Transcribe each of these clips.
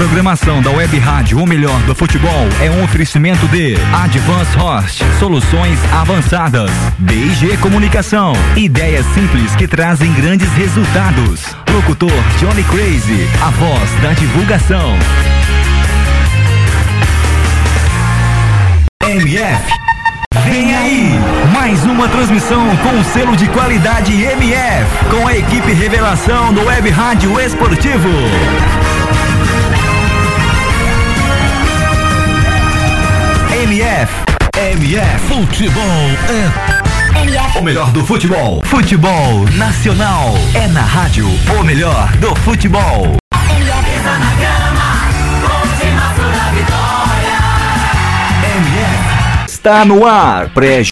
programação da Web Rádio O Melhor do Futebol é um oferecimento de Advance Host, soluções avançadas, DG Comunicação, ideias simples que trazem grandes resultados. Locutor Johnny Crazy, a voz da divulgação. MF. Vem aí, mais uma transmissão com selo de qualidade MF, com a equipe revelação do Web Rádio Esportivo. MF. MF. Futebol é. MF. O melhor do futebol. Futebol nacional. É na rádio. O melhor do futebol. MF. Está no ar. Pré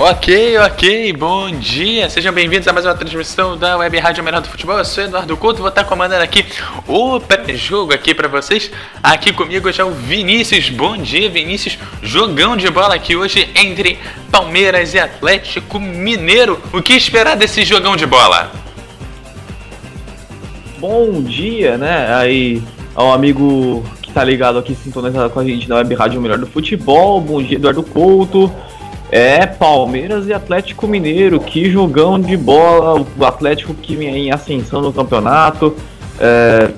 Ok, ok, bom dia, sejam bem-vindos a mais uma transmissão da Web Rádio Melhor do Futebol. Eu sou Eduardo Couto, vou estar comandando aqui o pré-jogo aqui para vocês. Aqui comigo já o Vinícius. Bom dia, Vinícius. Jogão de bola aqui hoje entre Palmeiras e Atlético Mineiro. O que esperar desse jogão de bola? Bom dia, né? Aí ao amigo que tá ligado aqui sintonizado com a gente na Web Rádio Melhor do Futebol. Bom dia, Eduardo Couto. É, Palmeiras e Atlético Mineiro, que jogão de bola. O Atlético que vem em ascensão no campeonato. É,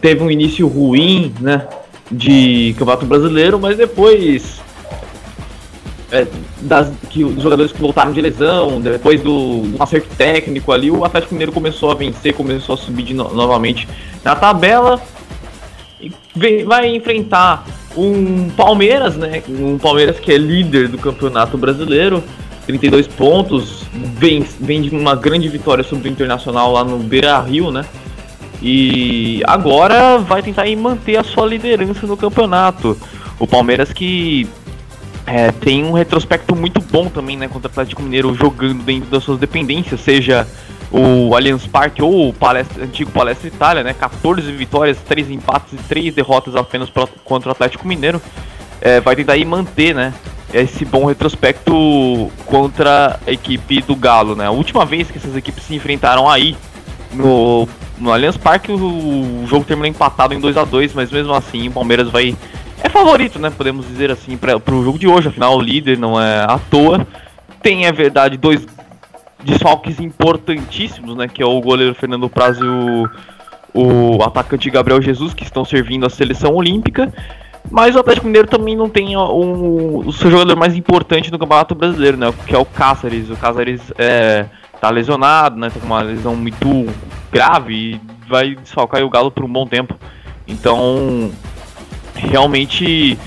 teve um início ruim, né? De campeonato brasileiro, mas depois. É, das, que os jogadores que voltaram de lesão, depois do, do acerto técnico ali, o Atlético Mineiro começou a vencer, começou a subir no, novamente na tabela. E vem, vai enfrentar um Palmeiras, né? Um Palmeiras que é líder do Campeonato Brasileiro, 32 pontos, vem, vem de uma grande vitória sobre o Internacional lá no Beira Rio, né? E agora vai tentar manter a sua liderança no campeonato. O Palmeiras que é, tem um retrospecto muito bom também, né? Contra o Atlético Mineiro jogando dentro das suas dependências, seja o Allianz Parque ou o Palestra, antigo Palestra Itália, né? 14 vitórias, 3 empates e 3 derrotas apenas pra, contra o Atlético Mineiro. É, vai tentar aí manter, né? Esse bom retrospecto contra a equipe do Galo, né? A última vez que essas equipes se enfrentaram aí no, no Allianz Parque, o, o jogo terminou empatado em 2 a 2 mas mesmo assim o Palmeiras vai. É favorito, né? Podemos dizer assim, para o jogo de hoje, afinal o líder não é à toa. Tem, é verdade, dois desfalques importantíssimos, né? Que é o goleiro Fernando Praz e o, o atacante Gabriel Jesus, que estão servindo a seleção olímpica. Mas o Atlético Mineiro também não tem um, o seu jogador mais importante no Campeonato Brasileiro, né? Que é o Cáceres. O Cáceres é, tá lesionado, né? Tá com uma lesão muito grave e vai desfalcar o Galo por um bom tempo. Então, realmente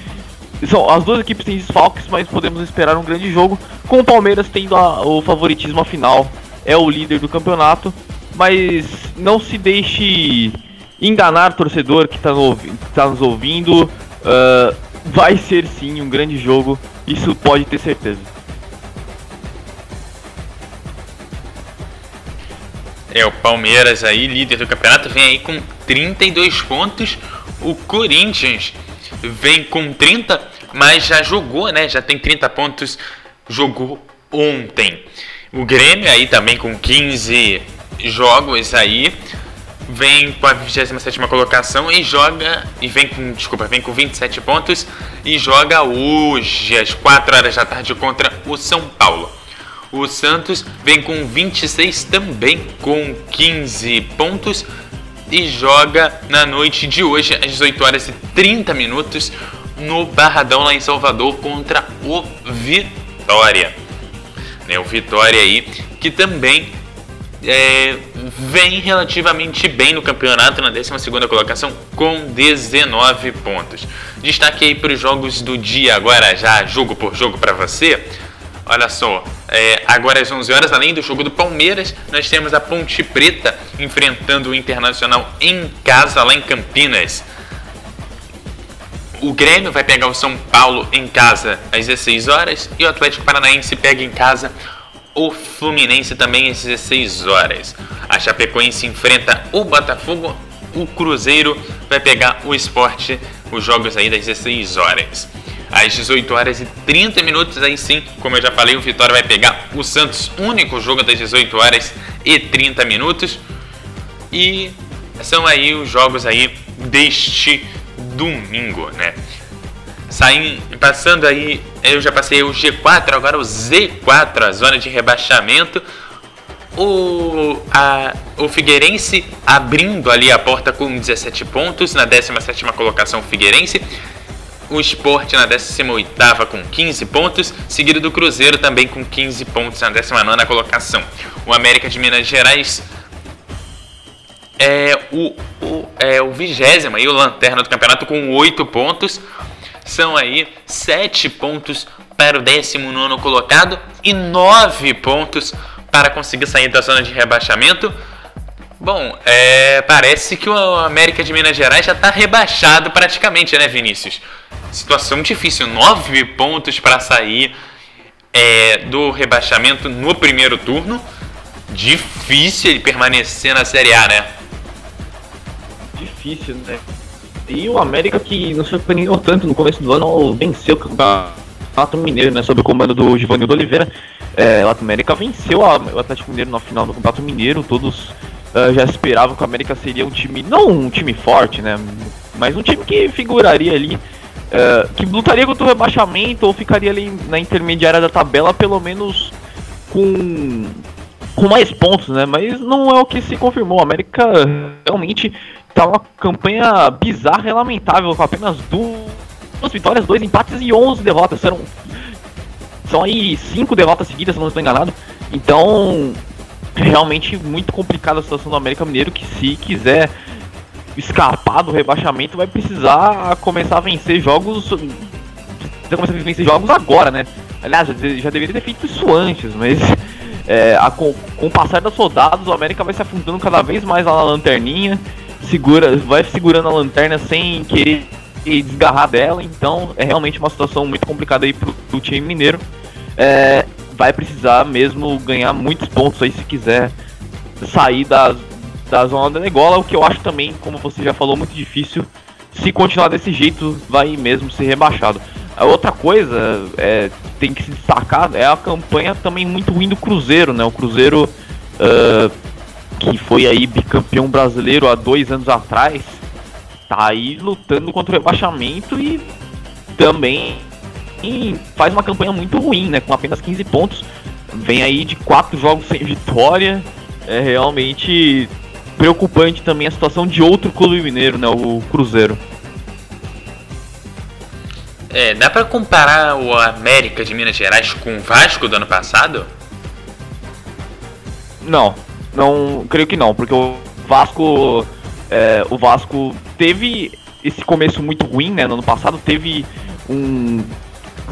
são, as duas equipes têm desfalques, mas podemos esperar um grande jogo. Com o Palmeiras tendo a, o favoritismo final, é o líder do campeonato. Mas não se deixe enganar, torcedor que está tá nos ouvindo. Uh, vai ser sim um grande jogo, isso pode ter certeza. É, o Palmeiras aí, líder do campeonato, vem aí com 32 pontos. O Corinthians vem com 30, mas já jogou, né? Já tem 30 pontos, jogou ontem. O Grêmio aí também com 15 jogos aí, vem com a 27 colocação e joga e vem com, desculpa, vem com 27 pontos e joga hoje às 4 horas da tarde contra o São Paulo. O Santos vem com 26 também com 15 pontos e joga na noite de hoje, às 18 horas e 30 minutos, no Barradão, lá em Salvador, contra o Vitória. Né, o Vitória aí, que também é, vem relativamente bem no campeonato, na 12 colocação, com 19 pontos. Destaque aí para os jogos do dia, agora já jogo por jogo para você. Olha só, é, agora às 11 horas, além do jogo do Palmeiras, nós temos a Ponte Preta enfrentando o Internacional em casa, lá em Campinas. O Grêmio vai pegar o São Paulo em casa às 16 horas e o Atlético Paranaense pega em casa o Fluminense também às 16 horas. A Chapecoense enfrenta o Botafogo, o Cruzeiro vai pegar o Esporte, os jogos aí das 16 horas. Às 18 horas e 30 minutos. Aí sim, como eu já falei, o Vitória vai pegar o Santos, único jogo das 18 horas e 30 minutos. E são aí os jogos aí deste domingo, né? Saem, passando aí, eu já passei o G4, agora o Z4, a zona de rebaixamento. O, a, o Figueirense abrindo ali a porta com 17 pontos, na 17 colocação Figueirense. O Sport na 18 com 15 pontos, seguido do Cruzeiro também com 15 pontos na 19 colocação. O América de Minas Gerais é o, o, é o vigésimo aí, o lanterna do campeonato com 8 pontos. São aí 7 pontos para o 19 colocado e 9 pontos para conseguir sair da zona de rebaixamento. Bom, é, parece que o América de Minas Gerais já está rebaixado praticamente, né, Vinícius? Situação difícil, 9 pontos para sair é, do rebaixamento no primeiro turno. Difícil ele permanecer na Série A, né? difícil, né? E o América que não surpreendeu tanto no começo do ano venceu o Campeonato Mineiro, né? Sob o comando do Givanildo Oliveira. É, o América venceu o Atlético Mineiro na final do Campeonato Mineiro. Todos uh, já esperavam que o América seria um time, não um time forte, né? Mas um time que figuraria ali, uh, que lutaria contra o rebaixamento ou ficaria ali na intermediária da tabela, pelo menos com com mais pontos, né? Mas não é o que se confirmou. O América realmente tá uma campanha bizarra e lamentável, com apenas duas vitórias, dois empates e 11 derrotas. Serão, são aí cinco derrotas seguidas, se não estou enganado. Então, realmente muito complicada a situação do América Mineiro, que se quiser escapar do rebaixamento, vai precisar começar a vencer jogos. Começar a vencer jogos agora, né? Aliás, já deveria ter feito isso antes, mas é, a, com, com o passar das rodadas, o América vai se afundando cada vez mais na lanterninha segura, vai segurando a lanterna sem querer desgarrar dela, então é realmente uma situação muito complicada aí pro, pro time mineiro. É, vai precisar mesmo ganhar muitos pontos aí se quiser sair da, da zona da negola, o que eu acho também, como você já falou, muito difícil. Se continuar desse jeito, vai mesmo ser rebaixado. A outra coisa é, tem que se destacar é a campanha também muito ruim do Cruzeiro, né? O Cruzeiro uh, que foi aí bicampeão brasileiro há dois anos atrás, tá aí lutando contra o rebaixamento e também faz uma campanha muito ruim, né? Com apenas 15 pontos. Vem aí de quatro jogos sem vitória. É realmente preocupante também a situação de outro clube mineiro, né? O Cruzeiro. É, dá para comparar o América de Minas Gerais com o Vasco do ano passado? Não, não, creio que não, porque o Vasco, é, o Vasco teve esse começo muito ruim, né? No ano passado teve um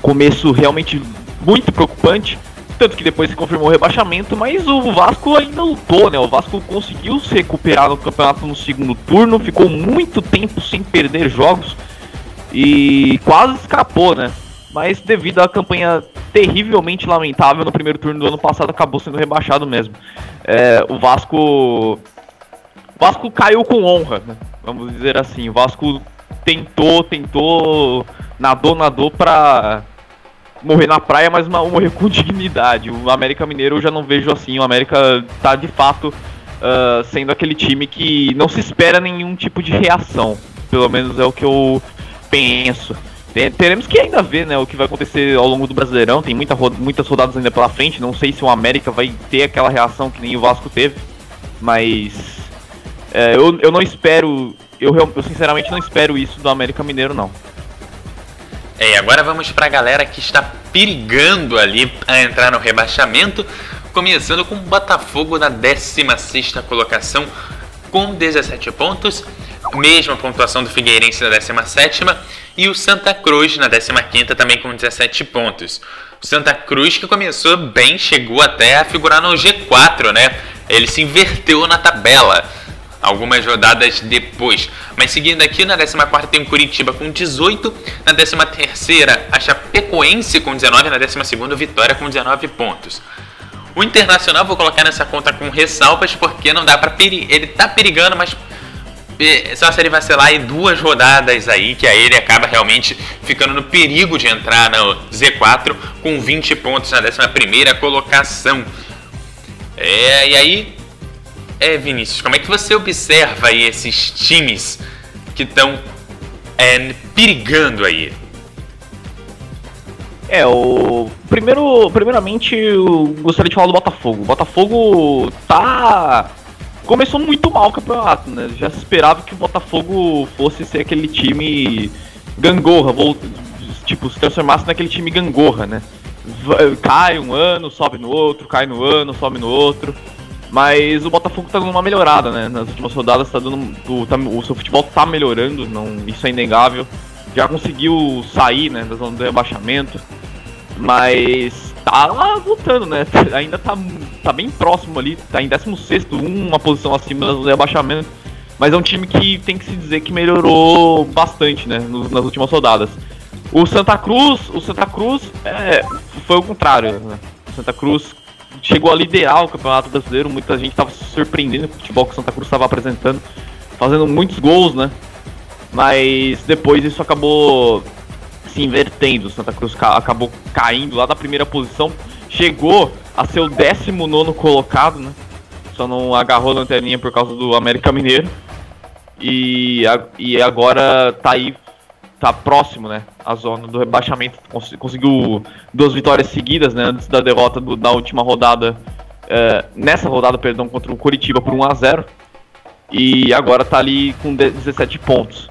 começo realmente muito preocupante, tanto que depois se confirmou o rebaixamento, mas o Vasco ainda lutou, né? O Vasco conseguiu se recuperar no campeonato no segundo turno, ficou muito tempo sem perder jogos e quase escapou, né? Mas devido à campanha terrivelmente lamentável no primeiro turno do ano passado, acabou sendo rebaixado mesmo. É, o Vasco. O Vasco caiu com honra, né? vamos dizer assim. O Vasco tentou, tentou, nadou, nadou pra morrer na praia, mas não morrer com dignidade. O América Mineiro eu já não vejo assim. O América tá de fato uh, sendo aquele time que não se espera nenhum tipo de reação. Pelo menos é o que eu penso teremos que ainda ver né, o que vai acontecer ao longo do Brasileirão. Tem muita, muitas rodadas ainda pela frente. Não sei se o América vai ter aquela reação que nem o Vasco teve. Mas é, eu, eu não espero. Eu, eu sinceramente não espero isso do América Mineiro, não. É, agora vamos para a galera que está perigando ali a entrar no rebaixamento. Começando com o Botafogo na 16 colocação com 17 pontos. Mesma pontuação do Figueirense na 17 e o Santa Cruz na 15 também com 17 pontos. O Santa Cruz que começou bem, chegou até a figurar no G4, né? Ele se inverteu na tabela algumas rodadas depois. Mas seguindo aqui, na 14 tem o Curitiba com 18, na 13 a Chapecoense com 19, na 12 o Vitória com 19 pontos. O Internacional vou colocar nessa conta com ressalvas porque não dá para ele tá perigando, mas só se ele vacilar em duas rodadas aí, que aí ele acaba realmente ficando no perigo de entrar no Z4 com 20 pontos na 11 colocação. É, e aí, é, Vinícius, como é que você observa aí esses times que estão é, perigando aí? É, o. Primeiro, primeiramente, eu gostaria de falar do Botafogo. O Botafogo tá. Começou muito mal o campeonato, né? Já se esperava que o Botafogo fosse ser aquele time gangorra, vou, tipo, se transformasse naquele time gangorra, né? Cai um ano, sobe no outro, cai no ano, sobe no outro. Mas o Botafogo tá dando uma melhorada, né? Nas últimas rodadas tá dando. O, tá, o seu futebol tá melhorando, não, isso é inegável já conseguiu sair né, da zona do rebaixamento, mas tá lá lutando, né? Ainda tá, tá bem próximo ali, tá em 16, uma posição acima do rebaixamento. Mas é um time que tem que se dizer que melhorou bastante, né? nas últimas rodadas. O Santa Cruz, o Santa Cruz é, foi o contrário. Né? Santa Cruz chegou a liderar o Campeonato Brasileiro. Muita gente estava se surpreendendo com o futebol que o Santa Cruz estava apresentando, fazendo muitos gols, né? Mas depois isso acabou se invertendo. Santa Cruz ca acabou caindo lá da primeira posição. Chegou a ser o 19 colocado, né? Só não agarrou a lanterninha por causa do América Mineiro. E, a, e agora tá aí, tá próximo, né? A zona do rebaixamento. Cons conseguiu duas vitórias seguidas, né? Antes da derrota do, da última rodada. É, nessa rodada, perdão, contra o Curitiba por 1 a 0 E agora tá ali com 17 pontos.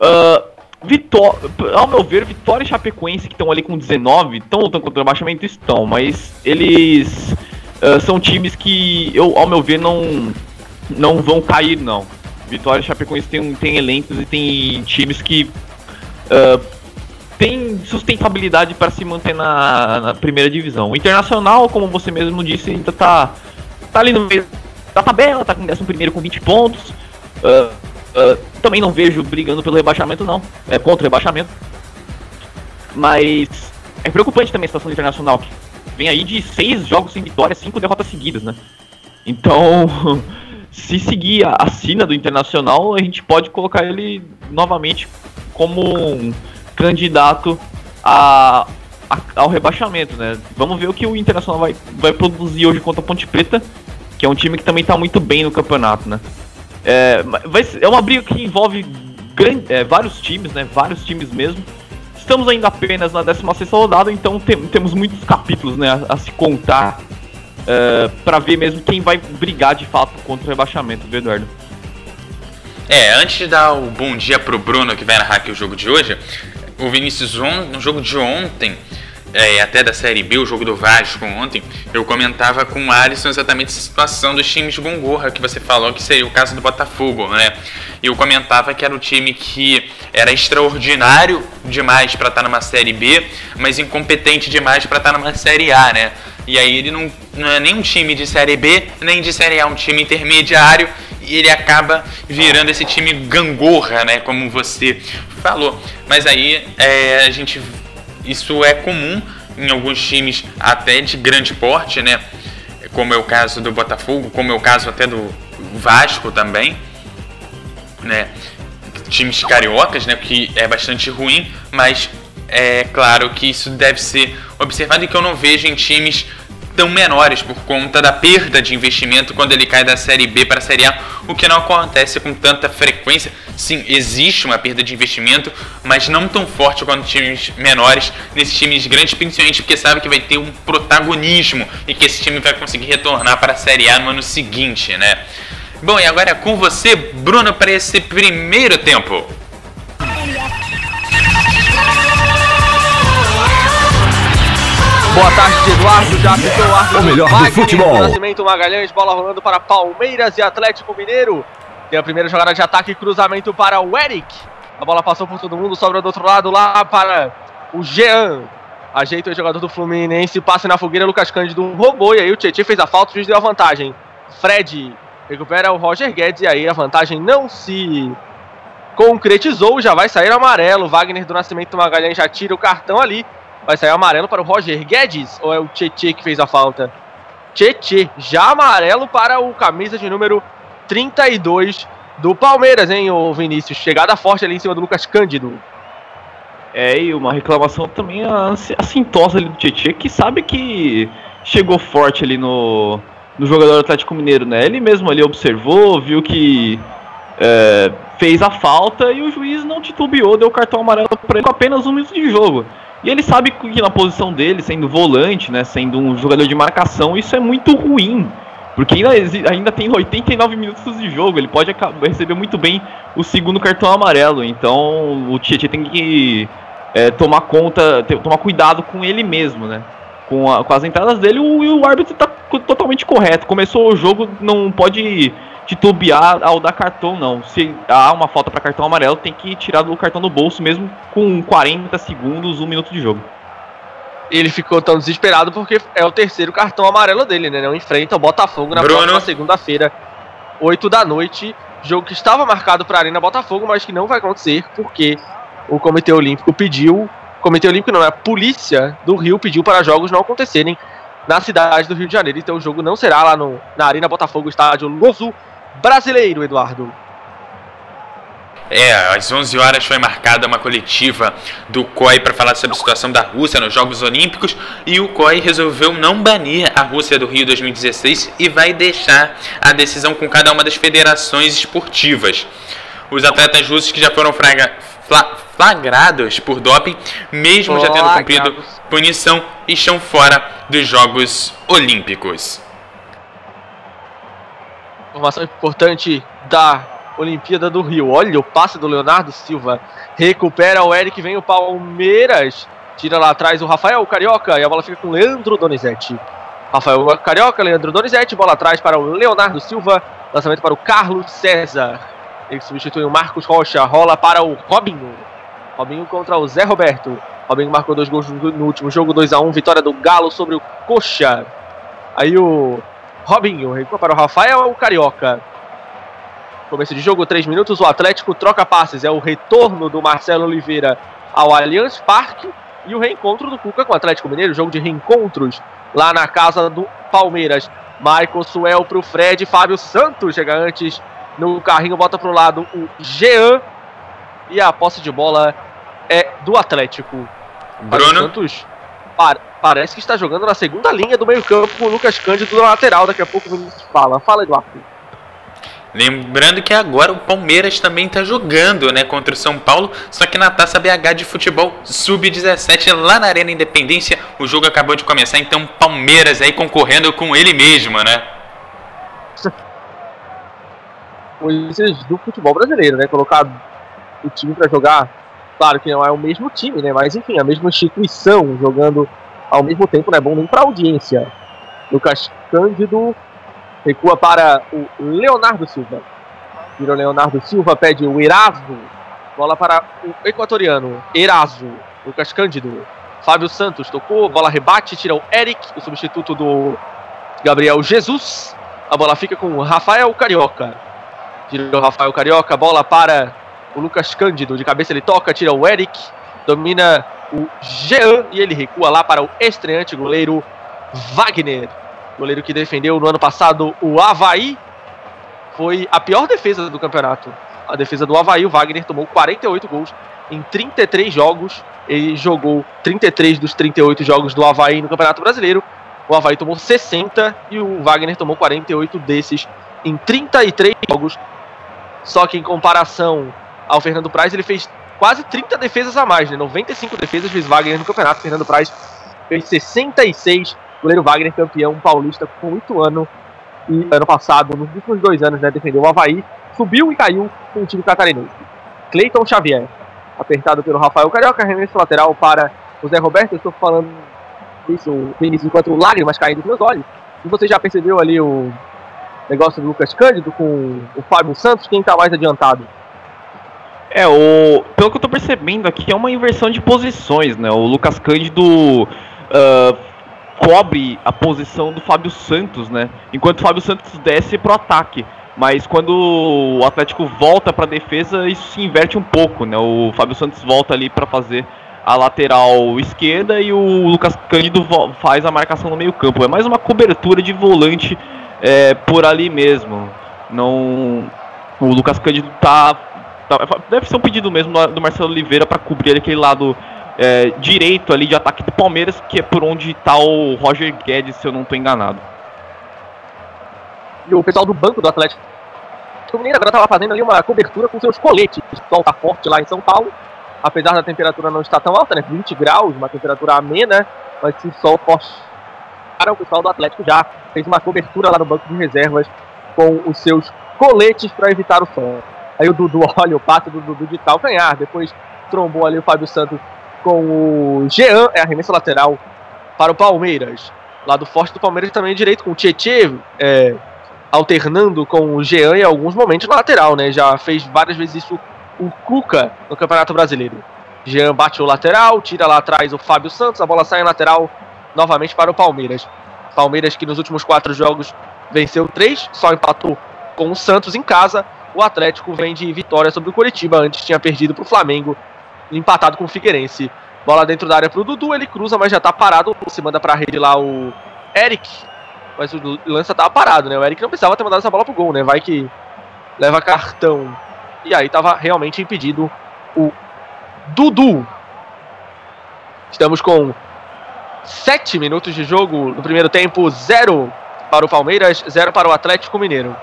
Uh, Vitória, ao meu ver, Vitória e Chapecoense que estão ali com 19 estão lutando contra o rebaixamento? Estão, mas eles uh, são times que, eu, ao meu ver, não, não vão cair, não. Vitória e Chapecoense tem, tem elencos e tem times que uh, tem sustentabilidade para se manter na, na, primeira divisão. O Internacional, como você mesmo disse, ainda tá, tá ali no meio da tabela, tá com 11 com 20 pontos. Uh, Uh, também não vejo brigando pelo rebaixamento, não. É contra o rebaixamento. Mas é preocupante também a situação do Internacional. Que vem aí de seis jogos sem vitória, cinco derrotas seguidas, né? Então, se seguir a, a sina do Internacional, a gente pode colocar ele novamente como um candidato a, a, ao rebaixamento, né? Vamos ver o que o Internacional vai, vai produzir hoje contra a Ponte Preta, que é um time que também está muito bem no campeonato, né? É, vai, é uma briga que envolve grande, é, vários times, né? Vários times mesmo. Estamos ainda apenas na 16 rodada, então tem, temos muitos capítulos né, a, a se contar é, para ver mesmo quem vai brigar de fato contra o rebaixamento, viu, Eduardo? É, antes de dar o bom dia pro Bruno que vai narrar aqui o jogo de hoje, o Vinícius no jogo de ontem é, até da Série B, o jogo do Vasco ontem, eu comentava com o Alisson exatamente essa situação dos times de Gongorra, que você falou que seria o caso do Botafogo, né? E eu comentava que era o time que era extraordinário demais para estar tá numa Série B, mas incompetente demais para estar tá numa Série A, né? E aí ele não, não é nem um time de Série B, nem de Série A, um time intermediário, e ele acaba virando esse time gangorra, né? Como você falou. Mas aí é, a gente isso é comum em alguns times até de grande porte, né? Como é o caso do Botafogo, como é o caso até do Vasco também, né? Times cariocas, né? Que é bastante ruim, mas é claro que isso deve ser observado e que eu não vejo em times tão menores por conta da perda de investimento quando ele cai da Série B para a Série A, o que não acontece com tanta frequência. Sim, existe uma perda de investimento, mas não tão forte quanto times menores, nesses times grandes, principalmente porque sabe que vai ter um protagonismo e que esse time vai conseguir retornar para a Série A no ano seguinte, né? Bom, e agora é com você, Bruno, para esse primeiro tempo. Boa tarde, Eduardo. Já apitou o árbitro. O melhor Wagner, do futebol. Nascimento Magalhães, bola rolando para Palmeiras e Atlético Mineiro. Tem a primeira jogada de ataque, cruzamento para o Eric. A bola passou por todo mundo, sobra do outro lado lá para o Jean. Ajeita o jogador do Fluminense, passa na fogueira, Lucas Cândido roubou e aí o Tietchan fez a falta, o juiz deu a vantagem. Fred recupera o Roger Guedes e aí a vantagem não se concretizou, já vai sair amarelo. Wagner do Nascimento Magalhães já tira o cartão ali. Vai sair amarelo para o Roger Guedes ou é o Tietê que fez a falta? Tietê, já amarelo para o camisa de número 32 do Palmeiras, hein, o Vinícius? Chegada forte ali em cima do Lucas Cândido. É, e uma reclamação também assintosa ali do Tietchan, que sabe que chegou forte ali no, no jogador Atlético Mineiro, né? Ele mesmo ali observou, viu que é, fez a falta e o juiz não titubeou, deu cartão amarelo para ele com apenas um minuto de jogo. E ele sabe que na posição dele, sendo volante, né, sendo um jogador de marcação, isso é muito ruim. Porque ainda, ainda tem 89 minutos de jogo, ele pode receber muito bem o segundo cartão amarelo. Então o Tietchan tem que é, tomar conta, ter, tomar cuidado com ele mesmo, né? Com, a, com as entradas dele, o, o árbitro está totalmente correto. Começou o jogo, não pode titubear ao dar cartão, não. Se há uma falta para cartão amarelo, tem que tirar do cartão do bolso, mesmo com 40 segundos, um minuto de jogo. Ele ficou tão desesperado porque é o terceiro cartão amarelo dele, né? Não enfrenta o Botafogo na Bruno. próxima segunda-feira, 8 da noite. Jogo que estava marcado para a Arena Botafogo, mas que não vai acontecer porque o Comitê Olímpico pediu, Comitê Olímpico não, é a polícia do Rio pediu para jogos não acontecerem na cidade do Rio de Janeiro. Então o jogo não será lá no, na Arena Botafogo, estádio Loso Brasileiro, Eduardo. É, às 11 horas foi marcada uma coletiva do COI para falar sobre a situação da Rússia nos Jogos Olímpicos e o COI resolveu não banir a Rússia do Rio 2016 e vai deixar a decisão com cada uma das federações esportivas. Os atletas russos que já foram fraga, flagrados por doping, mesmo já tendo cumprido punição, estão fora dos Jogos Olímpicos. Informação importante da Olimpíada do Rio. Olha o passe do Leonardo Silva. Recupera o Eric, vem o Palmeiras. Tira lá atrás o Rafael Carioca e a bola fica com o Leandro Donizete. Rafael Carioca, Leandro Donizete, bola atrás para o Leonardo Silva. Lançamento para o Carlos César. Ele substitui o Marcos Rocha, rola para o Robinho. Robinho contra o Zé Roberto. Robinho marcou dois gols no último jogo, 2 a 1 vitória do Galo sobre o Coxa. Aí o Robinho recua para o Rafael o Carioca. Começo de jogo, 3 minutos, o Atlético troca passes. É o retorno do Marcelo Oliveira ao Allianz Parque e o reencontro do Cuca com o Atlético Mineiro, jogo de reencontros lá na casa do Palmeiras. Michael Suel para o Fred, Fábio Santos chega antes no carrinho, bota para o lado o Jean. E a posse de bola é do Atlético. Bruno. Santos par parece que está jogando na segunda linha do meio-campo com o Lucas Cândido na lateral. Daqui a pouco o Vinícius fala. Fala, Eduardo. Lembrando que agora o Palmeiras também está jogando né, contra o São Paulo, só que na Taça BH de Futebol Sub-17, lá na Arena Independência. O jogo acabou de começar, então Palmeiras aí concorrendo com ele mesmo, né? coisas do futebol brasileiro, né? Colocar o time para jogar, claro que não é o mesmo time, né? Mas enfim, a mesma instituição jogando ao mesmo tempo não é bom nem para audiência. Lucas Cândido recua para o Leonardo Silva. Vira o Leonardo Silva, pede o Eraso. Bola para o equatoriano, Eraso. Lucas Cândido. Fábio Santos tocou, bola rebate, tira o Eric, o substituto do Gabriel Jesus. A bola fica com o Rafael Carioca. Tira o Rafael Carioca, bola para o Lucas Cândido. De cabeça ele toca, tira o Eric. Domina o Jean e ele recua lá para o estreante goleiro Wagner. Goleiro que defendeu no ano passado o Havaí. Foi a pior defesa do campeonato. A defesa do Havaí, o Wagner tomou 48 gols em 33 jogos. Ele jogou 33 dos 38 jogos do Havaí no Campeonato Brasileiro. O Havaí tomou 60 e o Wagner tomou 48 desses em 33 jogos só que em comparação ao Fernando Praz, ele fez quase 30 defesas a mais, né? 95 defesas fez Wagner no campeonato. Fernando Praz fez 66. Goleiro Wagner, campeão paulista com 8 anos. E ano passado, nos últimos dois anos, né, defendeu o Havaí. Subiu e caiu com o time catarinense. Cleiton Xavier, apertado pelo Rafael Carioca, arremesso lateral para o Zé Roberto. Eu estou falando isso, Vinícius, enquanto lágrimas caindo dos meus olhos. E você já percebeu ali o negócio do Lucas Cândido com o Fábio Santos, quem está mais adiantado? É, o, pelo que eu tô percebendo aqui, é uma inversão de posições, né? O Lucas Cândido uh, cobre a posição do Fábio Santos, né? Enquanto o Fábio Santos desce pro ataque. Mas quando o Atlético volta para defesa, isso se inverte um pouco, né? O Fábio Santos volta ali para fazer a lateral esquerda e o Lucas Cândido faz a marcação no meio-campo. É mais uma cobertura de volante é, por ali mesmo. Não O Lucas Cândido tá deve ser um pedido mesmo do Marcelo Oliveira para cobrir aquele lado é, direito ali de ataque do Palmeiras, que é por onde está o Roger Guedes, se eu não estou enganado. E o pessoal do banco do Atlético o Mineiro agora estava fazendo ali uma cobertura com seus coletes. O sol tá forte lá em São Paulo, apesar da temperatura não estar tão alta, né? 20 graus, uma temperatura amena, mas se o sol forte. Para o pessoal do Atlético já fez uma cobertura lá no banco de reservas com os seus coletes para evitar o sol. Aí o Dudu olha o passe do Dudu de calcanhar, depois trombou ali o Fábio Santos com o Jean, é arremesso lateral para o Palmeiras. Lado forte do Palmeiras também direito com o Tietê, é, alternando com o Jean em alguns momentos na lateral, né? Já fez várias vezes isso o Cuca no Campeonato Brasileiro. Jean bate o lateral, tira lá atrás o Fábio Santos, a bola sai em lateral novamente para o Palmeiras. Palmeiras que nos últimos quatro jogos venceu três, só empatou com o Santos em casa. O Atlético vem de vitória sobre o Curitiba, antes tinha perdido para o Flamengo, empatado com o Figueirense. Bola dentro da área para o Dudu, ele cruza, mas já está parado. Se manda para a rede lá o Eric, mas o Lança tava parado, né? O Eric não precisava ter mandado essa bola pro gol, né? Vai que leva cartão. E aí tava realmente impedido o Dudu. Estamos com 7 minutos de jogo no primeiro tempo, 0 para o Palmeiras, 0 para o Atlético Mineiro.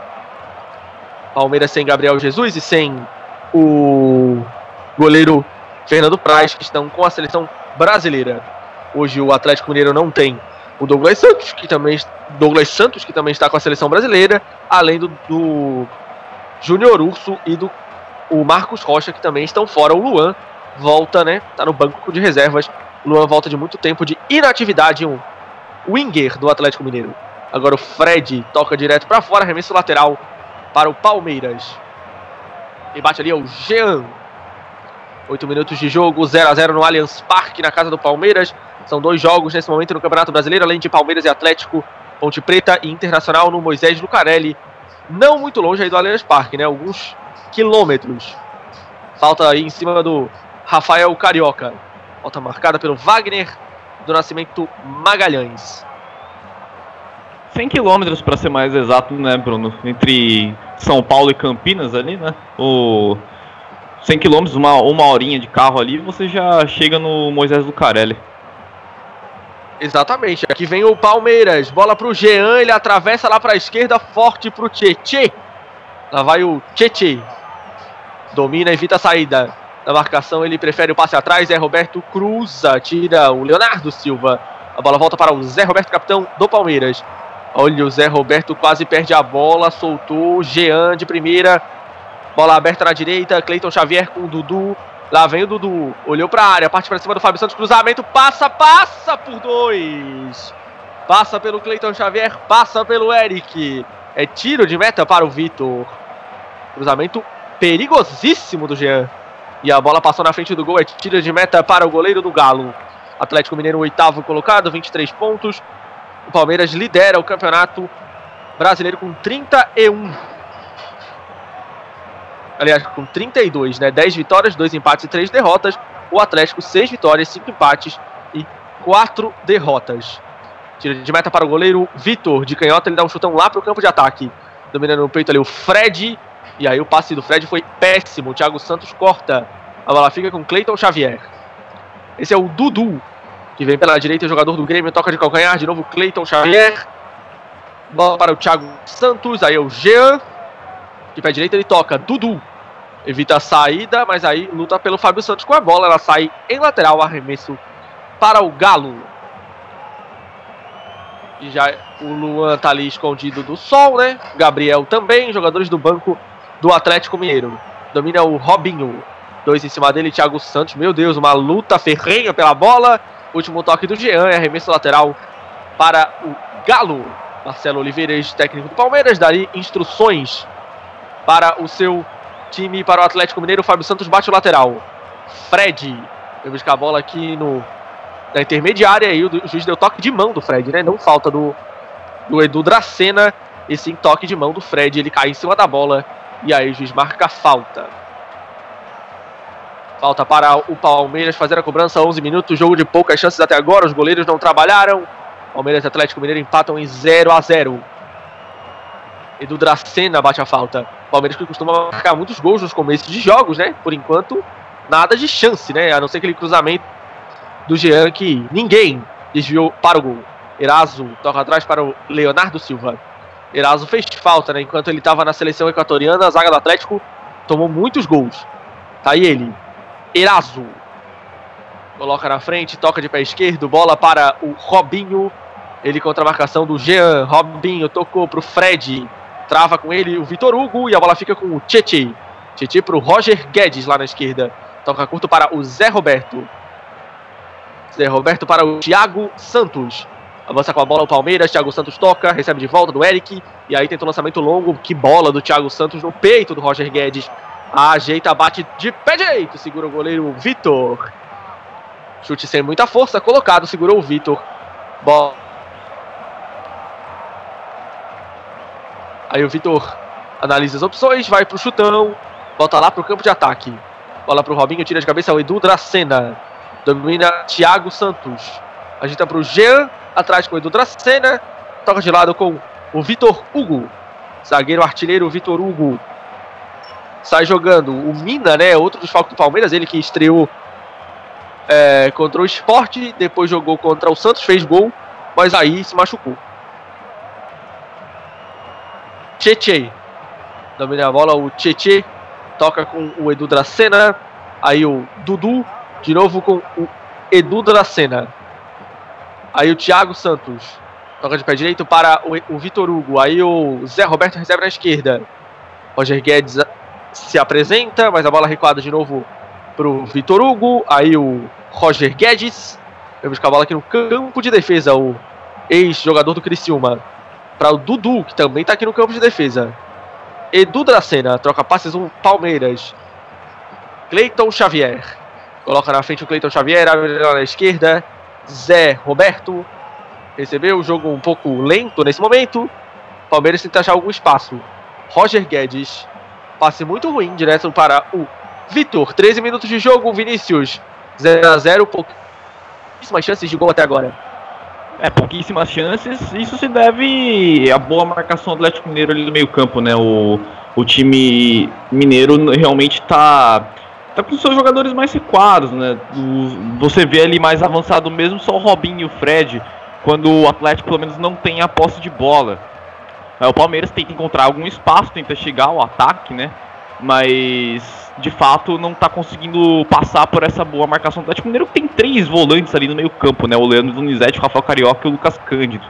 Palmeiras sem Gabriel Jesus e sem o goleiro Fernando Praz, que estão com a seleção brasileira. Hoje o Atlético Mineiro não tem o Douglas Santos, que também Douglas Santos, que também está com a seleção brasileira, além do, do Júnior Urso e do o Marcos Rocha, que também estão fora. O Luan volta, né? Tá no banco de reservas. O Luan volta de muito tempo de inatividade, um winger do Atlético Mineiro. Agora o Fred toca direto para fora, arremesso lateral para o Palmeiras. E bate ali o Jean. 8 minutos de jogo, 0 a 0 no Allianz Parque, na casa do Palmeiras. São dois jogos nesse momento no Campeonato Brasileiro, além de Palmeiras e Atlético, Ponte Preta e Internacional no Moisés Lucarelli. Não muito longe aí do Allianz Parque, né? Alguns quilômetros. Falta aí em cima do Rafael Carioca. Falta marcada pelo Wagner do Nascimento Magalhães. 100 quilômetros para ser mais exato, né, Bruno? Entre São Paulo e Campinas ali, né? O 100 quilômetros, uma, uma horinha de carro ali, você já chega no Moisés Lucarelli. Exatamente. Aqui vem o Palmeiras. Bola pro Jean, ele atravessa lá pra esquerda, forte pro Tietê. Lá vai o Tietê. Domina, evita a saída. Na marcação, ele prefere o passe atrás. Zé Roberto cruza, tira o Leonardo Silva. A bola volta para o Zé Roberto, capitão do Palmeiras. Olha, o Zé Roberto quase perde a bola, soltou. Jean de primeira. Bola aberta na direita. Cleiton Xavier com o Dudu. Lá vem o Dudu, olhou para a área, parte para cima do Fábio Santos, cruzamento, passa, passa por dois. Passa pelo Cleiton Xavier, passa pelo Eric. É tiro de meta para o Vitor. Cruzamento perigosíssimo do Jean. E a bola passou na frente do gol, é tiro de meta para o goleiro do Galo. Atlético Mineiro, oitavo colocado, 23 pontos. O Palmeiras lidera o campeonato brasileiro com 31 aliás, com 32, né? 10 vitórias, 2 empates e 3 derrotas. O Atlético, 6 vitórias, 5 empates e 4 derrotas. Tira de meta para o goleiro Vitor, de canhota, ele dá um chutão lá para o campo de ataque. Dominando no peito ali o Fred, e aí o passe do Fred foi péssimo. O Thiago Santos corta. A bola fica com Cleiton Xavier. Esse é o Dudu, que vem pela direita, jogador do Grêmio, toca de calcanhar, de novo Cleiton Xavier. Bola para o Thiago Santos, aí é o Jean, de pé direito ele toca, Dudu. Evita a saída, mas aí luta pelo Fábio Santos com a bola. Ela sai em lateral, arremesso para o Galo. E já o Luan tá ali escondido do sol, né? Gabriel também, jogadores do banco do Atlético Mineiro. Domina o Robinho. Dois em cima dele, Thiago Santos. Meu Deus, uma luta ferrenha pela bola. Último toque do Jean, arremesso lateral para o Galo. Marcelo Oliveira, técnico do Palmeiras, daria instruções para o seu time, para o Atlético Mineiro. Fábio Santos bate o lateral. Fred vai buscar a bola aqui no na intermediária e o, juiz deu toque de mão do Fred, né? Não falta do, do Edu Dracena, e sim toque de mão do Fred. Ele cai em cima da bola e aí o juiz marca falta. Falta para o Palmeiras fazer a cobrança, 11 minutos, jogo de poucas chances até agora, os goleiros não trabalharam. Palmeiras e Atlético Mineiro empatam em 0 a 0 Edu Dracena bate a falta. Palmeiras que costuma marcar muitos gols nos começos de jogos, né? Por enquanto, nada de chance, né? A não ser aquele cruzamento do Jean que ninguém desviou para o gol. Eraso toca atrás para o Leonardo Silva. Eraso fez falta, né? Enquanto ele estava na seleção equatoriana, a zaga do Atlético tomou muitos gols. Tá aí ele. Eraso. Coloca na frente, toca de pé esquerdo, bola para o Robinho. Ele contra a marcação do Jean. Robinho tocou para o Fred. Trava com ele o Vitor Hugo e a bola fica com o Tietê. Tietê para o Roger Guedes lá na esquerda. Toca curto para o Zé Roberto. Zé Roberto para o Thiago Santos. Avança com a bola o Palmeiras, Thiago Santos toca, recebe de volta do Eric. E aí tenta o lançamento longo, que bola do Thiago Santos no peito do Roger Guedes. Ajeita, bate de pé direito, segura o goleiro Vitor. Chute sem muita força, colocado, segurou o Vitor. Bola. Aí o Vitor analisa as opções, vai pro chutão, volta lá pro campo de ataque. Bola pro Robinho, tira de cabeça o Edu Dracena. Domina Thiago Santos. Agita pro Jean, atrás com o Edu Dracena. Toca de lado com o Vitor Hugo. Zagueiro artilheiro Vitor Hugo. Sai jogando o Mina, né? Outro dos falcos do Palmeiras, ele que estreou é, contra o Esporte, depois jogou contra o Santos, fez gol, mas aí se machucou. Cheche. Domina a bola, o Cheche. Toca com o Edu Dracena. Aí o Dudu. De novo com o Edu Dracena. Aí o Thiago Santos. Toca de pé direito para o, o Vitor Hugo. Aí o Zé Roberto recebe na esquerda. Roger Guedes se apresenta, mas a bola recuada de novo para o Vitor Hugo. Aí o Roger Guedes. Vai buscar a bola aqui no campo de defesa. O ex-jogador do Criciúma para o Dudu, que também está aqui no campo de defesa. Edu Dracena, troca passes o Palmeiras. Cleiton Xavier. Coloca na frente o Cleiton Xavier, abre na esquerda. Zé Roberto. Recebeu o jogo um pouco lento nesse momento. Palmeiras tenta achar algum espaço. Roger Guedes. Passe muito ruim, direto para o Vitor. 13 minutos de jogo, Vinícius. 0 a 0 pouquíssimas chances de gol até agora. É, pouquíssimas chances. Isso se deve à boa marcação do Atlético Mineiro ali no meio-campo, né? O, o time mineiro realmente está tá com seus jogadores mais recuados, né? O, você vê ali mais avançado mesmo só o Robinho e o Fred, quando o Atlético pelo menos não tem a posse de bola. É, o Palmeiras tenta encontrar algum espaço, tenta chegar ao ataque, né? Mas de fato não está conseguindo passar por essa boa marcação do Atlético Mineiro, que tem três volantes ali no meio campo, né? O Leandro Donizete, o Rafael Carioca e o Lucas Cândido.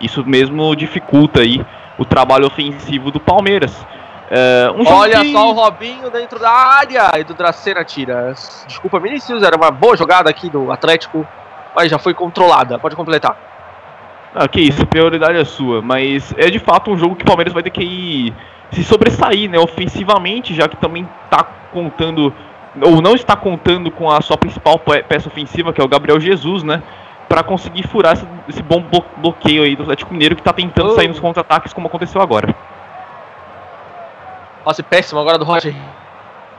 Isso mesmo dificulta aí o trabalho ofensivo do Palmeiras. É, um Olha que... só o Robinho dentro da área e do Dracena tira. Desculpa, Vinicius, era uma boa jogada aqui do Atlético, mas já foi controlada. Pode completar. Ah, que isso, prioridade é sua, mas é de fato um jogo que o Palmeiras vai ter que ir se sobressair, né, ofensivamente, já que também está contando ou não está contando com a sua principal peça ofensiva, que é o Gabriel Jesus, né, para conseguir furar esse, esse, bom bloqueio aí do Atlético Mineiro que está tentando oh. sair nos contra-ataques como aconteceu agora. Passe péssimo agora do Roger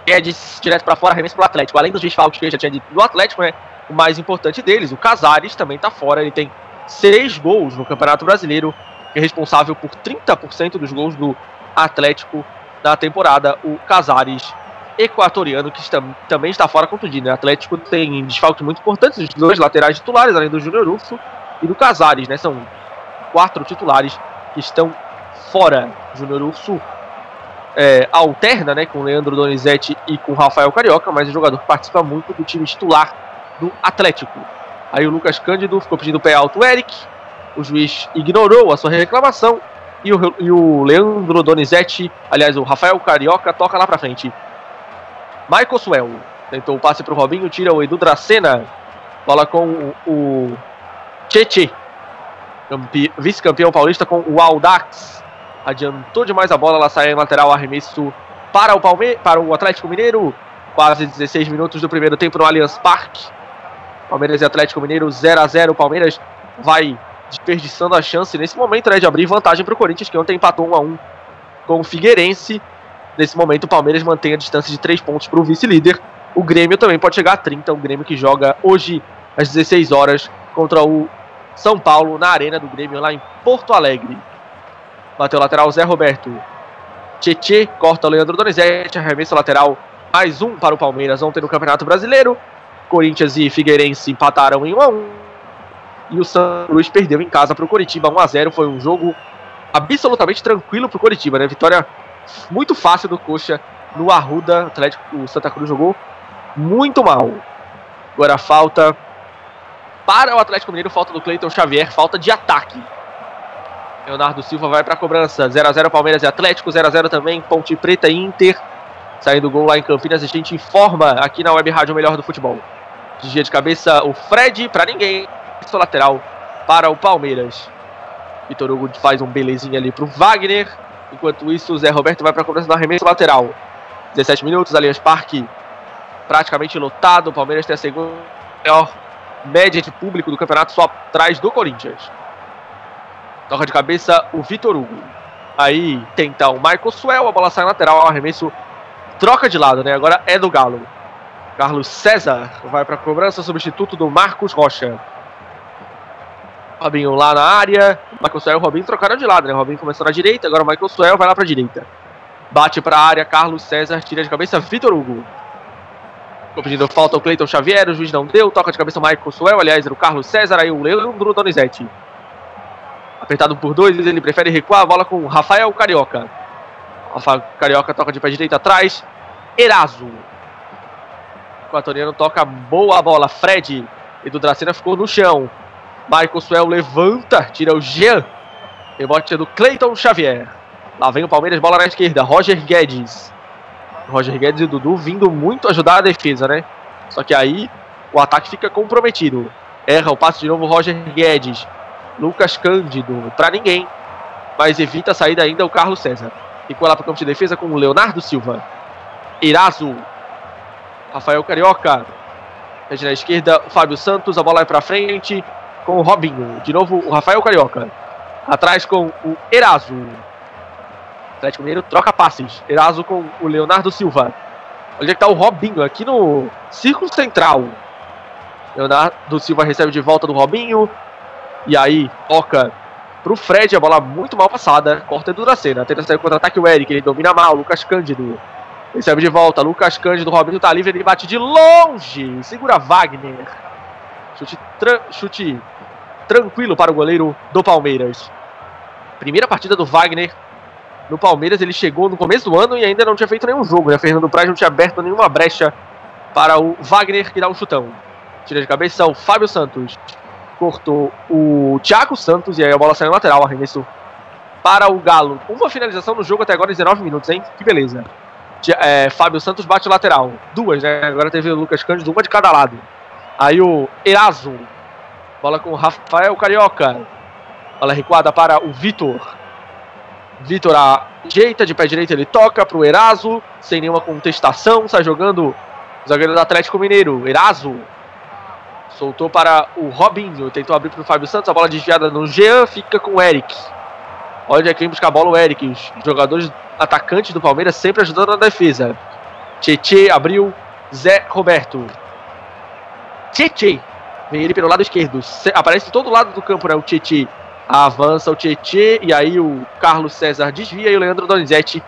Guedes, direto para fora, arremesso pro Atlético. Além dos desfalques que eu já tinha dito do Atlético, né? O mais importante deles, o Casares, também tá fora. Ele tem seis gols no Campeonato Brasileiro, é responsável por 30% dos gols do Atlético da temporada. O Casares, equatoriano, que está, também está fora contundido. O Atlético tem desfalques muito importantes, os dois laterais titulares, além do Júnior Urso e do Casares, né? São quatro titulares que estão fora. Júnior Urso é, alterna né, com Leandro Donizete e com Rafael Carioca, mas o jogador participa muito do time titular do Atlético. Aí o Lucas Cândido ficou pedindo pé alto Eric, o juiz ignorou a sua reclamação e o, e o Leandro Donizete, aliás, o Rafael Carioca, toca lá pra frente. Michael Swell tentou o passe pro Robinho, tira o Edu Dracena, bola com o, o Cheche, vice-campeão paulista com o Aldax adiantou demais a bola, ela sai em lateral, arremesso para o, Palme para o Atlético Mineiro. Quase 16 minutos do primeiro tempo no Allianz Parque. Palmeiras e Atlético Mineiro 0 a 0 O Palmeiras vai desperdiçando a chance nesse momento né, de abrir vantagem para o Corinthians, que ontem empatou 1 a 1 com o Figueirense. Nesse momento, o Palmeiras mantém a distância de 3 pontos para o vice-líder. O Grêmio também pode chegar a 30. O Grêmio que joga hoje às 16 horas contra o São Paulo na Arena do Grêmio lá em Porto Alegre. Bateu lateral Zé Roberto. Tietê corta o Leandro Donizete, arremesso lateral, mais um para o Palmeiras ontem no Campeonato Brasileiro. Corinthians e Figueirense empataram em 1 a 1 e o São Luís perdeu em casa para o Coritiba 1 a 0 Foi um jogo absolutamente tranquilo para o Coritiba, né? Vitória muito fácil do Coxa no Arruda. Atlético, o Santa Cruz jogou muito mal. Agora falta para o Atlético Mineiro, falta do Cleiton Xavier, falta de ataque. Leonardo Silva vai para a cobrança. 0 a 0 Palmeiras e Atlético, 0 a 0 também Ponte Preta e Inter. Saindo o gol lá em Campinas, a gente informa aqui na Web Rádio Melhor do Futebol. Desvia de cabeça o Fred para ninguém. Só lateral para o Palmeiras. Vitor Hugo faz um belezinha ali para o Wagner. Enquanto isso, o Zé Roberto vai para a cobrança do arremesso lateral. 17 minutos, Allianz Parque praticamente lotado. O Palmeiras tem a segunda maior média de público do campeonato, só atrás do Corinthians. Toca de cabeça o Vitor Hugo. Aí tenta o Michael Suel, a bola sai lateral, arremesso troca de lado, né? Agora é do Galo. Carlos César vai para a cobrança, substituto do Marcos Rocha. Robinho lá na área. Michael Suel e Robinho trocaram de lado, né? Robinho começou na direita, agora o Michael Suel vai lá para a direita. Bate para a área, Carlos César tira de cabeça Vitor Hugo. Ficou pedindo falta o Cleiton Xavier, o juiz não deu. Toca de cabeça o Michael Suel, aliás, era o Carlos César, aí o Leandro Donizete. Apertado por dois, ele prefere recuar a bola com Rafael Carioca. Rafael Carioca toca de pé direito atrás. Eraso. Equatoriano toca boa bola. Fred. E do Dracena ficou no chão. Michael Suel levanta, tira o Jean. Rebote do Cleiton Xavier. Lá vem o Palmeiras, bola na esquerda. Roger Guedes. Roger Guedes e Dudu vindo muito ajudar a defesa, né? Só que aí o ataque fica comprometido. Erra o passe de novo Roger Guedes. Lucas Cândido, para ninguém. Mas evita a saída ainda o Carlos César. Ficou lá para o campo de defesa com o Leonardo Silva. Irazo. Rafael Carioca. Rede na esquerda, o Fábio Santos. A bola vai para frente com o Robinho. De novo o Rafael Carioca. Atrás com o Eraso. Atlético Mineiro troca passes. Eraso com o Leonardo Silva. Onde é que tá o Robinho? Aqui no círculo central. Leonardo Silva recebe de volta do Robinho. E aí, toca pro Fred, a bola muito mal passada. Corta do Dracena. Tenta sair contra-ataque o Eric, ele domina mal. Lucas Cândido. Recebe de volta. Lucas Cândido, Robinho tá livre, ele bate de longe. Segura Wagner. Chute, tra chute tranquilo para o goleiro do Palmeiras. Primeira partida do Wagner no Palmeiras. Ele chegou no começo do ano e ainda não tinha feito nenhum jogo. Né? Fernando Praz não tinha aberto nenhuma brecha para o Wagner que dá um chutão. Tira de cabeça o Fábio Santos cortou o Thiago Santos e aí a bola saiu lateral, arremesso para o Galo. Uma finalização no jogo até agora, 19 minutos, hein? Que beleza. É, Fábio Santos bate lateral. Duas, né? Agora teve o Lucas Cândido, uma de cada lado. Aí o Eraso. Bola com o Rafael Carioca. Bola recuada para o Vitor. Vitor ajeita de pé direito, ele toca para o Eraso. Sem nenhuma contestação, sai jogando o zagueiro do Atlético Mineiro. Eraso Soltou para o Robinho. Tentou abrir para o Fábio Santos. A bola desviada no Jean. Fica com o Eric. Olha quem busca a bola, o Eric. Os jogadores atacantes do Palmeiras sempre ajudando na defesa. Tietê abriu. Zé Roberto. Tietê. Vem ele pelo lado esquerdo. Aparece de todo lado do campo, né? O Tietê. Avança o Tietê. E aí o Carlos César desvia. E o Leandro Donizete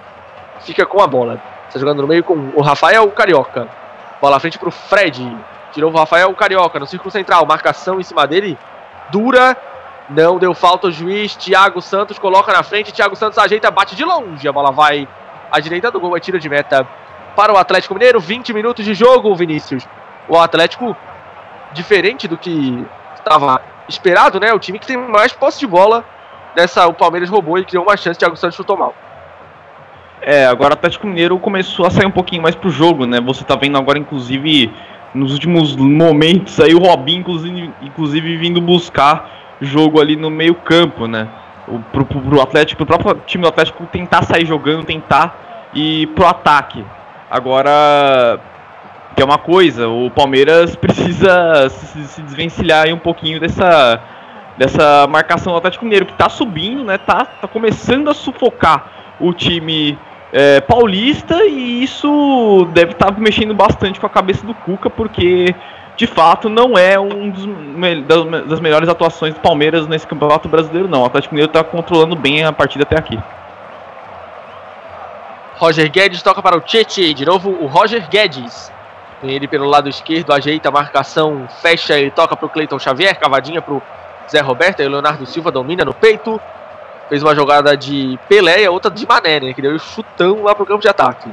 fica com a bola. Está jogando no meio com o Rafael Carioca. Bola à frente para o Fred. Tirou o Rafael Carioca no círculo central. Marcação em cima dele. Dura. Não deu falta o juiz. Thiago Santos coloca na frente. Thiago Santos ajeita, bate de longe. A bola vai à direita do gol. É tiro de meta para o Atlético Mineiro. 20 minutos de jogo, Vinícius. O Atlético, diferente do que estava esperado, né? O time que tem mais posse de bola. Nessa, o Palmeiras roubou e criou uma chance. Thiago Santos chutou mal. É, agora o Atlético Mineiro começou a sair um pouquinho mais pro jogo, né? Você tá vendo agora, inclusive, nos últimos momentos aí o Robin inclusive, inclusive vindo buscar jogo ali no meio campo, né? O, pro, pro Atlético, pro próprio time do Atlético tentar sair jogando, tentar ir pro ataque. Agora, que é uma coisa, o Palmeiras precisa se, se desvencilhar um pouquinho dessa, dessa marcação do Atlético Mineiro, que tá subindo, né? Tá, tá começando a sufocar o time é, paulista e isso deve estar tá mexendo bastante com a cabeça do Cuca, porque de fato não é um dos, das melhores atuações do Palmeiras nesse campeonato brasileiro, não. O Atlético Mineiro está controlando bem a partida até aqui. Roger Guedes toca para o Tietchan. De novo o Roger Guedes. Vem ele pelo lado esquerdo, ajeita a marcação, fecha e toca para o Cleiton Xavier. Cavadinha para o Zé Roberto. E o Leonardo Silva domina no peito. Fez uma jogada de Pelé e a outra de Mané, né? Que deu um chutão lá pro campo de ataque.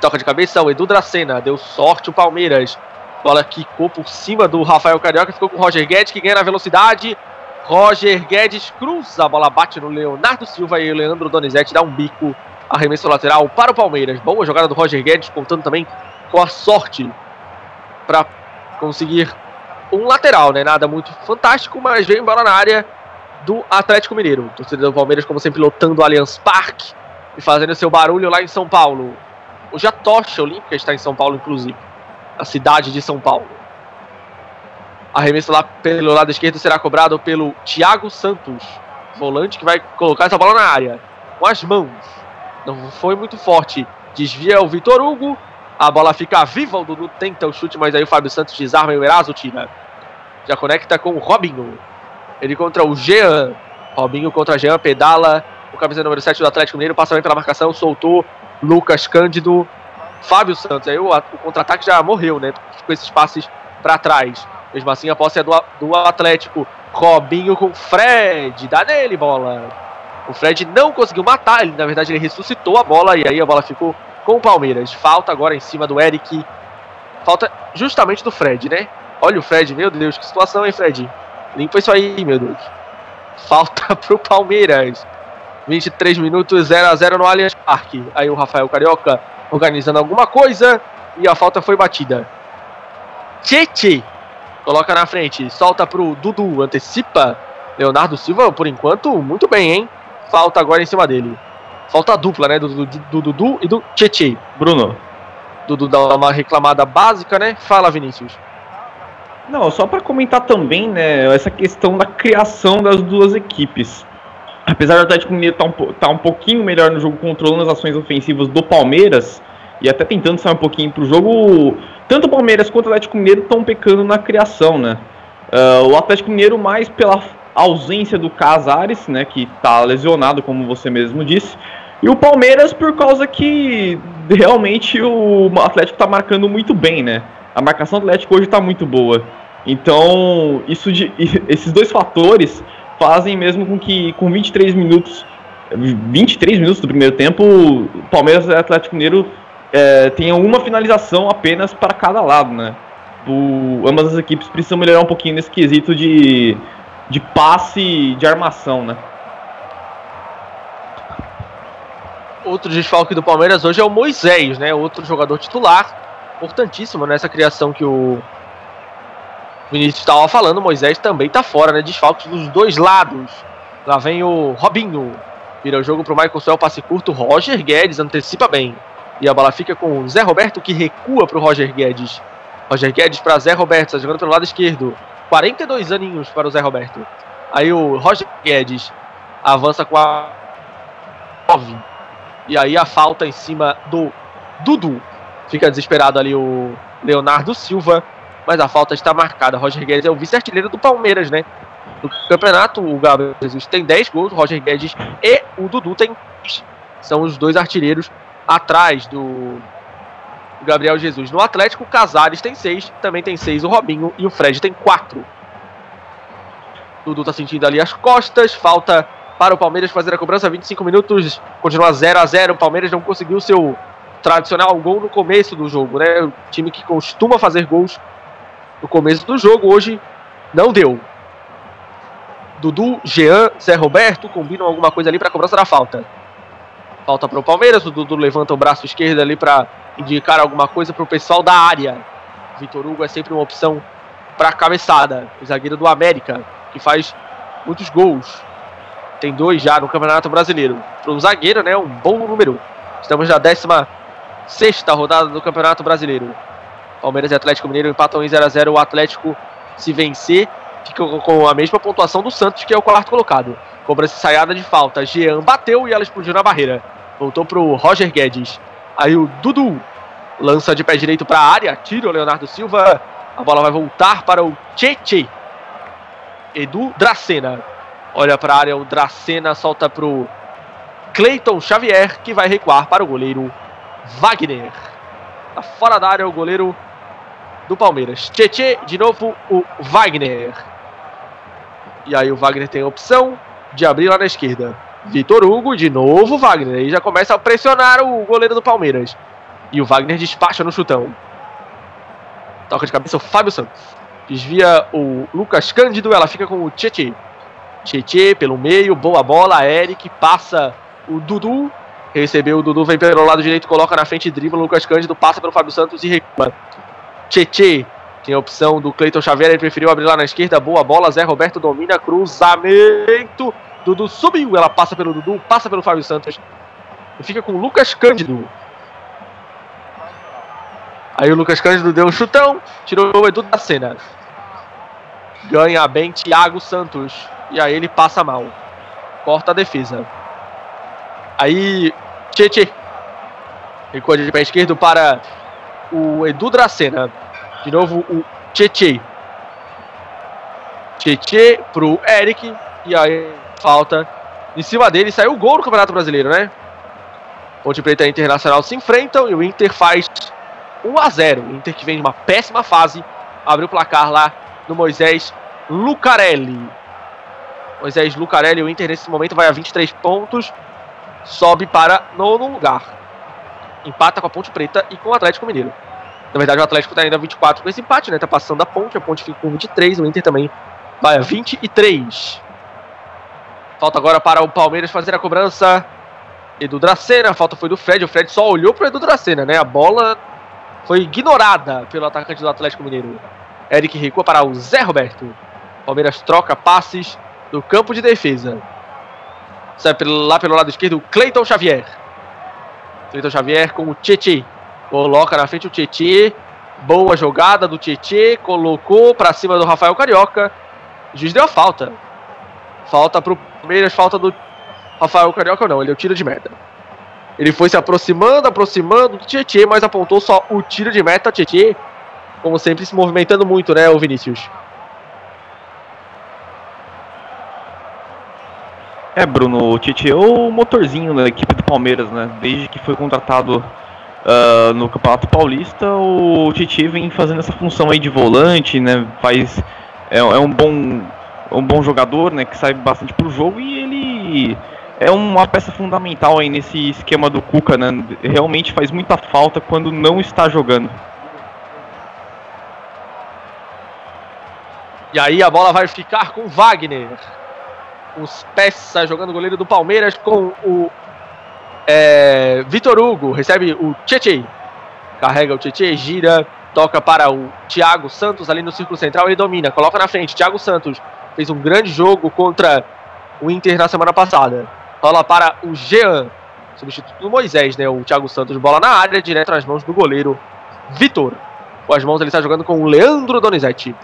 Toca de cabeça o Edu Dracena. Deu sorte o Palmeiras. Bola quicou por cima do Rafael Carioca. Ficou com o Roger Guedes, que ganha na velocidade. Roger Guedes cruza. A bola bate no Leonardo Silva e o Leandro Donizete dá um bico. Arremesso lateral para o Palmeiras. Boa jogada do Roger Guedes, contando também com a sorte para conseguir um lateral, né? Nada muito fantástico, mas veio embora na área do Atlético Mineiro. Torcida do Palmeiras, como sempre, lotando o Allianz Parque e fazendo seu barulho lá em São Paulo. Hoje a tocha olímpica está em São Paulo, inclusive. A cidade de São Paulo. Arremesso lá pelo lado esquerdo será cobrado pelo Thiago Santos, volante que vai colocar essa bola na área. Com as mãos. Não foi muito forte. Desvia o Vitor Hugo. A bola fica viva. O Dudu tenta o chute, mas aí o Fábio Santos desarma e o Eraso tira. Já conecta com o Robinho. Ele contra o Jean. Robinho contra Jean, pedala. O camisa número 7 do Atlético Mineiro passa bem pela marcação, soltou. Lucas Cândido. Fábio Santos. Aí o, o contra-ataque já morreu, né? Com esses passes para trás. Mesmo assim, a posse é do, do Atlético. Robinho com Fred. Dá nele, bola. O Fred não conseguiu matar. Ele, na verdade, ele ressuscitou a bola. E aí a bola ficou com o Palmeiras. Falta agora em cima do Eric. Falta justamente do Fred, né? Olha o Fred, meu Deus, que situação, hein, Fred? Limpa isso aí, meu Deus. Falta pro Palmeiras. 23 minutos, 0 a 0 no Allianz Parque. Aí o Rafael Carioca organizando alguma coisa e a falta foi batida. Tchê coloca na frente, solta pro Dudu, antecipa. Leonardo Silva, por enquanto, muito bem, hein? Falta agora em cima dele. Falta dupla, né? Do, do, do Dudu e do Tchê Bruno. Dudu dá uma reclamada básica, né? Fala, Vinícius. Não, só para comentar também, né, essa questão da criação das duas equipes. Apesar do Atlético Mineiro estar tá um, tá um pouquinho melhor no jogo, controlando as ações ofensivas do Palmeiras, e até tentando sair um pouquinho pro jogo, tanto o Palmeiras quanto o Atlético Mineiro estão pecando na criação, né? Uh, o Atlético Mineiro mais pela ausência do Casares, né, que está lesionado, como você mesmo disse, e o Palmeiras por causa que realmente o Atlético está marcando muito bem, né? A marcação do Atlético hoje está muito boa. Então, isso de, esses dois fatores fazem mesmo com que com 23 minutos 23 minutos do primeiro tempo, o Palmeiras e Atlético Mineiro é, tenham uma finalização apenas para cada lado, né? O, ambas as equipes precisam melhorar um pouquinho nesse quesito de, de passe de armação, né? Outro desfalque do Palmeiras hoje é o Moisés, né? Outro jogador titular, importantíssimo nessa criação que o Vinícius estava falando, Moisés também está fora, né? Desfalques dos dois lados. Lá vem o Robinho. Vira o jogo para o Michael Suel, passe curto. Roger Guedes antecipa bem. E a bola fica com o Zé Roberto que recua para o Roger Guedes. Roger Guedes para Zé Roberto, está jogando pelo lado esquerdo. 42 aninhos para o Zé Roberto. Aí o Roger Guedes avança com a 9. E aí a falta em cima do Dudu. Fica desesperado ali o Leonardo Silva mas a falta está marcada. Roger Guedes é o vice-artilheiro do Palmeiras, né? No campeonato, o Gabriel Jesus tem 10 gols, o Roger Guedes e o Dudu tem são os dois artilheiros atrás do Gabriel Jesus. No Atlético, o Casares tem 6, também tem 6 o Robinho e o Fred tem 4. Dudu tá sentindo ali as costas, falta para o Palmeiras fazer a cobrança, 25 minutos, continua 0 a 0 o Palmeiras não conseguiu seu tradicional gol no começo do jogo, né? O time que costuma fazer gols no começo do jogo, hoje não deu. Dudu, Jean, Zé Roberto combinam alguma coisa ali para cobrança da falta. Falta para o Palmeiras, o Dudu levanta o braço esquerdo ali para indicar alguma coisa para o pessoal da área. Vitor Hugo é sempre uma opção para cabeçada, o zagueiro do América, que faz muitos gols. Tem dois já no Campeonato Brasileiro. Para um zagueiro, né, um bom número. Estamos na 16 rodada do Campeonato Brasileiro. Palmeiras e Atlético Mineiro empatam em 0 a 0 O Atlético, se vencer, fica com a mesma pontuação do Santos, que é o quarto colocado. Cobra-se ensaiada de falta. Jean bateu e ela explodiu na barreira. Voltou pro Roger Guedes. Aí o Dudu lança de pé direito para a área. Tira o Leonardo Silva. A bola vai voltar para o Cheche. Edu Dracena. Olha para a área, o Dracena solta pro Cleiton Xavier, que vai recuar para o goleiro Wagner. Tá fora da área o goleiro do Palmeiras. Tietê, de novo o Wagner. E aí o Wagner tem a opção de abrir lá na esquerda. Vitor Hugo, de novo Wagner. Aí já começa a pressionar o goleiro do Palmeiras. E o Wagner despacha no chutão. Toca de cabeça o Fábio Santos. Desvia o Lucas Cândido, ela fica com o Tietê. Tietê pelo meio, boa bola, Eric passa o Dudu. Recebeu o Dudu, vem pelo lado direito, coloca na frente, dribla o Lucas Cândido, passa pelo Fábio Santos e recua. Tietê tem a opção do Cleiton Xavier, ele preferiu abrir lá na esquerda, boa bola, Zé Roberto domina, cruzamento. Dudu subiu, ela passa pelo Dudu, passa pelo Fábio Santos. E fica com o Lucas Cândido. Aí o Lucas Cândido deu um chutão, tirou o Edu da cena. Ganha bem Thiago Santos. E aí ele passa mal. Corta a defesa. Aí, Tietê. Recua de pé esquerdo para o Edu Dracena. De novo o Tietê. Tietê pro Eric. E aí, falta. Em cima dele saiu o gol do Campeonato Brasileiro, né? Ponte Preta e Internacional se enfrentam e o Inter faz 1 a 0 O Inter que vem de uma péssima fase. Abriu o placar lá no Moisés Lucarelli. Moisés Lucarelli, o Inter nesse momento vai a 23 pontos. Sobe para nono lugar. Empata com a Ponte Preta e com o Atlético Mineiro. Na verdade, o Atlético está ainda a 24 com esse empate, né? Tá passando a Ponte, a Ponte fica com 23, o Inter também vai a 23. Falta agora para o Palmeiras fazer a cobrança. Edu Dracena, a falta foi do Fred. O Fred só olhou para o Edu Dracena, né? A bola foi ignorada pelo atacante do Atlético Mineiro. Eric recua para o Zé Roberto. Palmeiras troca passes do campo de defesa. Sai lá pelo lado esquerdo Cleiton Xavier. Cleiton Xavier com o Tietê. Coloca na frente o Tietê. Boa jogada do Tietê. Colocou para cima do Rafael Carioca. O juiz deu a falta. Falta pro Palmeiras, falta do Rafael Carioca não, ele é o tiro de meta. Ele foi se aproximando, aproximando do Tietê, mas apontou só o tiro de meta. Tietê, como sempre, se movimentando muito, né, o Vinícius? É, Bruno, o Tite é o motorzinho da equipe do Palmeiras, né? Desde que foi contratado uh, no Campeonato Paulista, o Tite vem fazendo essa função aí de volante, né? Faz é, é um bom um bom jogador, né? Que sai bastante pro jogo e ele é uma peça fundamental aí nesse esquema do Cuca, né? Realmente faz muita falta quando não está jogando. E aí a bola vai ficar com Wagner os peças jogando goleiro do Palmeiras com o é, Vitor Hugo. Recebe o Tietê. Carrega o Tietê, gira, toca para o Thiago Santos ali no círculo central. Ele domina, coloca na frente. Thiago Santos fez um grande jogo contra o Inter na semana passada. Rola para o Jean, substituto do Moisés, né? O Thiago Santos, bola na área, direto nas mãos do goleiro Vitor. Com as mãos ele está jogando com o Leandro Donizete.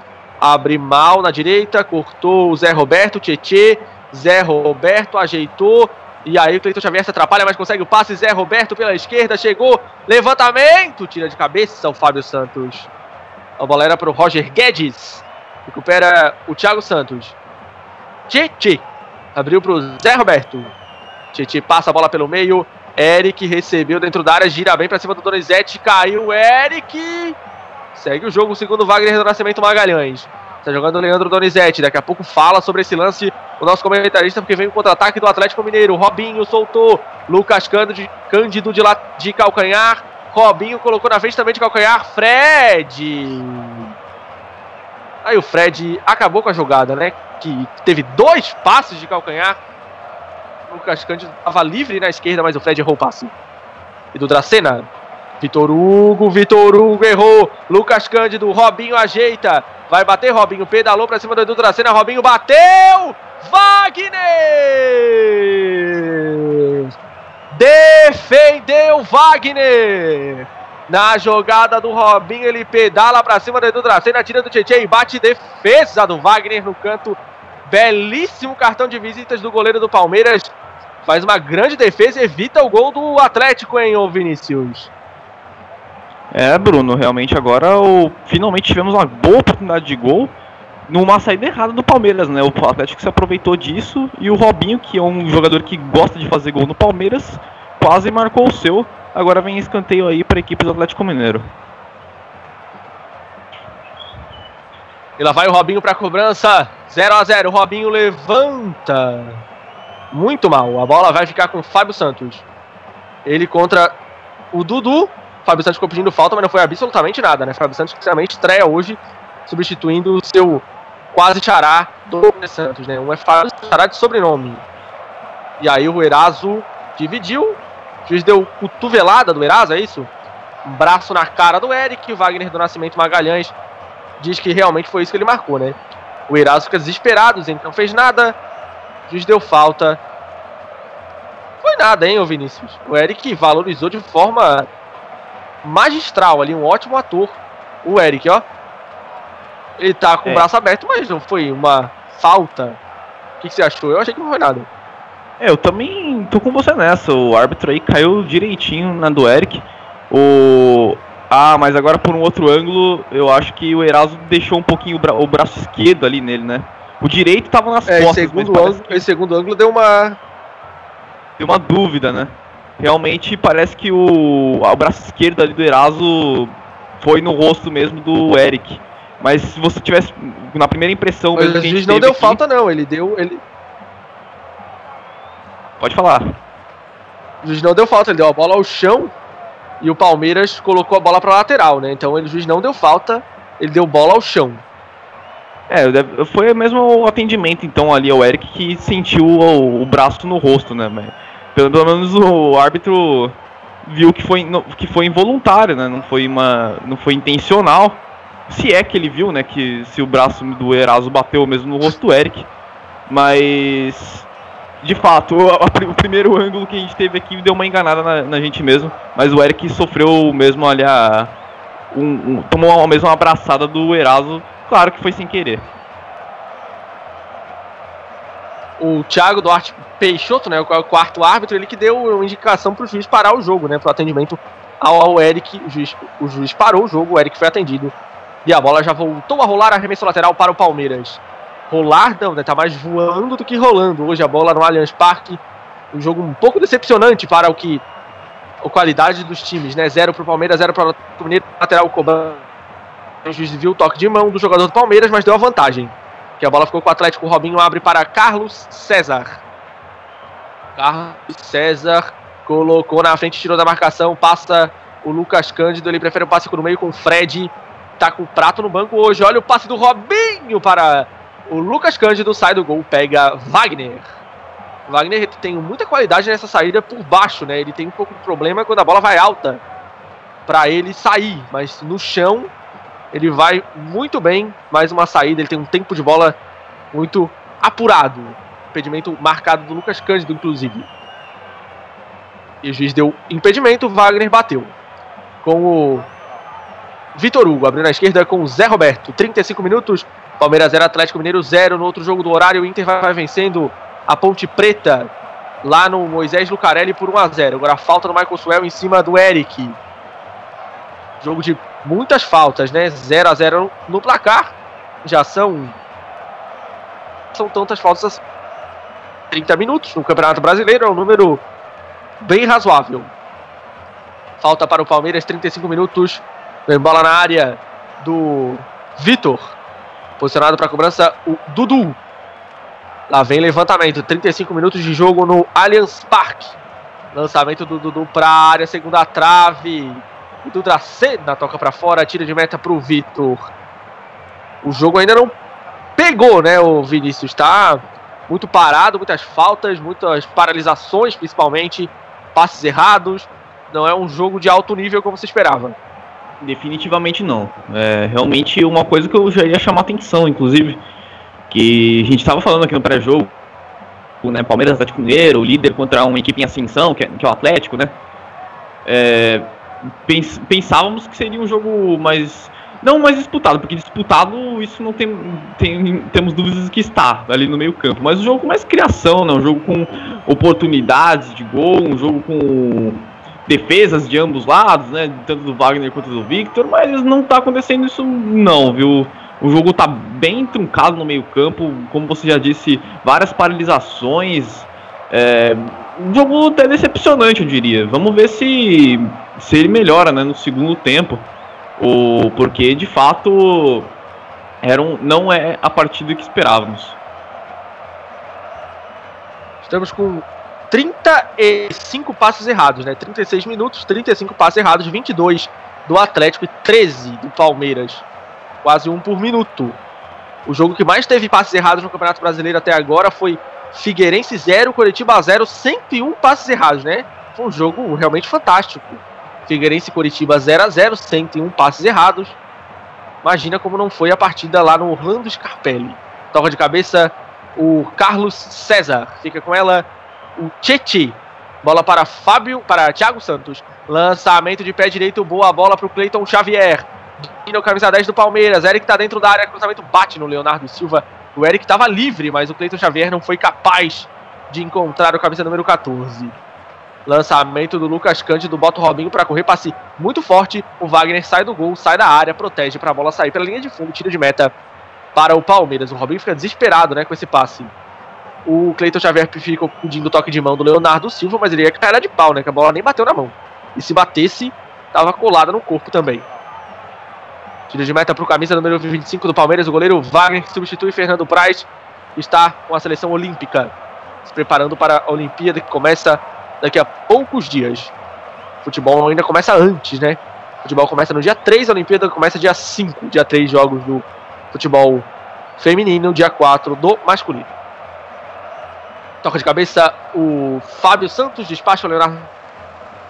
Abre mal na direita, cortou o Zé Roberto, Tietê, Zé Roberto ajeitou. E aí o Cleiton Xavier se atrapalha, mas consegue o passe. Zé Roberto pela esquerda, chegou. Levantamento, tira de cabeça o Fábio Santos. A bola era para o Roger Guedes. Recupera o Thiago Santos. Titi. Abriu para o Zé Roberto. Titi passa a bola pelo meio. Eric recebeu dentro da área, gira bem para cima do Donizete. Caiu Eric. Segue o jogo, o segundo Wagner do Nascimento Magalhães. Está jogando o Leandro Donizete. Daqui a pouco fala sobre esse lance o nosso comentarista, porque vem o contra-ataque do Atlético Mineiro. Robinho soltou. Lucas Cândido, Cândido de, lá, de calcanhar. Robinho colocou na frente também de calcanhar. Fred. Aí o Fred acabou com a jogada, né? Que teve dois passes de calcanhar. Lucas Cândido estava livre na esquerda, mas o Fred errou o passe. E do Dracena. Vitor Hugo, Vitor Hugo errou. Lucas Cândido, Robinho ajeita. Vai bater, Robinho. Pedalou pra cima do Edu Dracena. Robinho bateu! Wagner! Defendeu Wagner! Na jogada do Robinho, ele pedala pra cima do Edu Dracena, tira do Tietchan e bate defesa do Wagner no canto. Belíssimo cartão de visitas do goleiro do Palmeiras. Faz uma grande defesa e evita o gol do Atlético, hein, ô Vinícius? É, Bruno, realmente agora o... finalmente tivemos uma boa oportunidade de gol. numa saída errada do Palmeiras, né? O Atlético se aproveitou disso e o Robinho, que é um jogador que gosta de fazer gol no Palmeiras, quase marcou o seu. Agora vem escanteio aí para a equipe do Atlético Mineiro. E lá vai o Robinho para cobrança. 0 a 0 O Robinho levanta. Muito mal. A bola vai ficar com o Fábio Santos. Ele contra o Dudu. Fábio Santos ficou pedindo falta, mas não foi absolutamente nada, né? Fábio Santos que realmente estreia hoje, substituindo o seu quase xará do Santos, né? Um é Fábio xará de sobrenome. E aí o Eraso dividiu. O juiz deu cotovelada do Eraso, é isso? Um braço na cara do Eric. O Wagner do Nascimento Magalhães diz que realmente foi isso que ele marcou, né? O Eraso fica desesperado, dizendo que não fez nada. O juiz deu falta. Foi nada, hein, ô Vinícius? O Eric valorizou de forma magistral ali, um ótimo ator. O Eric, ó. Ele tá com é. o braço aberto, mas não foi uma falta. O que, que, você achou? Eu achei que não foi nada. É, eu também tô com você nessa. O árbitro aí caiu direitinho na do Eric. O. Ah, mas agora por um outro ângulo, eu acho que o Eraso deixou um pouquinho o, bra o braço esquerdo ali nele, né? O direito tava nas é, costas. Segundo ângulo, que... Esse segundo ângulo deu uma. Deu uma dúvida, né? Realmente parece que o, o braço esquerdo ali do Eraso foi no rosto mesmo do Eric. Mas se você tivesse na primeira impressão, mas o juiz não deu aqui, falta não, ele deu ele Pode falar. O juiz não deu falta, ele deu a bola ao chão e o Palmeiras colocou a bola para lateral, né? Então o juiz não deu falta, ele deu bola ao chão. É, foi mesmo o atendimento então ali ao Eric que sentiu o, o braço no rosto, né? Pelo, pelo menos o árbitro viu que foi, que foi involuntário, né? Não foi uma, não foi intencional. Se é que ele viu, né? Que se o braço do Eraso bateu mesmo no rosto do Eric, mas de fato o, o primeiro ângulo que a gente teve aqui deu uma enganada na, na gente mesmo, mas o Eric sofreu mesmo ali a um, um, tomou a mesma abraçada do Eraso, claro que foi sem querer. O Thiago Duarte Peixoto, né, o quarto árbitro, ele que deu indicação para o juiz parar o jogo, né, para o atendimento ao, ao Eric. O juiz, o juiz parou o jogo, o Eric foi atendido. E a bola já voltou a rolar, arremesso lateral para o Palmeiras. Rolar não, né, tá mais voando do que rolando. Hoje a bola no Allianz Parque. Um jogo um pouco decepcionante para o que a qualidade dos times, né? Zero para o Palmeiras, zero para o Mineiro, lateral cobrando. O juiz viu o toque de mão do jogador do Palmeiras, mas deu a vantagem. A bola ficou com o Atlético. O Robinho abre para Carlos César. Carlos César colocou na frente, tirou da marcação. Passa o Lucas Cândido. Ele prefere o passe no meio com o Fred. Tá com o prato no banco hoje. Olha o passe do Robinho para o Lucas Cândido. Sai do gol. Pega Wagner. Wagner tem muita qualidade nessa saída por baixo, né? Ele tem um pouco de problema quando a bola vai alta para ele sair, mas no chão ele vai muito bem, mais uma saída, ele tem um tempo de bola muito apurado. Impedimento marcado do Lucas Cândido, inclusive. E o juiz deu impedimento, Wagner bateu. Com o Vitor Hugo, abrindo na esquerda com o Zé Roberto. 35 minutos, Palmeiras 0, Atlético Mineiro 0. No outro jogo do horário, o Inter vai vencendo a Ponte Preta lá no Moisés Lucarelli por 1 a 0 Agora falta no Michael Suel em cima do Eric. Jogo de muitas faltas, né? 0 a 0 no placar. Já são são tantas faltas assim. 30 minutos no Campeonato Brasileiro, é um número bem razoável. Falta para o Palmeiras 35 minutos. Vem bola na área do Vitor. Posicionado para a cobrança o Dudu. Lá vem levantamento, 35 minutos de jogo no Allianz Parque. Lançamento do Dudu para a área, segunda trave do Dracena toca para fora, tira de meta pro Vitor. O jogo ainda não pegou, né, o Vinícius? Está muito parado, muitas faltas, muitas paralisações, principalmente, passes errados. Não é um jogo de alto nível como se esperava. Definitivamente não. É realmente uma coisa que eu já ia chamar atenção, inclusive, que a gente estava falando aqui no pré-jogo, né, Palmeiras Atlético Mineiro, o líder contra uma equipe em ascensão, que é, que é o Atlético, né? É, pensávamos que seria um jogo mais. Não mais disputado, porque disputado isso não tem, tem temos dúvidas que está ali no meio campo, mas um jogo com mais criação, né? um jogo com oportunidades de gol, um jogo com defesas de ambos lados, né? Tanto do Wagner quanto do Victor, mas não está acontecendo isso não, viu? O jogo tá bem truncado no meio-campo, como você já disse, várias paralisações. É, um jogo até decepcionante, eu diria. Vamos ver se, se ele melhora né, no segundo tempo. O, porque de fato era um, não é a partida que esperávamos. Estamos com 35 passes errados, né? 36 minutos, 35 passes errados, 22 do Atlético e 13 do Palmeiras. Quase um por minuto. O jogo que mais teve passes errados no Campeonato Brasileiro até agora foi Figueirense 0, Curitiba 0, 101 passes errados, né? Foi um jogo realmente fantástico. Figueirense e Curitiba 0 a 0, 101 passes errados. Imagina como não foi a partida lá no Orlando Scarpelli. Toca de cabeça o Carlos César. Fica com ela o Tcheti. Bola para Fábio, para Thiago Santos. Lançamento de pé direito, boa bola para o Cleiton Xavier. no camisa 10 do Palmeiras. Eric está dentro da área, cruzamento bate no Leonardo Silva. O Eric estava livre, mas o Cleiton Xavier não foi capaz de encontrar o camisa número 14. Lançamento do Lucas Cândido, bota o Robinho para correr, passe muito forte. O Wagner sai do gol, sai da área, protege para a bola sair pela linha de fundo, tiro de meta para o Palmeiras. O Robinho fica desesperado né, com esse passe. O Cleiton Xavier fica pedindo o toque de mão do Leonardo Silva, mas ele ia cair de pau, né? Que a bola nem bateu na mão. E se batesse, estava colada no corpo também. Tiro de meta para o camisa número 25 do Palmeiras, o goleiro Wagner, que substitui Fernando Praz, está com a seleção olímpica, se preparando para a Olimpíada que começa daqui a poucos dias. O futebol ainda começa antes, né? O futebol começa no dia 3, a Olimpíada começa dia 5, dia 3 jogos do futebol feminino, dia 4 do masculino. Toca de cabeça o Fábio Santos, despacha o Leonardo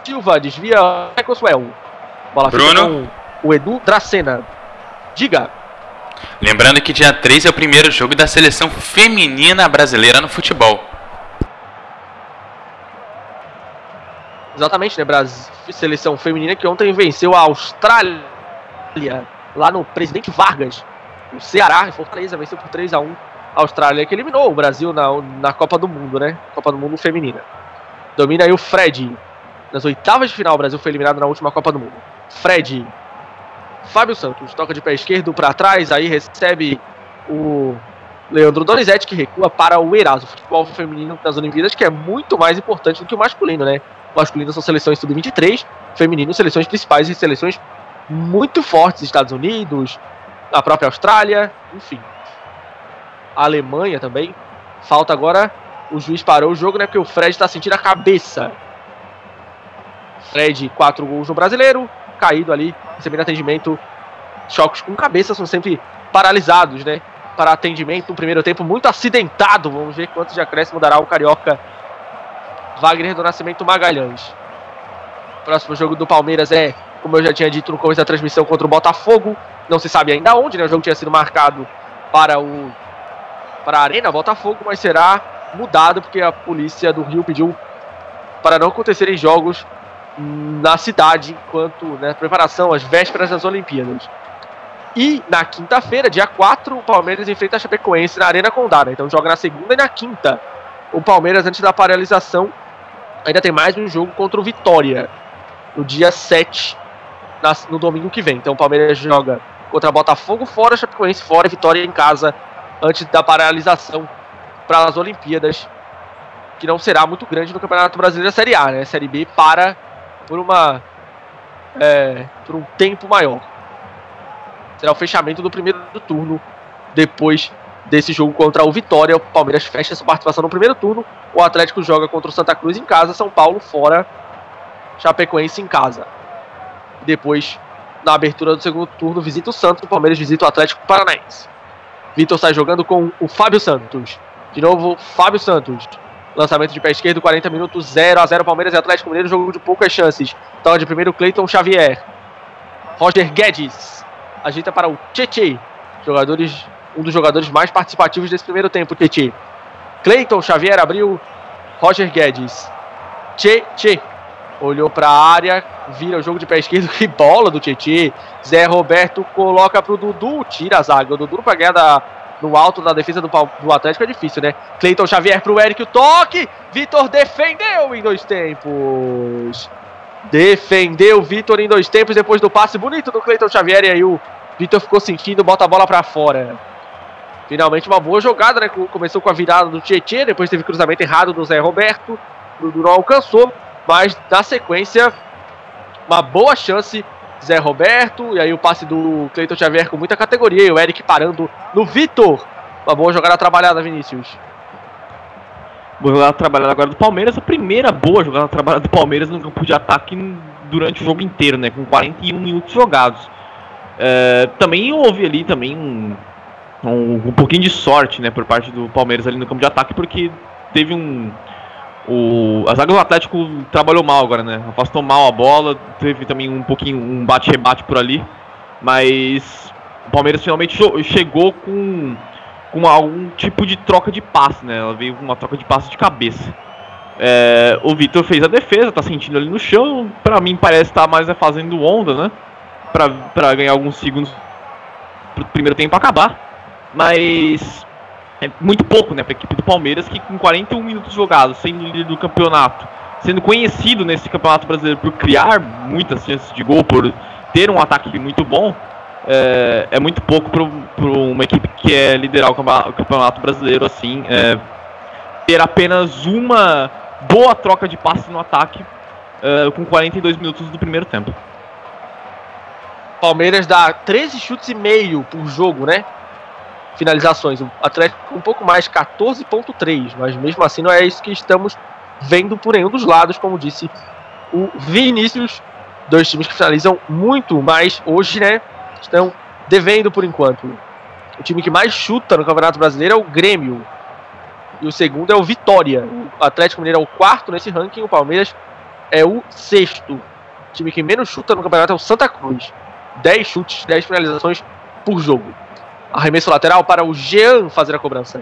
Silva, desvia Ecoswell. Bola Bruno. O Edu Dracena. Diga. Lembrando que dia 3 é o primeiro jogo da seleção feminina brasileira no futebol. Exatamente, né? Brasil, seleção feminina que ontem venceu a Austrália lá no Presidente Vargas. O Ceará, em Fortaleza, venceu por 3 a 1 a Austrália, que eliminou o Brasil na, na Copa do Mundo, né? Copa do Mundo Feminina. Domina aí o Fred. Nas oitavas de final, o Brasil foi eliminado na última Copa do Mundo. Fred. Fábio Santos toca de pé esquerdo para trás, aí recebe o Leandro Donizete, que recua para o Eraso, futebol feminino das Olimpíadas, que é muito mais importante do que o masculino, né? masculino são seleções sub-23, feminino seleções principais e seleções muito fortes, Estados Unidos, a própria Austrália, enfim. A Alemanha também. Falta agora, o juiz parou o jogo, né, porque o Fred está sentindo a cabeça. Fred, quatro gols no brasileiro, caído ali, recebendo atendimento. Choques com cabeça são sempre paralisados, né? Para atendimento, um primeiro tempo muito acidentado. Vamos ver quantos de acréscimo dará o Carioca Wagner do Nascimento Magalhães. Próximo jogo do Palmeiras é, como eu já tinha dito no começo da transmissão, contra o Botafogo. Não se sabe ainda onde, né? O jogo tinha sido marcado para o para a Arena Botafogo, mas será mudado porque a polícia do Rio pediu para não acontecerem jogos na cidade enquanto né, preparação às vésperas das Olimpíadas. E na quinta-feira, dia 4, o Palmeiras enfrenta a Chapecoense na Arena Condá. Né? Então joga na segunda e na quinta. O Palmeiras, antes da paralisação, ainda tem mais um jogo contra o Vitória. No dia 7, no domingo que vem. Então o Palmeiras joga contra Botafogo fora, Chapecoense fora, Vitória em casa, antes da paralisação para as Olimpíadas, que não será muito grande no Campeonato Brasileiro da Série A, né? Série B para por uma é, por um tempo maior. Será o fechamento do primeiro turno depois desse jogo contra o Vitória. O Palmeiras fecha sua participação no primeiro turno. O Atlético joga contra o Santa Cruz em casa, São Paulo fora, Chapecoense em casa. Depois, na abertura do segundo turno, visita o Santos, o Palmeiras visita o Atlético Paranaense. Vitor sai jogando com o Fábio Santos. De novo, Fábio Santos. Lançamento de pé esquerdo, 40 minutos, 0 a 0 Palmeiras e Atlético Mineiro, jogo de poucas chances. Toca de primeiro Cleiton Xavier. Roger Guedes ajeita para o Tietê. Jogadores um dos jogadores mais participativos desse primeiro tempo, Tietê. Cleiton Xavier abriu, Roger Guedes. Tchê. Olhou para a área, vira o jogo de pé esquerdo, que bola do Tietê. Zé Roberto coloca pro Dudu, tira a zaga. O Dudu para ganhar da, no alto da defesa do, do Atlético é difícil, né? Cleiton Xavier pro Eric, o toque. Vitor defendeu em dois tempos. Defendeu Vitor em dois tempos depois do passe bonito do Cleiton Xavier. E aí o Vitor ficou sentindo, bota a bola para fora. Finalmente uma boa jogada, né? Começou com a virada do Tietchan, depois teve cruzamento errado do Zé Roberto. O Dudu não alcançou, mas na sequência, uma boa chance. Zé Roberto, e aí o passe do Cleiton Xavier com muita categoria, e o Eric parando no Vitor. Uma boa jogada trabalhada, Vinícius. Boa jogada trabalhada agora do Palmeiras, a primeira boa jogada trabalhada do Palmeiras no campo de ataque durante o jogo inteiro, né? Com 41 minutos jogados. É, também houve ali também um, um, um, pouquinho de sorte, né, por parte do Palmeiras ali no campo de ataque, porque teve um o a zaga do Atlético trabalhou mal agora, né? Afastou mal a bola, teve também um pouquinho um bate-rebate por ali, mas o Palmeiras finalmente chegou com com algum tipo de troca de passe, né? Ela veio com uma troca de passe de cabeça. É, o Vitor fez a defesa, tá sentindo ali no chão. Pra mim parece estar tá mais é fazendo onda, né? Pra, pra ganhar alguns segundos pro primeiro tempo acabar. Mas é muito pouco, né, pra equipe do Palmeiras, que com 41 minutos jogados, sendo líder do campeonato, sendo conhecido nesse campeonato brasileiro por criar muitas chances de gol, por ter um ataque muito bom, é, é muito pouco para uma equipe que é liderar o campeonato brasileiro assim. É, ter apenas uma boa troca de passes no ataque é, com 42 minutos do primeiro tempo. Palmeiras dá 13 chutes e meio por jogo, né? Finalizações. O Atlético um pouco mais, 14.3, mas mesmo assim não é isso que estamos vendo por nenhum dos lados, como disse o Vinícius. Dois times que finalizam muito mais hoje, né? Estão devendo por enquanto. O time que mais chuta no Campeonato Brasileiro é o Grêmio. E o segundo é o Vitória. O Atlético Mineiro é o quarto nesse ranking, o Palmeiras é o sexto. O time que menos chuta no campeonato é o Santa Cruz. 10 chutes, 10 finalizações por jogo. Arremesso lateral para o Jean fazer a cobrança.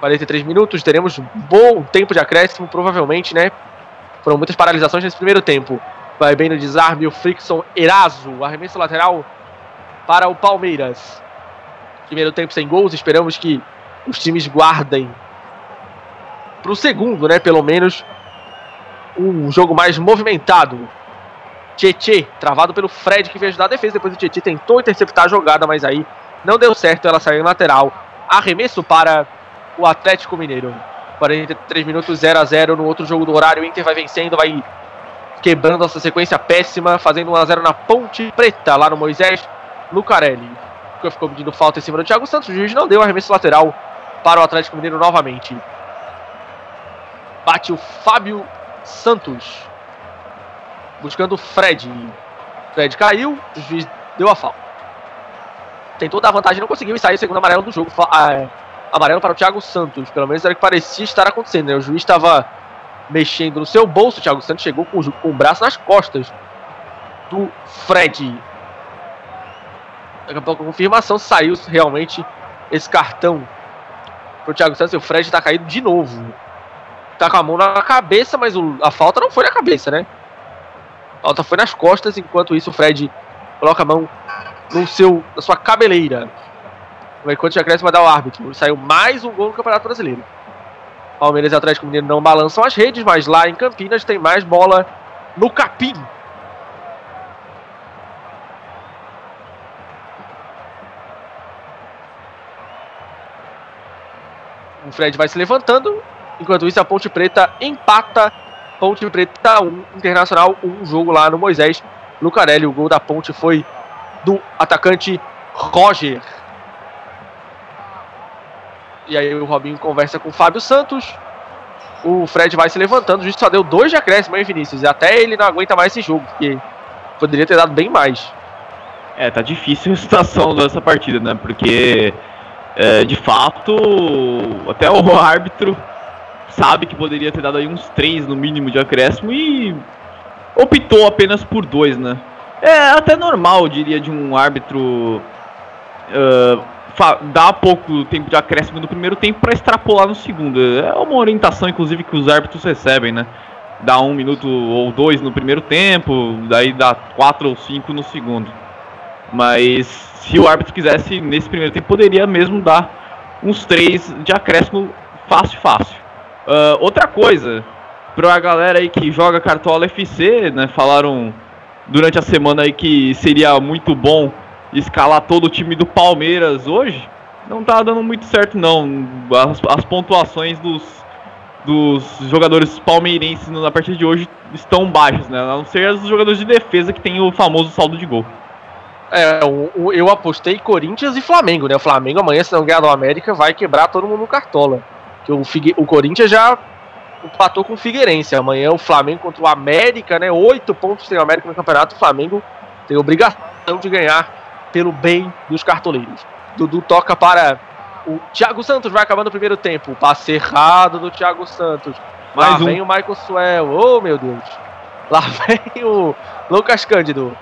43 minutos, teremos bom tempo de acréscimo, provavelmente, né? Foram muitas paralisações nesse primeiro tempo. Vai bem no desarme o Frickson Eraso. Arremesso lateral para o Palmeiras. Primeiro tempo sem gols, esperamos que os times guardem para o segundo, né? Pelo menos um jogo mais movimentado. Tietê, travado pelo Fred que veio ajudar a defesa. Depois o Tietê tentou interceptar a jogada, mas aí não deu certo, ela saiu em lateral. Arremesso para o Atlético Mineiro. 43 minutos 0 a 0 no outro jogo do horário. O Inter vai vencendo, vai quebrando essa sequência péssima, fazendo 1 a 0 na Ponte Preta, lá no Moisés Lucarelli. Que ficou pedindo falta em cima do Thiago Santos. O juiz não deu arremesso lateral para o Atlético Mineiro novamente. Bate o Fábio Santos. Buscando o Fred. Fred caiu, o juiz deu a falta tentou dar vantagem, não conseguiu e saiu o segundo amarelo do jogo. Ah, amarelo para o Thiago Santos. Pelo menos era o que parecia estar acontecendo. Né? O juiz estava mexendo no seu bolso. O Thiago Santos chegou com, com o braço nas costas do Fred. Daqui a pouco confirmação saiu realmente esse cartão para o Thiago Santos. E o Fred está caído de novo. Tá com a mão na cabeça, mas o, a falta não foi na cabeça, né? A falta foi nas costas. Enquanto isso, o Fred coloca a mão no seu, na sua cabeleira. Enquanto já cresce, vai dar o árbitro. Saiu mais um gol no Campeonato Brasileiro. Palmeiras e Atlético Mineiro não balançam as redes, mas lá em Campinas tem mais bola no capim. O Fred vai se levantando. Enquanto isso, a Ponte Preta empata. Ponte Preta 1, Internacional 1, jogo lá no Moisés Lucarelli. O gol da Ponte foi do atacante Roger. E aí o Robinho conversa com o Fábio Santos. O Fred vai se levantando. O juiz só deu dois de acréscimo, hein, Vinícius? E até ele não aguenta mais esse jogo, porque poderia ter dado bem mais. É, tá difícil a situação dessa partida, né? Porque, é, de fato, até o árbitro sabe que poderia ter dado aí uns três no mínimo de acréscimo e optou apenas por dois, né? É até normal, eu diria, de um árbitro uh, dar pouco tempo de acréscimo no primeiro tempo para extrapolar no segundo. É uma orientação, inclusive, que os árbitros recebem, né? Dá um minuto ou dois no primeiro tempo, daí dá quatro ou cinco no segundo. Mas se o árbitro quisesse, nesse primeiro tempo, poderia mesmo dar uns três de acréscimo fácil, fácil. Uh, outra coisa, para a galera aí que joga Cartola FC, né? Falaram durante a semana aí que seria muito bom escalar todo o time do Palmeiras hoje, não tá dando muito certo não. As, as pontuações dos, dos jogadores palmeirenses na partida de hoje estão baixas, né? A não ser os jogadores de defesa que tem o famoso saldo de gol. É, eu, eu apostei Corinthians e Flamengo, né? O Flamengo amanhã, se não ganhar do América, vai quebrar todo mundo no cartola. Que o, o Corinthians já empatou com o Figueirense. Amanhã o Flamengo contra o América, né? Oito pontos tem o América no campeonato. O Flamengo tem obrigação de ganhar pelo bem dos cartoleiros. Dudu toca para o Thiago Santos, vai acabando o primeiro tempo. Passe errado do Thiago Santos. Mais Lá um. vem o Michael Suel. Oh, meu Deus. Lá vem o Lucas Cândido.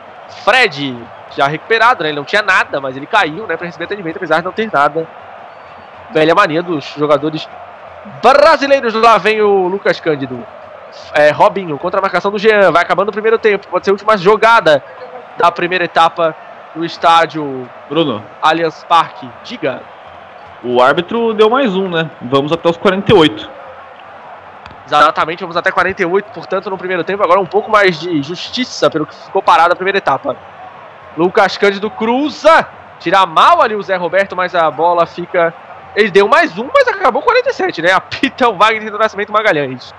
Fred, já recuperado, né? Ele não tinha nada, mas ele caiu, né? Para receber atendimento, apesar de não ter nada. Velha mania dos jogadores brasileiros. Lá vem o Lucas Cândido. É, Robinho contra a marcação do Jean. Vai acabando o primeiro tempo. Pode ser a última jogada da primeira etapa do estádio Bruno Allianz Parque. Diga. O árbitro deu mais um, né? Vamos até os 48. Exatamente, vamos até 48, portanto, no primeiro tempo. Agora um pouco mais de justiça pelo que ficou parado a primeira etapa. Lucas Cândido cruza. Tira mal ali o Zé Roberto, mas a bola fica ele deu mais um, mas acabou 47, né? Apita o Wagner do Nascimento Magalhães.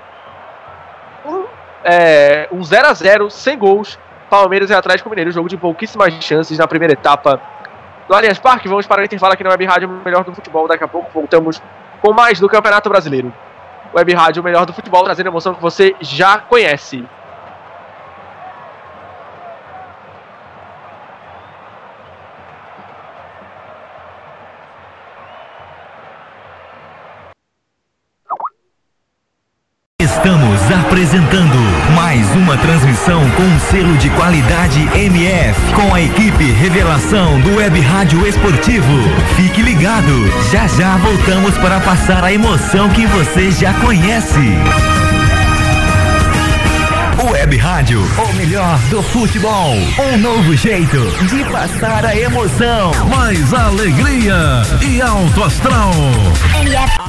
Um, é, um 0 a 0 sem gols. Palmeiras e Atlético Mineiro. Jogo de pouquíssimas chances na primeira etapa do Allianz Parque. Vamos para o intervalo aqui na Web Rádio Melhor do Futebol. Daqui a pouco voltamos com mais do Campeonato Brasileiro. Web Rádio Melhor do Futebol, trazendo a emoção que você já conhece. Estamos apresentando mais uma transmissão com selo de qualidade MF, com a equipe Revelação do Web Rádio Esportivo. Fique ligado, já já voltamos para passar a emoção que você já conhece. Web Rádio, o melhor do futebol. Um novo jeito de passar a emoção. Mais alegria e alto astral. MF.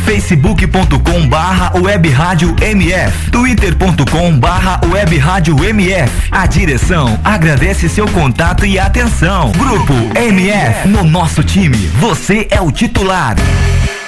facebook.com barra web rádio MF twitter.com barra web rádio MF A direção agradece seu contato e atenção. Grupo MF, no nosso time, você é o titular.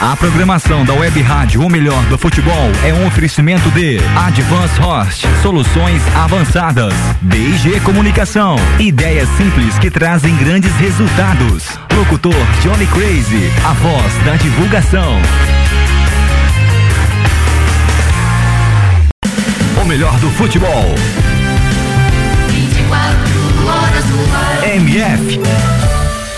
A programação da Web Rádio, o melhor do futebol, é um oferecimento de Advance Host, soluções avançadas, BG Comunicação, ideias simples que trazem grandes resultados. Locutor Johnny Crazy, a voz da divulgação. O melhor do futebol. MF.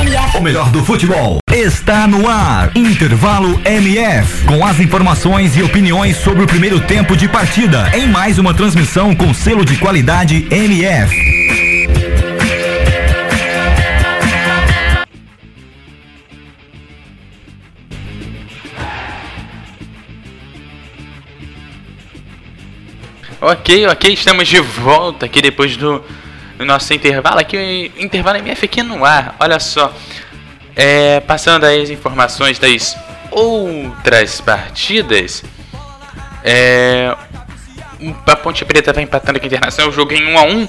MF. o melhor do futebol está no ar. Intervalo MF. Com as informações e opiniões sobre o primeiro tempo de partida. Em mais uma transmissão com selo de qualidade MF. Ok, ok, estamos de volta aqui depois do, do nosso intervalo. Aqui o intervalo MF aqui no ar. Olha só. É, passando aí as informações das outras partidas. É, a Ponte Preta vai empatando com a Internacional, o jogo em 1 a 1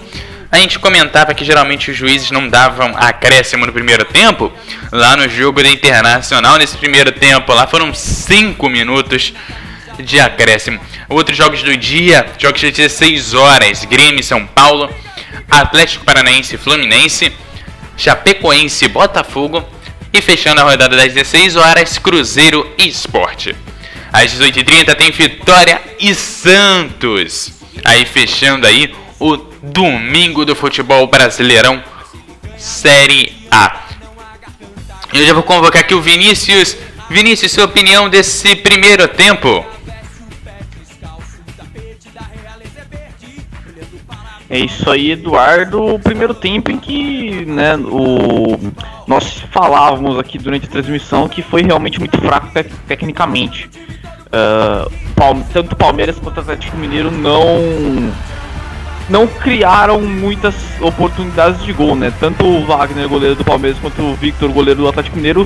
A gente comentava que geralmente os juízes não davam acréscimo no primeiro tempo. Lá no jogo da Internacional, nesse primeiro tempo, lá foram 5 minutos de acréscimo. Outros jogos do dia, jogos de 16 horas, Grêmio São Paulo, Atlético Paranaense Fluminense, Chapecoense Botafogo e fechando a rodada das 16 horas, Cruzeiro e Esporte. Às 18h30 tem Vitória e Santos. Aí fechando aí o domingo do futebol brasileirão Série A. Eu já vou convocar aqui o Vinícius. Vinícius, sua opinião desse primeiro tempo? É isso aí, Eduardo. O primeiro tempo em que né, o... nós falávamos aqui durante a transmissão que foi realmente muito fraco tec- tecnicamente. Ah, Palme- tanto Palmeiras quanto Atlético Mineiro não não criaram muitas oportunidades de gol, né? Tanto o Wagner, goleiro do Palmeiras, quanto o Victor, goleiro do Atlético Mineiro,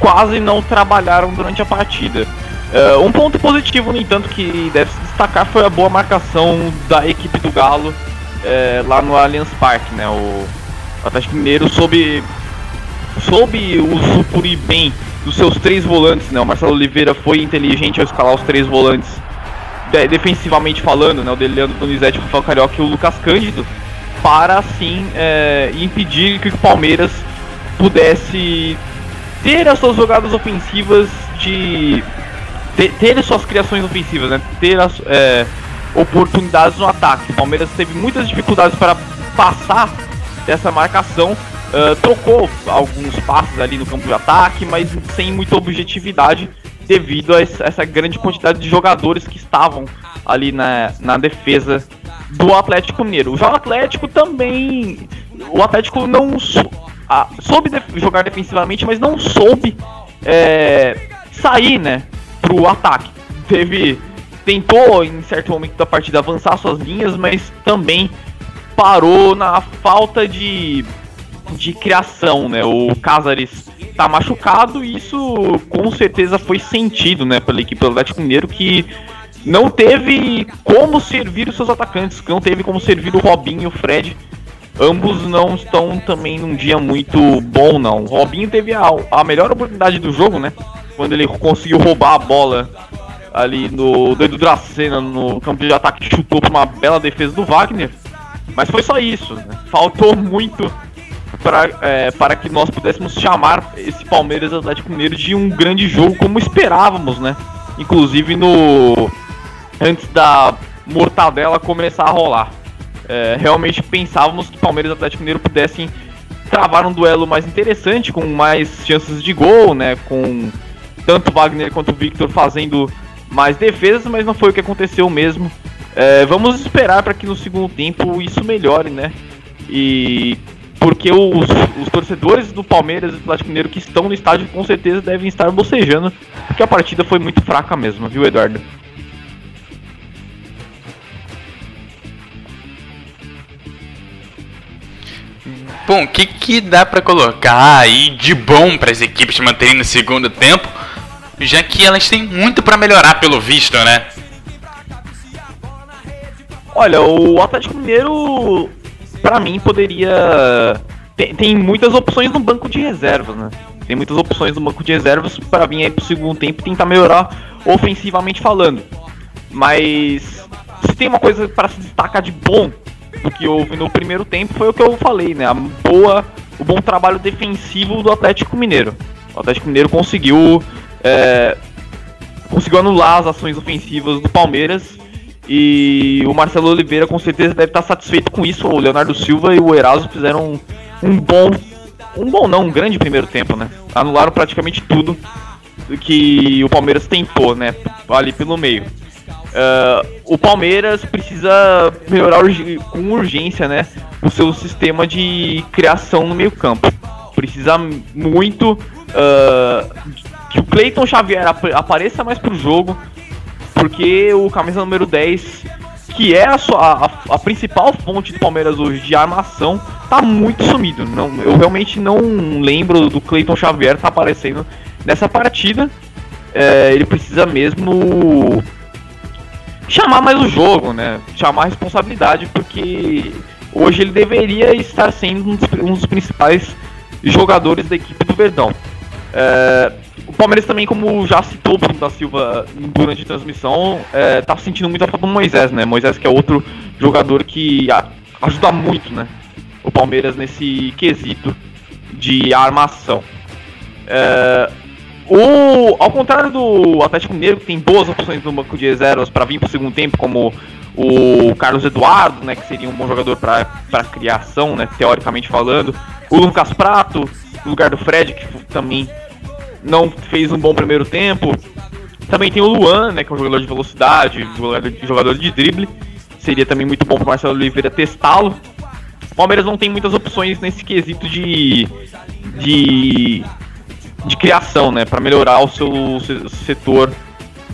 quase não trabalharam durante a partida. Ah, um ponto positivo, no entanto, que deve se destacar foi a boa marcação da equipe do Galo eh, lá no Allianz Parque, né? O Atlético Mineiro soube, soube usufruir bem dos seus três volantes, né? O Marcelo Oliveira foi inteligente ao escalar os três volantes de- defensivamente falando, né, o Deliano Donizete, o Rafael Carioca e o Lucas Cândido, para assim é, impedir que o Palmeiras pudesse ter as suas jogadas ofensivas de ter, ter as suas criações ofensivas, né, ter as é, oportunidades no ataque. O Palmeiras teve muitas dificuldades para passar dessa marcação. ah, trocou alguns passes ali no campo de ataque, mas sem muita objetividade devido a essa essa grande quantidade de jogadores que estavam ali na, na defesa do Atlético Mineiro. Já o Atlético também. O Atlético não sou- a- soube def- jogar defensivamente, mas não soube é, sair, né, pro ataque. Teve. Tentou em certo momento da partida avançar suas linhas, mas também parou na falta de, de criação, né? O Cázares tá machucado e isso com certeza foi sentido, né, pela equipe do Atlético Mineiro que não teve como servir os seus atacantes, não teve como servir o Robinho e o Fred. Ambos não estão também num dia muito bom, não. O Robinho teve a, a melhor oportunidade do jogo, né? Quando ele conseguiu roubar a bola ali no dedo Dracena no campo de ataque, chutou para uma bela defesa do Wagner. Mas foi só isso. né? Faltou muito pra, é, para que nós pudéssemos chamar esse Palmeiras Atlético Mineiro de um grande jogo como esperávamos, né? Inclusive no antes da mortadela começar a rolar. É, realmente pensávamos que Palmeiras e Atlético Mineiro pudessem travar um duelo mais interessante, com mais chances de gol, né? Com tanto Wagner quanto Victor fazendo mais defesas, mas não foi o que aconteceu mesmo. É, vamos esperar para que no segundo tempo isso melhore, né? E porque os, os torcedores do Palmeiras e do Atlético Mineiro que estão no estádio com certeza devem estar bocejando, porque a partida foi muito fraca mesmo, viu, Eduardo? Bom, o que, que dá para colocar aí de bom para as equipes manterem no segundo tempo, já que elas têm muito para melhorar pelo visto, né? Olha, o Atlético Mineiro, para mim, poderia. Tem, tem, muitas opções no banco de reservas, né? Tem muitas opções no banco de reservas para vir aí pro segundo tempo tentar melhorar ofensivamente falando. Mas se tem uma coisa para se destacar de bom do que houve no primeiro tempo foi o que eu falei, né? A boa, o bom trabalho defensivo do Atlético Mineiro. O Atlético Mineiro conseguiu é, conseguiu anular as ações ofensivas do Palmeiras e o Marcelo Oliveira com certeza deve estar satisfeito com isso. O Leonardo Silva e o Eraso fizeram um, um bom, um bom não, um grande primeiro tempo, né? Anularam praticamente tudo que o Palmeiras tentou, né? Ali pelo meio. Uh, o Palmeiras precisa melhorar com urgência, né? O seu sistema de criação no meio campo. Precisa muito uh, que o Cleiton Xavier ap apareça mais pro jogo, porque o camisa número 10, que é a, sua, a, a, principal fonte do Palmeiras hoje de armação, tá muito sumido. Não, eu realmente não lembro do Cleiton Xavier tá aparecendo nessa partida. É, ele precisa mesmo chamar mais o jogo, né? Chamar a responsabilidade, porque hoje ele deveria estar sendo um dos, um dos principais jogadores da equipe do Verdão. É, Palmeiras também, como já citou o Bruno da Silva durante a transmissão, é, tá sentindo muito a falta do Moisés, né? Moisés que é outro jogador que ajuda muito, né? O Palmeiras nesse quesito de armação. É, o, ao contrário do Atlético Mineiro, que tem boas opções no banco de reservas para vir para o segundo tempo, como o Carlos Eduardo, né, que seria um bom jogador para criação, né, teoricamente falando. O Lucas Prato, no lugar do Fred, que também não fez um bom primeiro tempo. Também tem o Luan, né, que é um jogador de velocidade, jogador de drible. Seria também muito bom para Marcelo Oliveira testá-lo. O Palmeiras não tem muitas opções nesse quesito de, de de criação, né, para melhorar o seu setor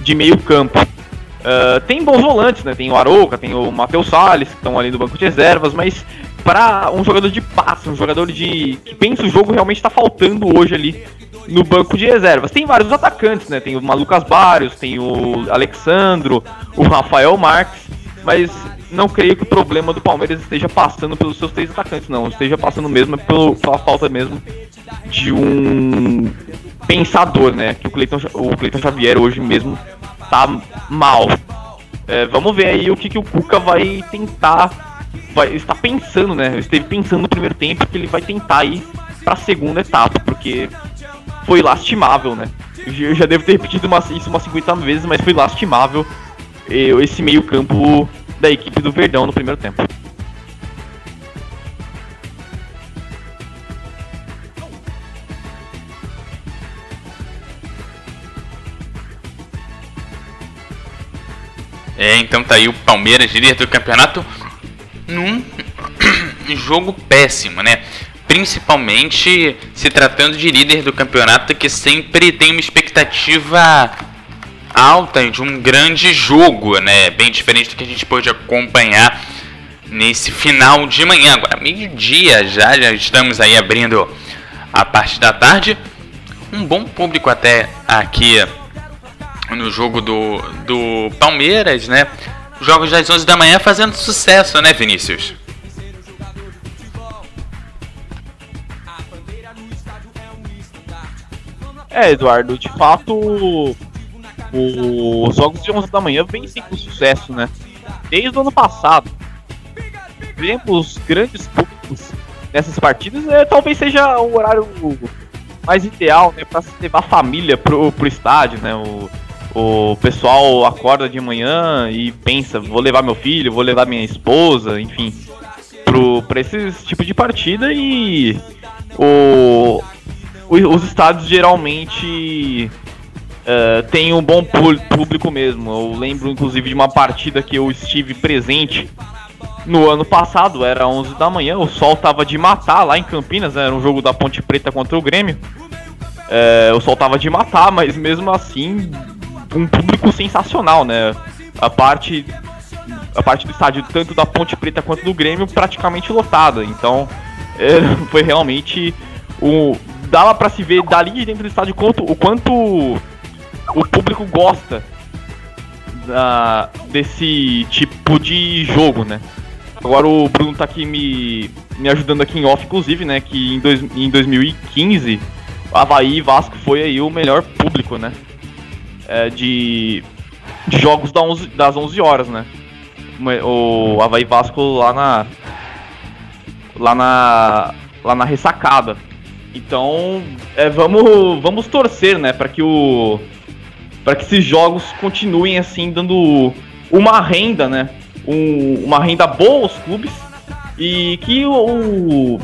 de meio campo. Uh, tem bons volantes, né? Tem o Arouca, tem o Matheus Salles, que estão ali no banco de reservas, mas para um jogador de passe, um jogador de que pensa o jogo, realmente está faltando hoje ali no banco de reservas. Tem vários atacantes, né? Tem o Malucas Barrios, tem o Alexandro, o Rafael Marques, mas não creio que o problema do Palmeiras esteja passando pelos seus três atacantes, não. Esteja passando mesmo pelo, pela falta mesmo de um pensador, né? Que o Cleiton, o Cleiton Xavier hoje mesmo tá mal. É, vamos ver aí o que, que o Cuca vai tentar. Vai, está pensando, né? Esteve pensando no primeiro tempo que ele vai tentar ir para a segunda etapa, porque foi lastimável, né? Eu já devo ter repetido uma, isso umas 50 vezes, mas foi lastimável esse meio-campo da equipe do Verdão no primeiro tempo. É, então tá aí o Palmeiras, líder do campeonato, num jogo péssimo, né? Principalmente se tratando de líder do campeonato que sempre tem uma expectativa alta de um grande jogo, né? Bem diferente do que a gente pôde acompanhar nesse final de manhã. Agora, meio-dia já, já estamos aí abrindo a parte da tarde. Um bom público até aqui no jogo do, do Palmeiras, né? Jogos das 11 da manhã fazendo sucesso, né, Vinícius? É, Eduardo, de fato, os jogos de 11 da manhã vêm sim com sucesso, né? Desde o ano passado, vemos grandes públicos nessas partidas, é, talvez seja o horário mais ideal, né, para levar a família pro, pro estádio, né? O, o pessoal acorda de manhã e pensa, vou levar meu filho, vou levar minha esposa, enfim, pro, pra esse tipo de partida e o, os estádios geralmente é, tem um bom público mesmo. Eu lembro inclusive de uma partida que eu estive presente no ano passado, era 11 da manhã, o sol tava de matar lá em Campinas, né? era um jogo da Ponte Preta contra o Grêmio. É, o sol tava de matar, mas mesmo assim, um público sensacional, né? A parte a parte do estádio tanto da Ponte Preta quanto do Grêmio praticamente lotada. Então, é, foi realmente o dava para se ver dali de dentro do estádio quanto, o quanto o público gosta da, desse tipo de jogo, né? Agora o Bruno tá aqui me, me ajudando aqui em off, inclusive, né? Que em, dois, em 2015, Havaí e Vasco foi aí o melhor público, né? É, de, de jogos da 11, das 11 horas, né? O Havaí Vasco lá na. Lá na. Lá na ressacada. Então, é, vamos, vamos torcer, né? para que o. para que esses jogos continuem assim, dando uma renda, né? um, uma renda boa aos clubes e que o,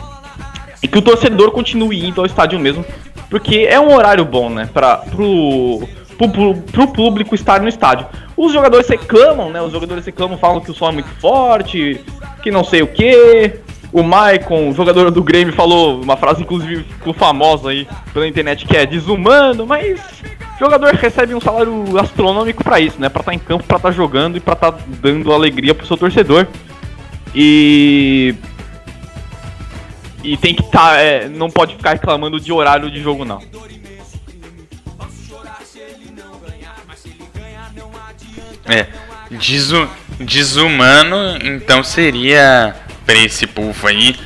e que o torcedor continue indo ao estádio mesmo, porque é um horário bom, né, para pro, pro, pro público estar no estádio. Os jogadores reclamam, né? Os jogadores reclamam, falam que o som é muito forte, que não sei o que. O Maicon, jogador do Grêmio, falou uma frase inclusive ficou famosa aí pela internet que é desumano, mas jogador recebe um salário astronômico para isso, né? Para estar tá em campo, para estar tá jogando e para estar tá dando alegria pro seu torcedor. E e tem que estar, tá, é, não pode ficar reclamando de horário de jogo não. É, desu, desumano, então seria para esse povo aí,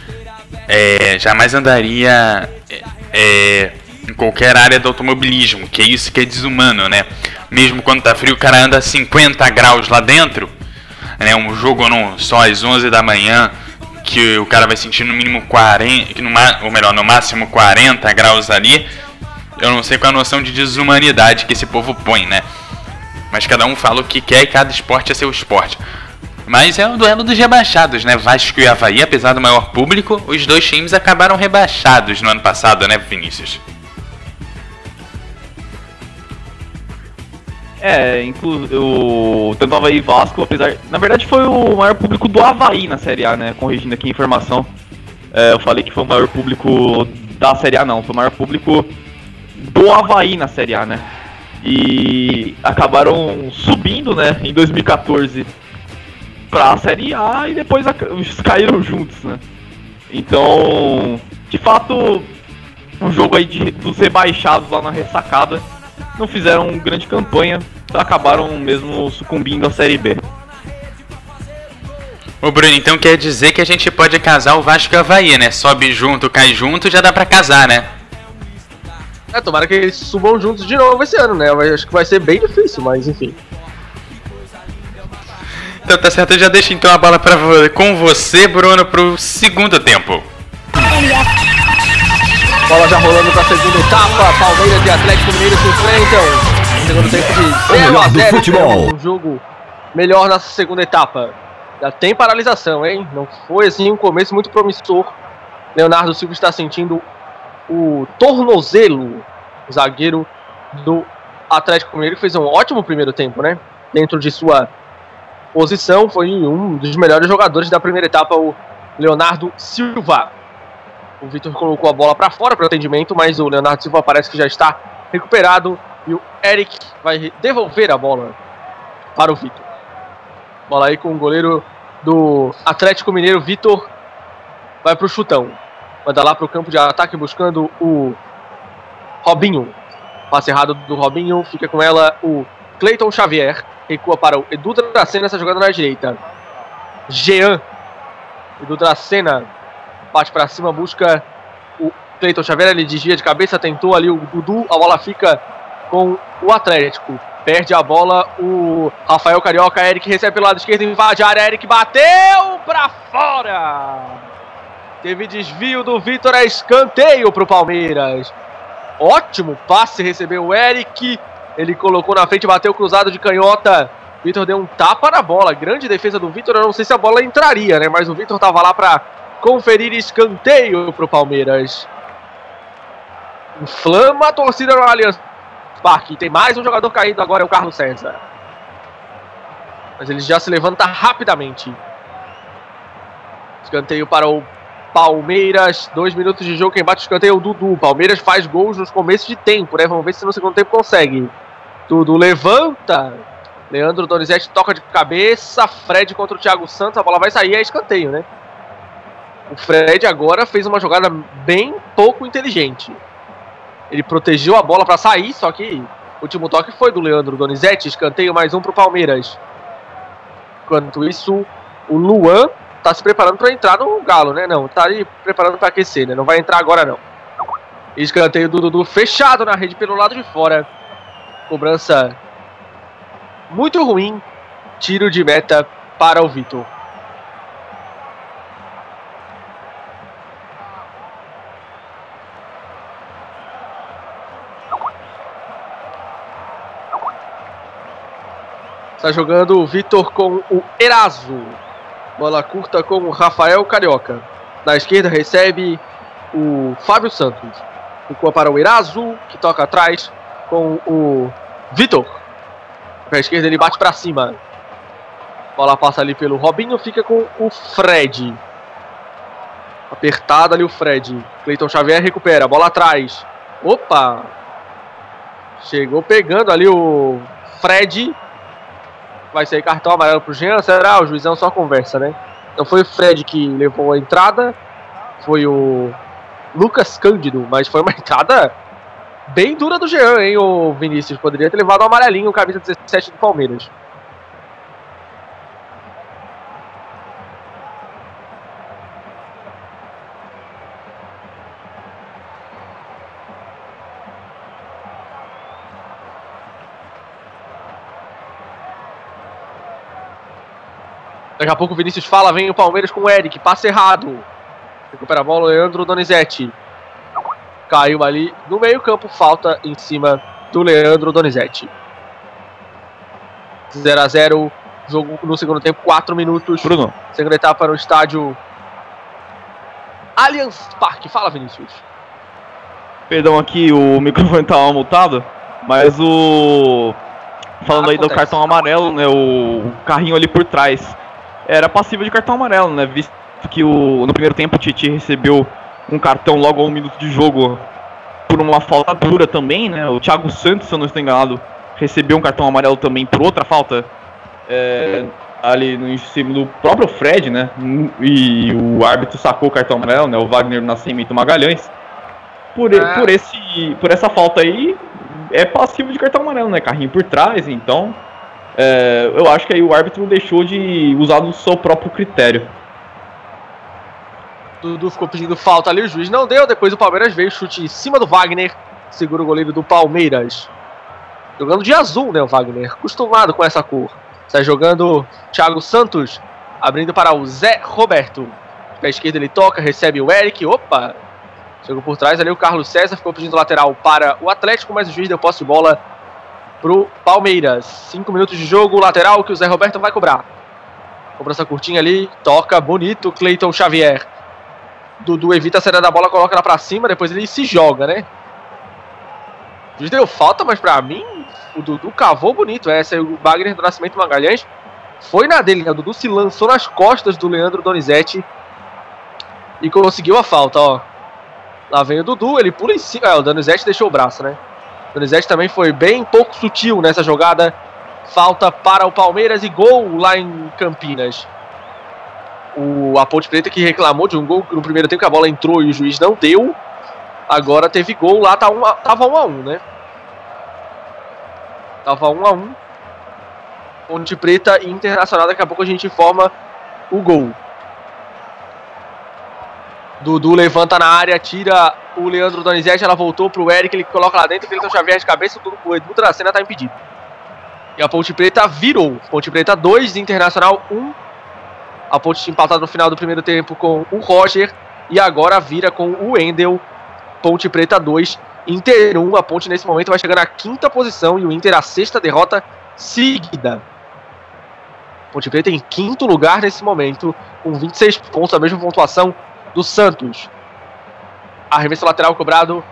é, jamais andaria é, é em qualquer área do automobilismo, que é isso que é desumano, né? Mesmo quando tá frio, o cara anda a 50 graus lá dentro, né? Um jogo não, só às 11 da manhã, que o cara vai sentir no mínimo 40, no, ou melhor, no máximo 40 graus ali. Eu não sei qual a noção de desumanidade que esse povo põe, né? Mas cada um fala o que quer e cada esporte é seu esporte. Mas é o duelo dos rebaixados, né? Vasco e Havaí, apesar do maior público, os dois times acabaram rebaixados no ano passado, né, Vinícius? É, inclusive o tanto Havaí e Vasco, apesar. Na verdade foi o maior público do Havaí na Série A, né? Corrigindo aqui a informação. É, eu falei que foi o maior público da Série A não, foi o maior público do Havaí na Série A, né? E acabaram subindo, né, em 2014 pra Série A e depois caíram juntos, né? Então, de fato, um jogo aí de, dos rebaixados lá na ressacada não fizeram grande campanha, acabaram mesmo sucumbindo à Série B. Ô Bruno, então quer dizer que a gente pode casar o Vasco e o Havaí, né? Sobe junto, cai junto, já dá pra casar, né? É, tomara que eles subam juntos de novo esse ano, né? Eu acho que vai ser bem difícil, mas enfim. Então tá certo, eu já deixo então a bola pra, com você, Bruno, pro segundo tempo. Bola já rolando para a segunda etapa. Palmeiras e Atlético Mineiro se enfrentam. Segundo tempo de 0 a 0 futebol. Um jogo melhor na segunda etapa. Já tem paralisação, hein? Não foi assim um começo muito promissor. Leonardo Silva está sentindo o tornozelo. Zagueiro do Atlético Mineiro fez um ótimo primeiro tempo, né? Dentro de sua posição, foi um dos melhores jogadores da primeira etapa, o Leonardo Silva. O Vitor colocou a bola para fora para o atendimento, mas o Leonardo Silva parece que já está recuperado e o Eric vai devolver a bola para o Vitor. Bola aí com o goleiro do Atlético Mineiro, Vitor, vai para o chutão. Manda lá para o campo de ataque buscando o Robinho. Passe errado do Robinho, fica com ela o Cleiton Xavier. Recua para o Edu Dracena, essa jogada na direita. Jean. Edu Dracena parte para cima, busca o Cleiton Xavier, ele desvia de cabeça, tentou ali o Dudu, a bola fica com o Atlético. Perde a bola o Rafael Carioca, Eric recebe pelo lado esquerdo, invade a área, Eric bateu para fora. Teve desvio do Vitor, é escanteio para o Palmeiras. Ótimo passe recebeu o Eric. Ele colocou na frente, bateu cruzado de canhota. Vitor deu um tapa na bola. Grande defesa do Vitor. Eu não sei se a bola entraria, né? Mas o Vitor tava lá para conferir escanteio para o Palmeiras. Inflama a torcida no Allianz Parque. Tem mais um jogador caído agora, é o Carlos César. Mas ele já se levanta rapidamente. Escanteio para o Palmeiras. Dois minutos de jogo. Quem bate o escanteio é o Dudu. Palmeiras faz gols nos começos de tempo, né? Vamos ver se no segundo tempo consegue. Dudu levanta. Leandro Donizete toca de cabeça. Fred contra o Thiago Santos. A bola vai sair. É escanteio, né? O Fred agora fez uma jogada bem pouco inteligente. Ele protegeu a bola para sair, só que o último toque foi do Leandro Donizete. Escanteio mais um para o Palmeiras. Enquanto isso, o Luan tá se preparando para entrar no Galo, né? Não, tá aí preparando para aquecer, né? Não vai entrar agora não. Escanteio do Dudu fechado na rede pelo lado de fora. Cobrança muito ruim. Tiro de meta para o Vitor. Está jogando o Vitor com o Eraso. Bola curta com o Rafael Carioca. Na esquerda recebe o Fábio Santos. Ficou para o Eraso, que toca atrás com o Vitor. Para a esquerda ele bate para cima. Bola passa ali pelo Robinho, fica com o Fred. Apertado ali o Fred. Cleiton Xavier recupera, bola atrás. Opa! Chegou pegando ali o Fred vai sair cartão amarelo pro Jean, será? O juizão só conversa, né? Então foi o Fred que levou a entrada, foi o Lucas Cândido, mas foi uma entrada bem dura do Jean, hein, o Vinícius. Poderia ter levado o amarelinho, o camisa 17 do Palmeiras. Daqui a pouco o Vinícius fala, vem o Palmeiras com o Eric, passe errado. Recupera a bola o Leandro Donizete. Caiu ali no meio campo, falta em cima do Leandro Donizete. 0 a 0 jogo no segundo tempo, 4 minutos. Bruno. Segunda etapa no estádio Allianz Parque. Fala, Vinícius. Perdão aqui, o microfone tava multado, mas o. Falando aí do Acontece. cartão amarelo, né? O carrinho ali por trás era passível de cartão amarelo, né? Visto que o, no primeiro tempo o Titi recebeu um cartão logo a um minuto de jogo por uma falta dura também, né? O Thiago Santos, se eu não estou enganado, recebeu um cartão amarelo também por outra falta é, ali no do próprio Fred, né? E o árbitro sacou o cartão amarelo, né? O Wagner Nascimento Magalhães. Por, Ah. por, esse, por essa falta aí, é passivo de cartão amarelo, né? Carrinho por trás, então. É, eu acho que aí o árbitro deixou de usar do seu próprio critério. Dudu ficou pedindo falta ali, o juiz não deu. Depois o Palmeiras veio, chute em cima do Wagner. Segura o goleiro do Palmeiras. Jogando de azul, né, o Wagner? Acostumado com essa cor. Está jogando Thiago Santos, abrindo para o Zé Roberto. Pé esquerdo ele toca, recebe o Eric. Opa! Chegou por trás ali o Carlos César, ficou pedindo lateral para o Atlético, mas o juiz deu posse de bola pro Palmeiras. Cinco minutos de jogo, lateral que o Zé Roberto vai cobrar. Cobrança curtinha ali, toca bonito, Cleiton Xavier. Dudu evita a saída da bola, coloca ela pra cima, depois ele se joga, né? Juiz deu falta, mas pra mim, o Dudu cavou bonito. Essa aí, o Wagner do Nascimento Magalhães foi na dele, né? O Dudu se lançou nas costas do Leandro Donizete e conseguiu a falta, ó. Lá vem o Dudu, ele pula em cima. É, o Donizete deixou o braço, né? Donizete também foi bem pouco sutil nessa jogada. Falta para o Palmeiras e gol lá em Campinas o, a Ponte Preta que reclamou de um gol no primeiro tempo que a bola entrou e o juiz não deu. Agora teve gol lá, tá um, a- tava 1 um a 1 um, né? Tava 1 um a 1 um. Ponte Preta e Internacional, daqui a pouco a gente informa o gol. Dudu levanta na área, tira o Leandro Donizete, ela voltou pro Eric, ele coloca lá dentro, Cleiton Xavier de cabeça, o Edu Dracena tá impedido. E a Ponte Preta virou. Ponte Preta 2, Internacional 1. Um. A Ponte tinha empatado no final do primeiro tempo com o Roger. E agora vira com o Wendel. Ponte Preta 2, Inter 1. A Ponte nesse momento vai chegar na quinta posição. E o Inter a sexta derrota seguida. Ponte Preta em quinto lugar nesse momento. Com 26 pontos, a mesma pontuação do Santos. Arremesso lateral cobrado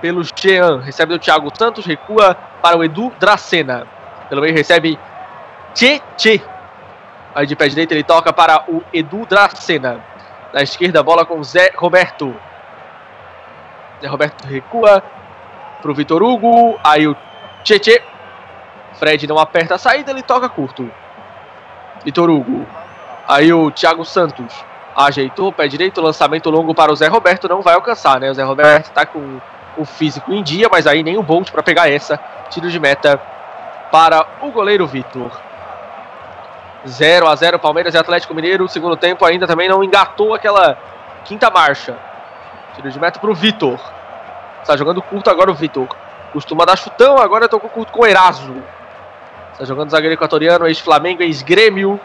pelo Jean. Recebe do Thiago Santos, recua para o Edu Dracena. Pelo meio recebe Tchê Aí de pé direito ele toca para o Edu Dracena. Na esquerda, bola com Zé Roberto. Zé Roberto recua para o Vitor Hugo. Aí o Tchê Fred não aperta a saída, ele toca curto. Vitor Hugo. Aí o Thiago Santos ajeitou, pé direito, lançamento longo para o Zé Roberto, não vai alcançar, né? O Zé Roberto está com o físico em dia, mas aí nem o Bolt para pegar essa. Tiro de meta para o goleiro Vitor. 0 a 0 Palmeiras e Atlético Mineiro. Segundo tempo ainda também não engatou aquela quinta marcha. Tiro de meta para o Vitor. Está jogando curto agora o Vitor. Costuma dar chutão, agora tocou curto com o Eraso. Está jogando zagueiro equatoriano, ex-Flamengo, ex-Grêmio.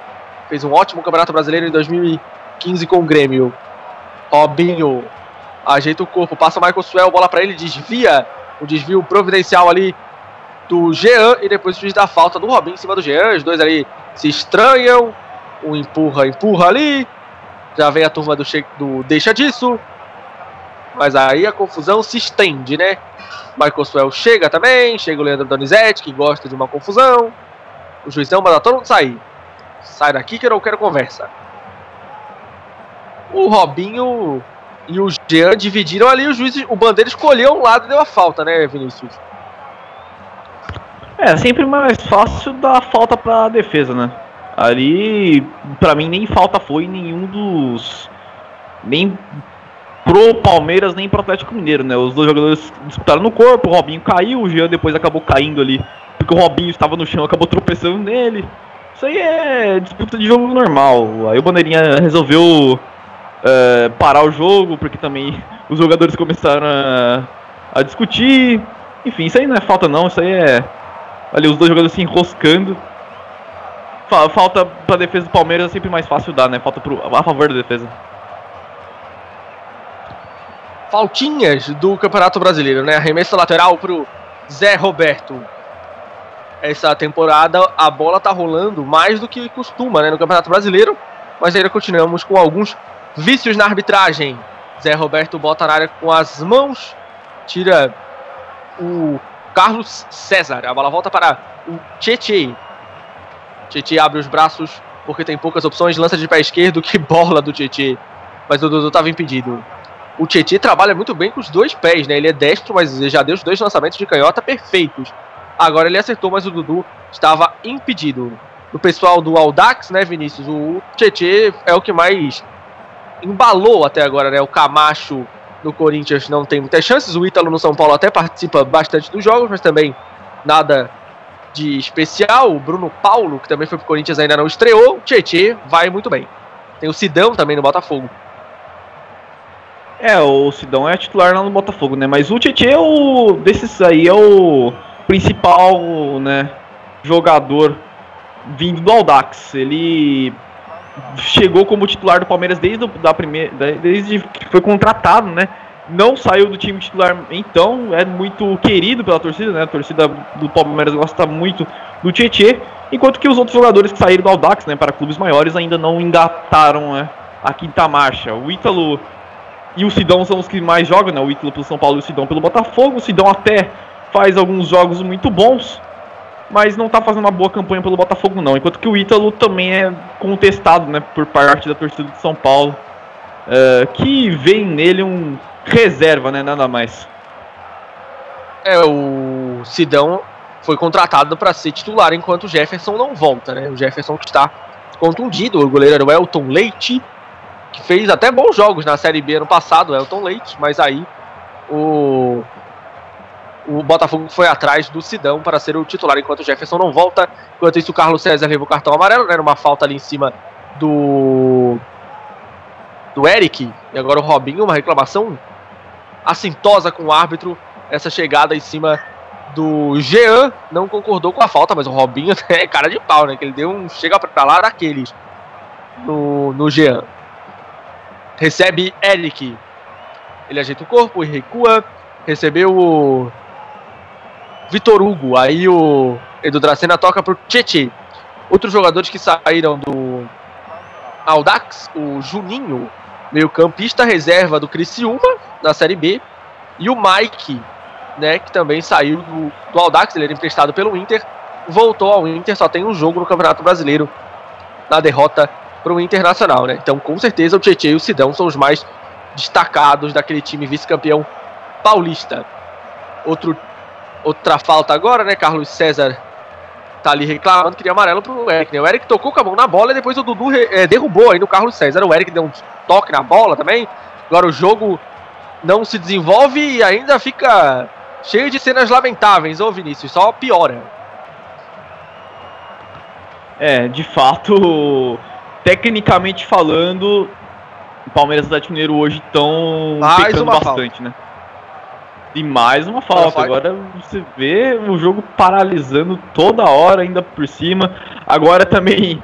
Fez um ótimo Campeonato Brasileiro em 2015 com o Grêmio. Robinho ajeita o corpo, passa o Michael Suel, bola para ele, desvia. O desvio providencial ali do Jean e depois o juiz da falta do Robinho em cima do Jean. Os dois ali se estranham. Um empurra, empurra ali. Já vem a turma do, do deixa disso. Mas aí a confusão se estende, né? Michael Suel chega também. Chega o Leandro Donizete, que gosta de uma confusão. O juizão manda todo mundo sair. Sai daqui que eu não quero conversa. O Robinho e o Jean dividiram ali. O juiz, o bandeira escolheu um lado e deu a falta, né, Vinícius? É, sempre mais fácil dar falta pra defesa, né? Ali, pra mim, nem falta foi nenhum dos. Nem pro Palmeiras, nem pro Atlético Mineiro, né? Os dois jogadores disputaram no corpo, o Robinho caiu, o Jean depois acabou caindo ali, porque o Robinho estava no chão, acabou tropeçando nele. Isso aí é disputa de jogo normal. Aí o Bandeirinha resolveu é, parar o jogo, porque também os jogadores começaram a, a discutir. Enfim, isso aí não é falta não, isso aí é Ali os dois jogadores se enroscando. Falta pra defesa do Palmeiras é sempre mais fácil dar, né? Falta pro, a favor da defesa. Faltinhas do Campeonato Brasileiro, né? Arremesso lateral pro Zé Roberto. Essa temporada a bola tá rolando mais do que costuma, né? No Campeonato Brasileiro. Mas ainda continuamos com alguns vícios na arbitragem. Zé Roberto bota na área com as mãos, tira o Carlos César. A bola volta para o Tietê. Tietê abre os braços porque tem poucas opções. Lança de pé esquerdo. Que bola do Tietê. Mas o Dudu estava impedido. O Tietê trabalha muito bem com os dois pés, né? Ele é destro, mas já deu os dois lançamentos de canhota perfeitos. Agora ele acertou, mas o Dudu estava impedido. O pessoal do Aldax, né, Vinícius? O Tietê é o que mais embalou até agora, né? O Camacho no Corinthians não tem muitas chances. O Ítalo no São Paulo até participa bastante dos jogos, mas também nada de especial. O Bruno Paulo, que também foi pro Corinthians, ainda não estreou. O Tietê vai muito bem. Tem o Sidão também no Botafogo. É, o Sidão é titular lá no Botafogo, né? Mas o Tietê é o desses aí é o principal, né, jogador vindo do Aldax. Ele chegou como titular do Palmeiras desde da primeira, desde que foi contratado, né? Não saiu do time titular, então é muito querido pela torcida, né? A torcida do Palmeiras gosta muito do Tietê, enquanto que os outros jogadores que saíram do Audax, né, para clubes maiores ainda não engataram né, a quinta marcha. O Ítalo e o Sidão são os que mais jogam, né? O Ítalo pelo São Paulo e o Sidão pelo Botafogo. O Sidão até faz alguns jogos muito bons, mas não está fazendo uma boa campanha pelo Botafogo não. Enquanto que o Ítalo também é contestado, né, por parte da torcida de São Paulo, uh, que vê nele um reserva, né, nada mais. É, o Sidão foi contratado para ser titular enquanto o Jefferson não volta, né? O Jefferson que está contundido, o goleiro era o Elton Leite, que fez até bons jogos na Série B ano passado, Elton Leite, mas aí o o Botafogo foi atrás do Sidão para ser o titular, enquanto o Jefferson não volta. Enquanto isso, o Carlos César levou o cartão amarelo, né? Uma falta ali em cima do. do Eric. E agora o Robinho, uma reclamação assintosa com o árbitro. Essa chegada em cima do Jean não concordou com a falta, mas o Robinho é cara de pau, né? Que ele deu um chega pra lá daqueles no, no Jean. Recebe Eric. Ele ajeita o corpo e recua. Recebeu o Vitor Hugo. Aí o Edu Dracena toca pro Tchê. Outros jogadores que saíram do Aldax, o Juninho, meio campista reserva do Criciúma, na Série B, e o Mike, né, que também saiu do, do Audax, ele era emprestado pelo Inter, voltou ao Inter, só tem um jogo no Campeonato Brasileiro na derrota para o Internacional, né? Então, com certeza, o Tietchan e o Sidão são os mais destacados daquele time vice-campeão paulista. Outro, outra falta agora, né? Carlos César tá ali reclamando, queria amarelo pro Eric, né? O Eric tocou com a mão na bola e depois o Dudu é, derrubou aí no Carlos César. O Eric deu um toque na bola também. Agora o jogo não se desenvolve e ainda fica cheio de cenas lamentáveis, ô Vinícius, só piora. É, de fato, tecnicamente falando, o Palmeiras e o Atlético Mineiro hoje estão pecando bastante, falta. né? E mais uma falta. Agora você vê o jogo paralisando toda hora, ainda por cima. Agora também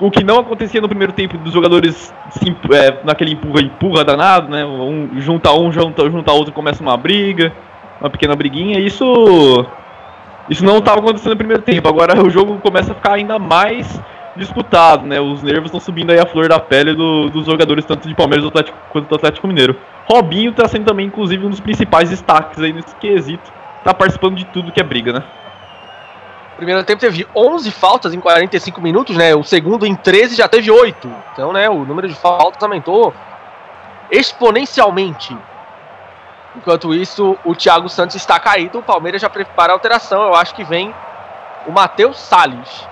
o que não acontecia no primeiro tempo dos jogadores é, naquele empurra empurra danado, né? Um, junta um, junta, junta outro, começa uma briga, uma pequena briguinha. Isso isso não estava acontecendo no primeiro tempo. Agora o jogo começa a ficar ainda mais disputado, né? Os nervos estão subindo aí a flor da pele do, dos jogadores tanto de Palmeiras Atlético, quanto do Atlético Mineiro. Robinho está sendo também, inclusive, um dos principais destaques aí nesse quesito. Tá participando de tudo que é briga, né? primeiro tempo teve 11 faltas em 45 minutos, né? O segundo em 13 já teve 8. Então, né, o número de faltas aumentou exponencialmente. Enquanto isso, o Thiago Santos está caído, o Palmeiras já prepara a alteração. Eu acho que vem o Matheus Salles.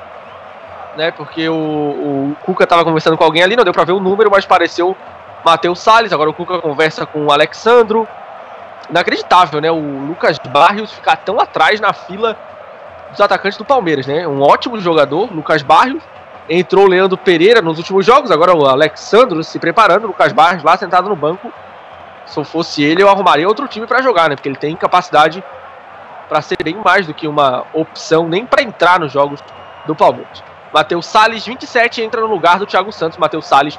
Né, porque o, o Cuca estava conversando com alguém ali, não deu para ver o número, mas pareceu Matheus Salles. Agora o Cuca conversa com o Alexandro. Inacreditável, né? O Lucas Barrios ficar tão atrás na fila dos atacantes do Palmeiras, né? Um ótimo jogador, Lucas Barrios. Entrou o Leandro Pereira nos últimos jogos, agora o Alexandro se preparando, Lucas Barrios lá sentado no banco. Se eu fosse ele, eu arrumaria outro time para jogar, né? Porque ele tem capacidade para ser bem mais do que uma opção, nem para entrar nos jogos do Palmeiras. Matheus Salles, 27, entra no lugar do Thiago Santos. Matheus Salles,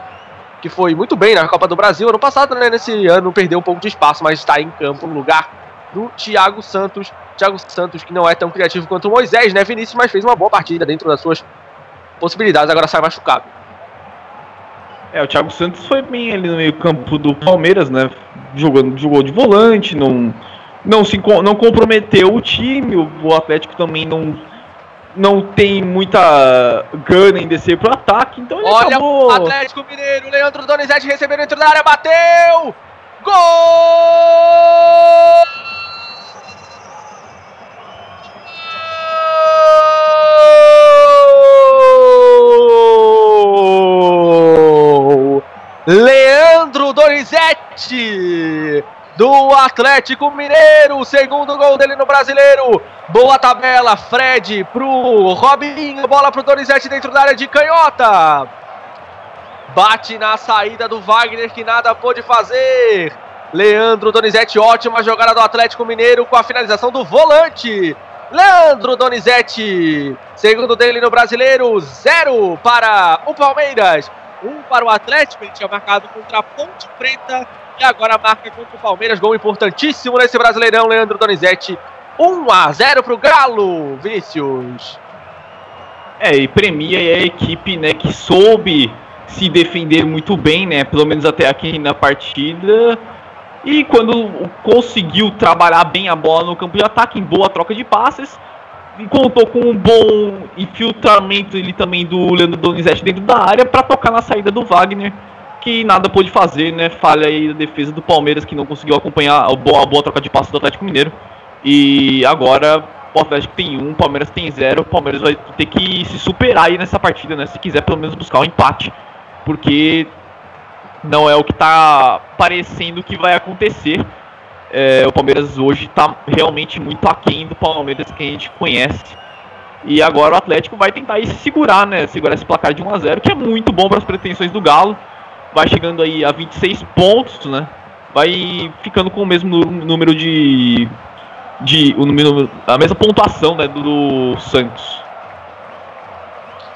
que foi muito bem na Copa do Brasil ano passado, né? Nesse ano perdeu um pouco de espaço, mas está em campo no lugar do Thiago Santos. Thiago Santos, que não é tão criativo quanto o Moisés, né, Vinícius, mas fez uma boa partida dentro das suas possibilidades, agora sai machucado. É, o Thiago Santos foi bem ali no meio campo do Palmeiras, né, jogando, jogou de volante, não, não, se, não comprometeu o time, o Atlético também não, não tem muita gana em descer pro ataque, então ele Olha acabou... o Atlético Mineiro, Leandro Donizete recebeu dentro da área, bateu! Gol! Leandro Donizete do Atlético Mineiro, segundo gol dele no Brasileiro. Boa tabela, Fred pro Robinho, bola pro Donizete dentro da área de canhota. Bate na saída do Wagner que nada pôde fazer. Leandro Donizete, ótima jogada do Atlético Mineiro com a finalização do volante. Leandro Donizete, segundo dele no Brasileiro, zero para o Palmeiras, um para o Atlético, ele tinha marcado contra a Ponte Preta e agora marca contra o Palmeiras, gol importantíssimo nesse Brasileirão, Leandro Donizete, 1 a 0 para o Galo, Vinícius. É, e premia a equipe, né, que soube se defender muito bem, né, pelo menos até aqui na partida, e quando conseguiu trabalhar bem a bola no campo de ataque, em boa troca de passes, contou com um bom infiltramento ele também do Leandro Donizete dentro da área para tocar na saída do Wagner, que nada pôde fazer, né? Falha aí da defesa do Palmeiras que não conseguiu acompanhar a boa, a boa troca de passes do Atlético Mineiro. E agora o Atlético tem um, o Palmeiras tem zero. O Palmeiras vai ter que se superar aí nessa partida, né? Se quiser pelo menos buscar um empate, porque não é o que está parecendo que vai acontecer. É, o Palmeiras hoje está realmente muito aquém do Palmeiras que a gente conhece. E agora o Atlético vai tentar se segurar, né? Segurar esse placar de 1 a 0 que é muito bom para as pretensões do Galo. Vai chegando aí a 26 pontos, né? Vai ficando com o mesmo número de. de o número, a mesma pontuação né, do, Santos.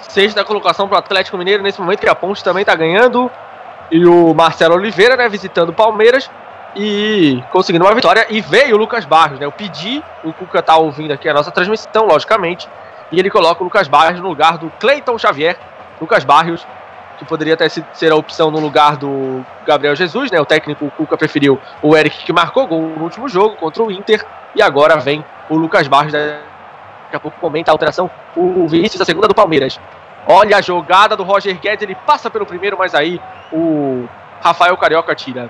Sexta colocação para o Atlético Mineiro nesse momento que a Ponte também está ganhando e o Marcelo Oliveira, né, visitando o Palmeiras e conseguindo uma vitória. E veio o Lucas Barros, né? Eu pedi, o Cuca tá ouvindo aqui a nossa transmissão, logicamente, e ele coloca o Lucas Barros no lugar do Cleiton Xavier. Lucas Barros, que poderia até ser a opção no lugar do Gabriel Jesus, né? O técnico Cuca preferiu o Eric que marcou gol no último jogo contra o Inter. E agora vem o Lucas Barros, daqui a pouco comenta a alteração, o Vinícius, a segunda do Palmeiras. Olha a jogada do Roger Guedes, ele passa pelo primeiro, mas aí o Rafael Carioca tira.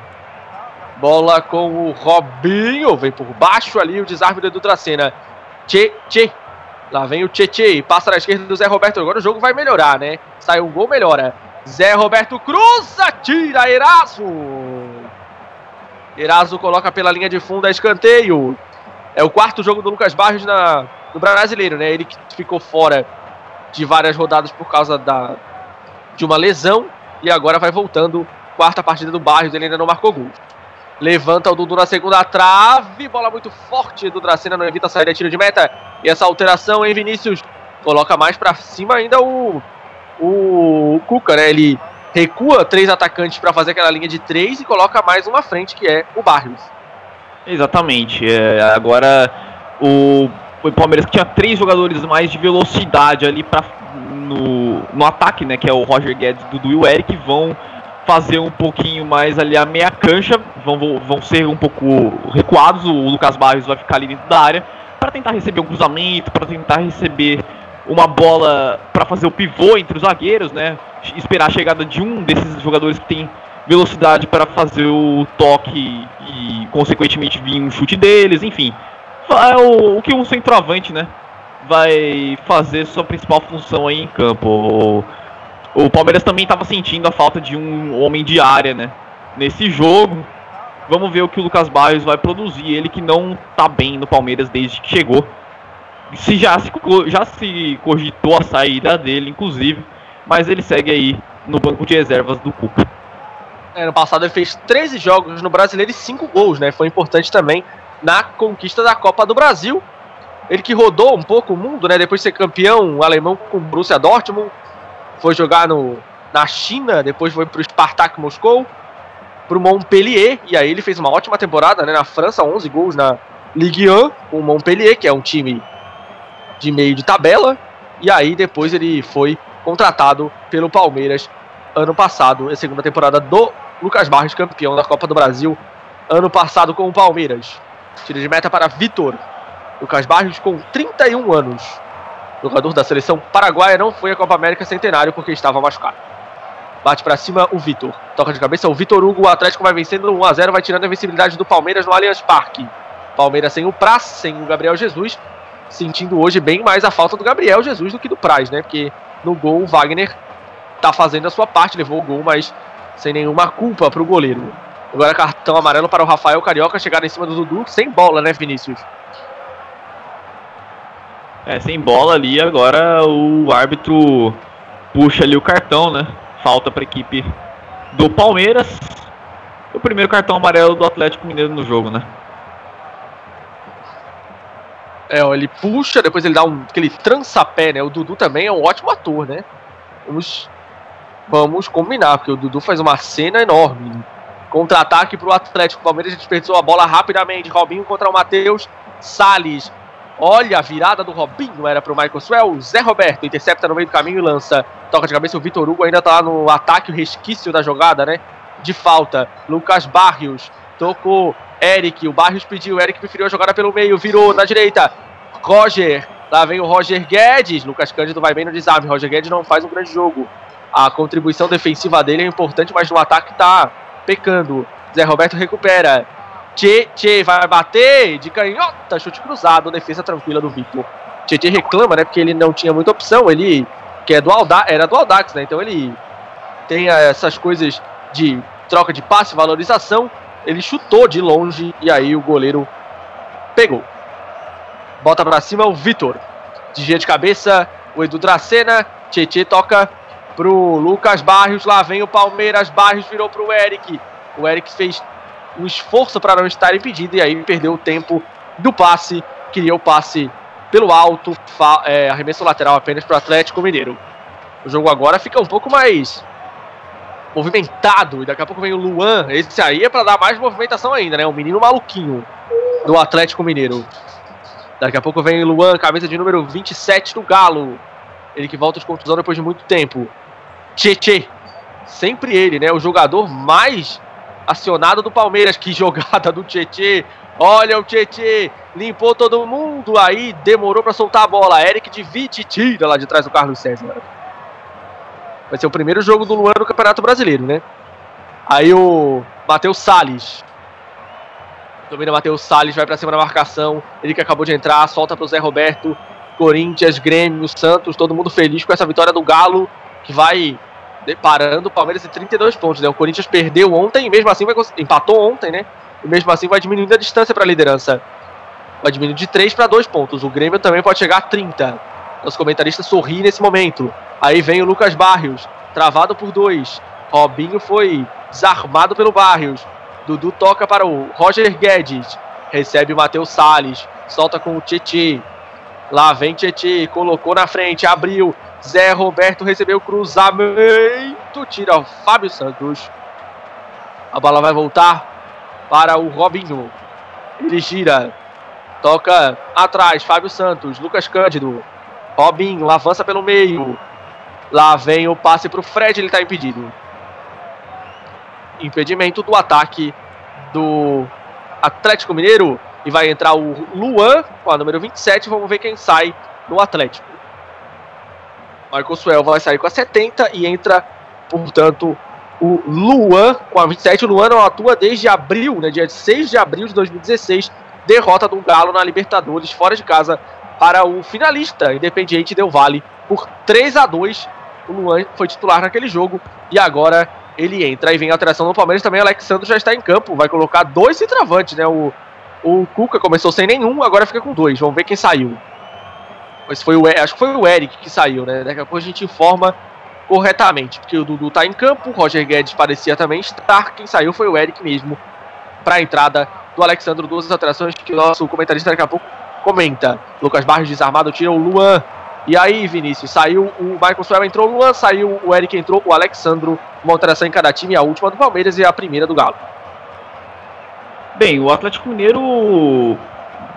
Bola com o Robinho, vem por baixo ali o desarme do Edu Dracena. Tchê, tchê. Lá vem o tchê, passa na esquerda do Zé Roberto. Agora o jogo vai melhorar, né? Sai um gol, melhora. Zé Roberto cruza, tira Eraso. Eraso coloca pela linha de fundo a escanteio. É o quarto jogo do Lucas Barros na, no brasileiro, né? Ele que ficou fora de várias rodadas por causa da, de uma lesão e agora vai voltando. Quarta partida do Barros, ele ainda não marcou gol. Levanta o Dudu na segunda trave, bola muito forte do Dracena, não evita sair de tiro de meta. E essa alteração em Vinícius coloca mais para cima ainda o, o, Cuca, né? Ele recua três atacantes para fazer aquela linha de três e coloca mais uma frente que é o Barrios. Exatamente. É, agora o, o Palmeiras que tinha três jogadores mais de velocidade ali para no, no ataque, né? Que é o Roger Guedes, Dudu e o Eric vão fazer um pouquinho mais ali a meia cancha, vão, vão ser um pouco recuados. O Lucas Barros vai ficar ali dentro da área para tentar receber um cruzamento, para tentar receber uma bola para fazer o pivô entre os zagueiros, né? Esperar a chegada de um desses jogadores que tem velocidade para fazer o toque e, consequentemente, vir um chute deles, enfim. É o, o que um centroavante, né? Vai fazer sua principal função aí em campo. O, o Palmeiras também estava sentindo a falta de um homem de área, né? Nesse jogo. Vamos ver o que o Lucas Barros vai produzir. Ele que não tá bem no Palmeiras desde que chegou. Se já se, já se cogitou a saída dele, inclusive. Mas ele segue aí no banco de reservas do Cuca. É, ano passado ele fez 13 jogos no Brasileiro e 5 gols, né? Foi importante também na conquista da Copa do Brasil. Ele que rodou um pouco o mundo, né? Depois de ser campeão alemão com o Borussia Dortmund, foi jogar no, na China, depois foi para o Spartak Moscou, para o Montpellier, e aí ele fez uma ótima temporada né, na França, 11 gols na Ligue 1 com o Montpellier, que é um time de meio de tabela, e aí depois ele foi contratado pelo Palmeiras ano passado, a segunda temporada do Lucas Barros, campeão da Copa do Brasil, ano passado com o Palmeiras. Tira de meta para Vitor. Lucas Barros com 31 anos jogador da seleção paraguaia, não foi à Copa América Centenário porque estava machucado. Bate para cima o Vitor. Toca de cabeça o Vitor Hugo. O Atlético vai vencendo 1 a 0 vai tirando a invencibilidade do Palmeiras no Allianz Parque. Palmeiras sem o Praz, sem o Gabriel Jesus. Sentindo hoje bem mais a falta do Gabriel Jesus do que do Praz, né? Porque no gol o Wagner tá fazendo a sua parte, levou o gol, mas sem nenhuma culpa para o goleiro. Agora cartão amarelo para o Rafael Carioca chegar em cima do Dudu, sem bola, né, Vinícius? É, sem bola ali, agora o árbitro puxa ali o cartão, né? Falta para a equipe do Palmeiras. O primeiro cartão amarelo do Atlético Mineiro no jogo, né? É, ele puxa, depois ele dá um, aquele trançapé, né? O Dudu também é um ótimo ator, né? Vamos, vamos combinar, porque o Dudu faz uma cena enorme. Contra-ataque para o Atlético. O Palmeiras desperdiçou a bola rapidamente. Robinho contra o Matheus. Salles Olha a virada do Robinho, era pro Michael Swell. Zé Roberto intercepta no meio do caminho e lança. Toca de cabeça, o Vitor Hugo ainda tá lá no ataque, o resquício da jogada, né? De falta. Lucas Barrios tocou. Eric, o Barrios pediu, Eric preferiu a jogada pelo meio, virou na direita. Roger, lá vem o Roger Guedes. Lucas Cândido vai bem no desarme. Roger Guedes não faz um grande jogo. A contribuição defensiva dele é importante, mas no ataque tá pecando. Zé Roberto recupera. Tchê, Tchê vai bater de canhota, chute cruzado, defesa tranquila do Vitor. Tchê, Tchê reclama, né, porque ele não tinha muita opção, ele que é do era do Aldax, né, então ele tem essas coisas de troca de passe, valorização, ele chutou de longe e aí o goleiro pegou. Bota pra cima o Vitor. Desvia de cabeça, o Edu Dracena, Tchê toca pro Lucas Barrios, lá vem o Palmeiras, Barrios virou pro Eric. O Eric fez um esforço para não estar impedido e aí perdeu o tempo do passe, queria o passe pelo alto, é, arremesso lateral apenas para o Atlético Mineiro. O jogo agora fica um pouco mais movimentado e daqui a pouco vem o Luan. Esse aí é para dar mais movimentação ainda, né? O menino maluquinho do Atlético Mineiro. Daqui a pouco vem o Luan, camisa de número 27 do Galo. Ele que volta de contusão depois de muito tempo. Tchê, sempre ele, né? O jogador mais acionado do Palmeiras. Que jogada do Tietê. Olha o Tietê. limpou todo mundo, aí demorou para soltar a bola. Eric divide e tira lá de trás do Carlos César. Vai ser o primeiro jogo do Luan no Campeonato Brasileiro, né? Aí o Matheus Salles. Domina Matheus Salles, vai para cima da marcação. Ele que acabou de entrar, solta pro Zé Roberto. Corinthians, Grêmio, Santos, todo mundo feliz com essa vitória do Galo, que vai parando o Palmeiras em 32 pontos. Né? O Corinthians perdeu ontem e mesmo assim vai empatou ontem, né? E mesmo assim vai diminuindo a distância para a liderança. Vai diminuindo de 3 para 2 pontos. O Grêmio também pode chegar a 30. Os comentaristas sorriem nesse momento. Aí vem o Lucas Barrios, travado por dois. Robinho foi desarmado pelo Barrios. Dudu toca para o Roger Guedes. Recebe o Matheus Salles. Solta com o Tietê. Lá vem Tietê. Colocou na frente. Abriu. Zé Roberto recebeu cruzamento. Tira o Fábio Santos. A bola vai voltar para o Robinho. Ele gira. Toca atrás. Fábio Santos. Lucas Cândido. Robinho avança pelo meio. Lá vem o passe para o Fred. Ele está impedido impedimento do ataque do Atlético Mineiro. E vai entrar o Luan com a número 27. Vamos ver quem sai no Atlético. Marcos Suel vai sair com a 70 e entra, portanto, o Luan com a 27. O Luan não atua desde abril, né, dia 6 de abril de 2016. Derrota do Galo na Libertadores, fora de casa, para o finalista Independiente Del Vale por 3 a 2 O Luan foi titular naquele jogo e agora ele entra e vem a alteração no Palmeiras também. Alexandre já está em campo, vai colocar dois centroavantes, né? O, o Cuca começou sem nenhum, agora fica com dois. Vamos ver quem saiu. Mas foi o, acho que foi o Eric que saiu, né? Daqui a pouco a gente informa corretamente, porque o Dudu está em campo, o Roger Guedes parecia também estar. Quem saiu foi o Eric mesmo para a entrada do Alexandre. Duas alterações que o nosso comentarista daqui a pouco comenta. Lucas Barros desarmado tira o Luan. E aí, Vinícius, saiu o Michael Suel, entrou o Luan, saiu o Eric, entrou o Alexandro uma alteração em cada time, a última do Palmeiras e a primeira do Galo. Bem, o Atlético Mineiro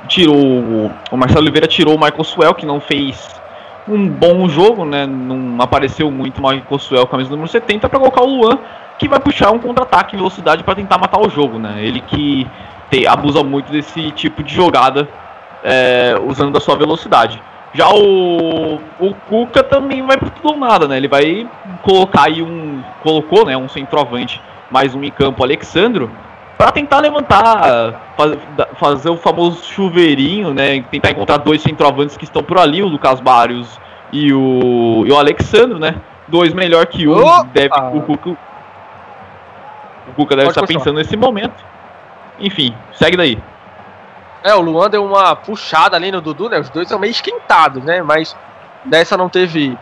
tirou. O Marcelo Oliveira tirou o Michael Suel, que não fez um bom jogo, né? Não apareceu muito o Michael Suel, camisa número 70, para colocar o Luan, que vai puxar um contra-ataque em velocidade para tentar matar o jogo, né? Ele que te, abusa muito desse tipo de jogada é, usando da sua velocidade. Já o, o Cuca também vai para tudo ou nada, né? Ele vai colocar aí um. Colocou, né? Um centroavante, mais um em campo, Alexandro, para tentar levantar, faz, fazer o famoso chuveirinho, né? Tentar encontrar dois centroavantes que estão por ali, o Lucas Barrios e o, e o Alexandro, né? Dois melhor que um, deve, o Cuca. O Cuca deve Pode estar pensando nesse momento. Enfim, segue daí. É, o Luan deu uma puxada ali no Dudu, né? Os dois são meio esquentados, né? Mas dessa não teve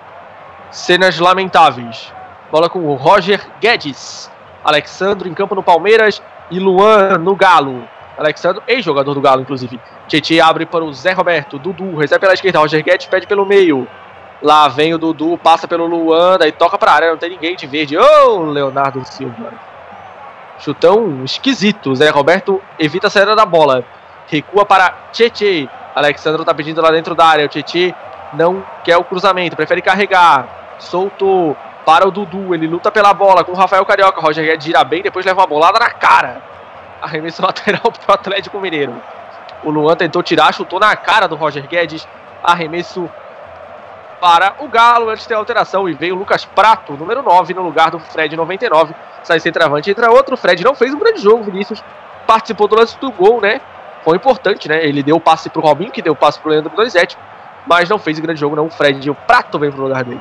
cenas lamentáveis. Bola com o Roger Guedes. Alexandre em campo no Palmeiras e Luan no Galo. Alexandre, ex-jogador do Galo, inclusive. Tietchan abre para o Zé Roberto. Dudu recebe pela esquerda. Roger Guedes pede pelo meio. Lá vem o Dudu, passa pelo Luan, daí toca para a área. Não tem ninguém de verde. Ô, oh, Leonardo Silva. Chutão esquisito. Zé Roberto evita a saída da bola recua para Tietê. Alexandre está pedindo lá dentro da área. O Tietê não quer o cruzamento, prefere carregar. Soltou para o Dudu. Ele luta pela bola com o Rafael Carioca. Roger Guedes gira bem, depois leva uma bolada na cara. Arremesso lateral para o Atlético Mineiro. O Luan tentou tirar, chutou na cara do Roger Guedes. Arremesso para o Galo antes de ter alteração. E veio o Lucas Prato, número 9, no lugar do Fred 99. Sai centroavante, entra outro. Fred não fez um grande jogo, Vinícius. Participou do lance do gol, né? Foi importante, né? Ele deu o passe pro Robinho, que deu o passe pro Leandro Donizete, mas não fez o grande jogo, não. O Fred, o Prato veio pro lugar dele.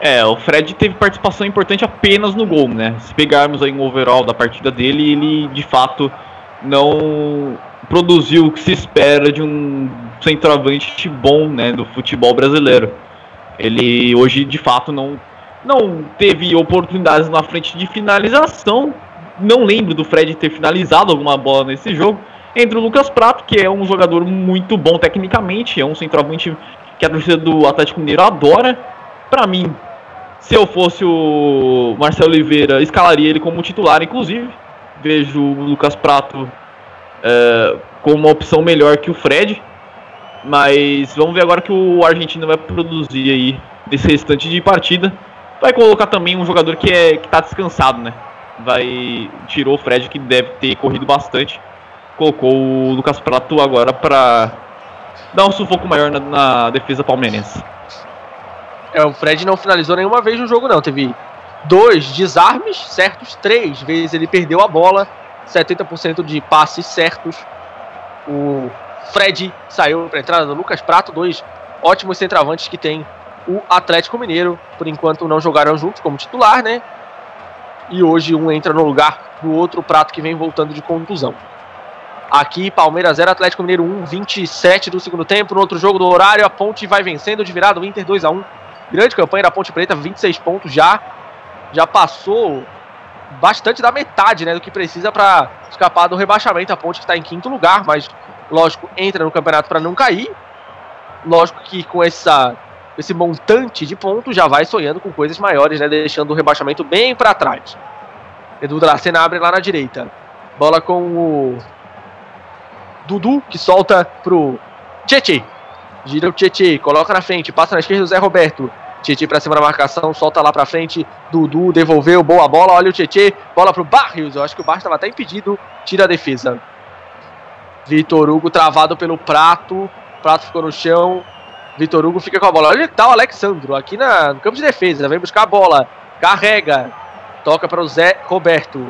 É, o Fred teve participação importante apenas no gol, né? Se pegarmos aí um overall da partida dele, ele de fato não produziu o que se espera de um centroavante bom, né, do futebol brasileiro. Ele hoje de fato não não teve oportunidades na frente de finalização, não lembro do Fred ter finalizado alguma bola nesse jogo. Entre o Lucas Prato, que é um jogador muito bom tecnicamente, é um centroavante que a torcida do Atlético Mineiro adora. Para mim, se eu fosse o Marcelo Oliveira, escalaria ele como titular, inclusive. Vejo o Lucas Prato é, como uma opção melhor que o Fred. Mas vamos ver agora que o argentino vai produzir aí nesse restante de partida. Vai colocar também um jogador que é que tá descansado, né? Vai tirou o Fred que deve ter corrido bastante colocou o Lucas Prato agora para dar um sufoco maior na, na, defesa palmeirense. É, o Fred não finalizou nenhuma vez no jogo, não. Teve dois desarmes certos, três vezes ele perdeu a bola, 70% de passes certos. O Fred saiu para entrada do Lucas Prato, dois ótimos centravantes que tem o Atlético Mineiro. Por enquanto não jogaram juntos como titular, né? E hoje um entra no lugar do outro prato que vem voltando de contusão. Aqui, Palmeiras 0, Atlético Mineiro 1, 27 do segundo tempo. No outro jogo do horário, a Ponte vai vencendo de virada, o Inter 2 a 1 Grande campanha da Ponte Preta, 26 pontos já. Já passou bastante da metade né, do que precisa para escapar do rebaixamento. A Ponte que está em quinto lugar, mas lógico, entra no campeonato para não cair. Lógico que com essa, esse montante de pontos já vai sonhando com coisas maiores, né, deixando o rebaixamento bem para trás. Edu Dracena abre lá na direita. Bola com o Dudu, que solta pro Tietê. Gira o Tietê, coloca na frente, passa na esquerda o Zé Roberto. Tietê pra cima da marcação, solta lá pra frente. Dudu devolveu, boa bola. Olha o Tietê, bola pro Barrios. Eu acho que o Barrios estava até impedido, tira a defesa. Vitor Hugo travado pelo Prato. Prato ficou no chão. Vitor Hugo fica com a bola. Olha tá o Alexandro aqui na, no campo de defesa. Vem buscar a bola. Carrega. Toca para o Zé Roberto.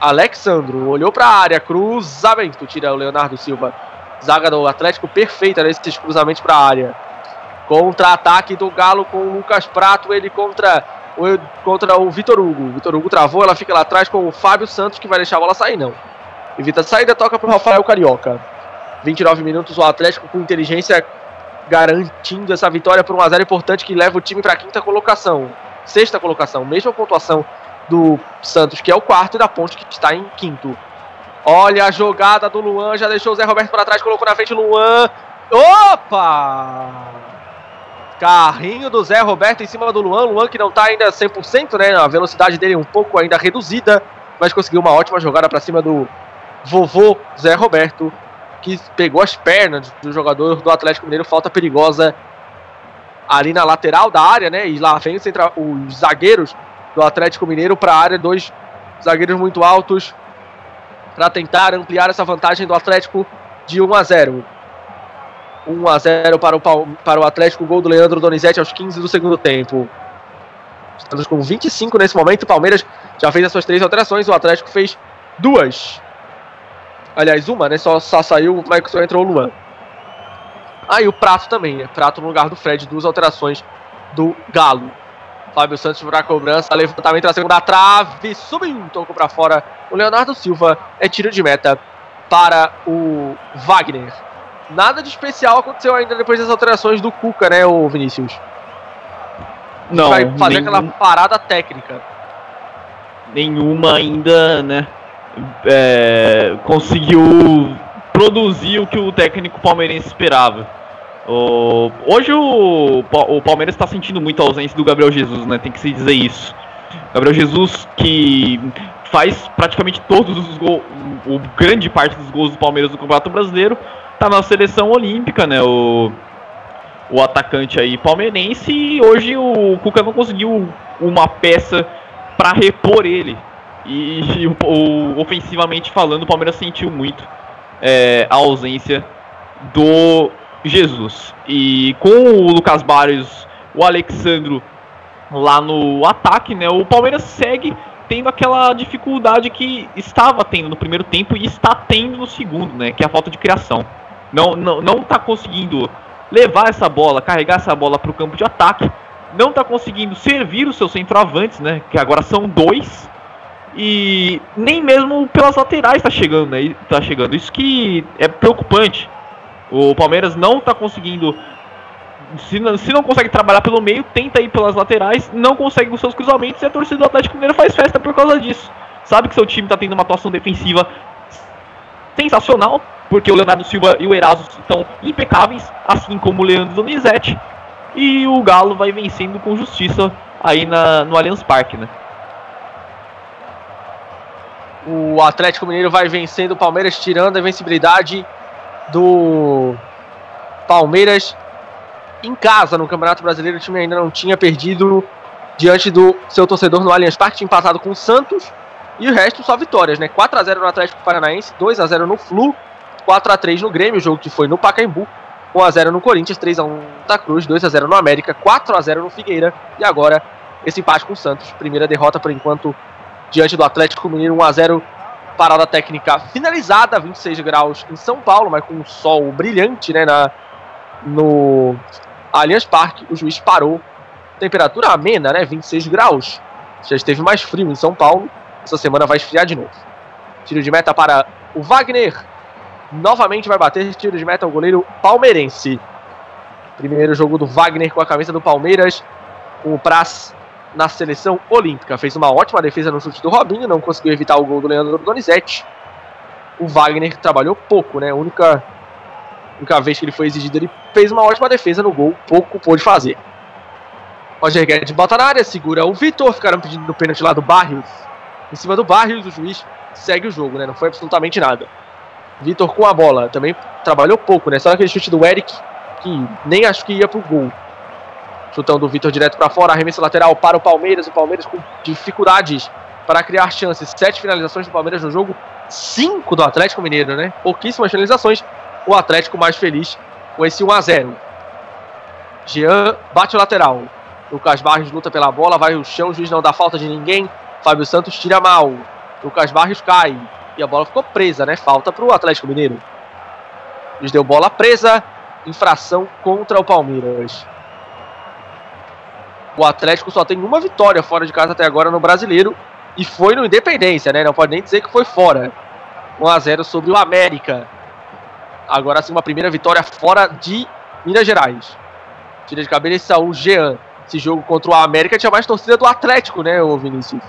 Alexandro olhou para a área, cruzamento, tira o Leonardo Silva. Zaga do Atlético perfeita nesses cruzamentos para a área. Contra-ataque do Galo com o Lucas Prato, ele contra o, contra o Vitor Hugo. Vitor Hugo travou, ela fica lá atrás com o Fábio Santos, que vai deixar a bola sair, não. Evita a saída, toca para o Rafael Carioca. 29 minutos, o Atlético com inteligência garantindo essa vitória por 1x0 importante que leva o time para a quinta colocação. Sexta colocação, mesma pontuação do Santos, que é o quarto, e da Ponte, que está em quinto. Olha a jogada do Luan, já deixou o Zé Roberto para trás, colocou na frente o Luan. Opa! Carrinho do Zé Roberto em cima do Luan. Luan que não está ainda 100%, né? A velocidade dele é um pouco ainda reduzida, mas conseguiu uma ótima jogada para cima do vovô Zé Roberto, que pegou as pernas do jogador do Atlético Mineiro. Falta perigosa ali na lateral da área, né? E lá vem os zagueiros do Atlético Mineiro para a área, dois zagueiros muito altos para tentar ampliar essa vantagem do Atlético de 1 a 0. 1 a 0 para o, para o Atlético, gol do Leandro Donizete aos 15 do segundo tempo. Estamos com 25 nesse momento. O Palmeiras já fez as suas três alterações, o Atlético fez duas. Aliás, uma, né? Só, só saiu, o Michael só entrou o Luan. Aí ah, o Prato também, né? Prato no lugar do Fred, duas alterações do Galo. Fábio Santos para a cobrança, levantamento na segunda trave, subiu, tocou para fora. O Leonardo Silva é tiro de meta para o Wagner. Nada de especial aconteceu ainda depois das alterações do Cuca, né, o Vinícius? Não. Vai fazer nenhum... aquela parada técnica. Nenhuma ainda, né? É, conseguiu produzir o que o técnico palmeirense esperava. O, hoje o, o Palmeiras está sentindo muito a ausência do Gabriel Jesus, né? Tem que se dizer isso. Gabriel Jesus que faz praticamente todos os gols, o grande parte dos gols do Palmeiras no Campeonato Brasileiro, tá na seleção olímpica, né? O, o atacante aí palmeirense e hoje o Cuca não conseguiu uma peça para repor ele. E, e o, o, ofensivamente falando, o Palmeiras sentiu muito é, a ausência do Jesus. E com o Lucas Barrios, o Alexandro lá no ataque, né? O Palmeiras segue tendo aquela dificuldade que estava tendo no primeiro tempo e está tendo no segundo, né? Que é a falta de criação. Não, não, não tá conseguindo levar essa bola, carregar essa bola para o campo de ataque. Não está conseguindo servir os seus centroavantes, né? Que agora são dois. E nem mesmo pelas laterais está chegando, né? Tá chegando. Isso que é preocupante. O Palmeiras não está conseguindo. Se não, se não consegue trabalhar pelo meio, tenta ir pelas laterais, não consegue os seus cruzamentos e a torcida do Atlético Mineiro faz festa por causa disso. Sabe que seu time está tendo uma atuação defensiva sensacional, porque o Leonardo Silva e o Eraso estão impecáveis, assim como o Leandro Donizete. E o Galo vai vencendo com justiça aí na, no Allianz Parque, né? O Atlético Mineiro vai vencendo o Palmeiras, tirando a invencibilidade do Palmeiras em casa no Campeonato Brasileiro. O time ainda não tinha perdido diante do seu torcedor no Allianz Parque, tinha empatado com o Santos E o resto só vitórias, né? 4x0 no Atlético Paranaense, 2x0 no Flu, 4x3 no Grêmio, jogo que foi no Pacaembu, 1x0 no Corinthians, 3x1 no Santa Cruz, 2x0 no América, 4x0 no Figueira e agora esse empate com o Santos. Primeira derrota por enquanto diante do Atlético Mineiro, 1x0 parada técnica finalizada, 26 graus em São Paulo, mas com um sol brilhante né, na, no Allianz Parque. O juiz parou. Temperatura amena, né? 26 graus. Já esteve mais frio em São Paulo. Essa semana vai esfriar de novo. Tiro de meta para o Wagner. Novamente vai bater tiro de meta o goleiro palmeirense. Primeiro jogo do Wagner com a camisa do Palmeiras. Com o Praz na seleção olímpica. Fez uma ótima defesa no chute do Robinho, não conseguiu evitar o gol do Leandro Donizete. O Wagner trabalhou pouco, né? A única, única vez que ele foi exigido, ele fez uma ótima defesa no gol, pouco pôde fazer. Roger Guedes bota na área, segura o Vitor, ficaram pedindo no pênalti lá do Barrios. Em cima do Barrios, o juiz segue o jogo, né? Não foi absolutamente nada. Vitor com a bola, também trabalhou pouco, né? Só aquele chute do Eric, que nem acho que ia pro gol. Chutão do Vitor direto para fora, arremesso lateral para o Palmeiras. O Palmeiras com dificuldades para criar chances. Sete finalizações do Palmeiras no jogo, cinco do Atlético Mineiro, né? Pouquíssimas finalizações. O Atlético mais feliz com esse 1 a 0. Jean bate o lateral. Lucas Barros luta pela bola, vai no chão, o juiz não dá falta de ninguém. Fábio Santos tira mal. Lucas Barros cai. E a bola ficou presa, né? Falta para o Atlético Mineiro. Eles deu bola presa. Infração contra o Palmeiras. O Atlético só tem uma vitória fora de casa até agora no Brasileiro. E foi no Independência, né? Não pode nem dizer que foi fora. 1x0 sobre o América. Agora sim, uma primeira vitória fora de Minas Gerais. Tira de cabeça o Jean. Esse jogo contra o América tinha mais torcida do Atlético, né, o Vinícius?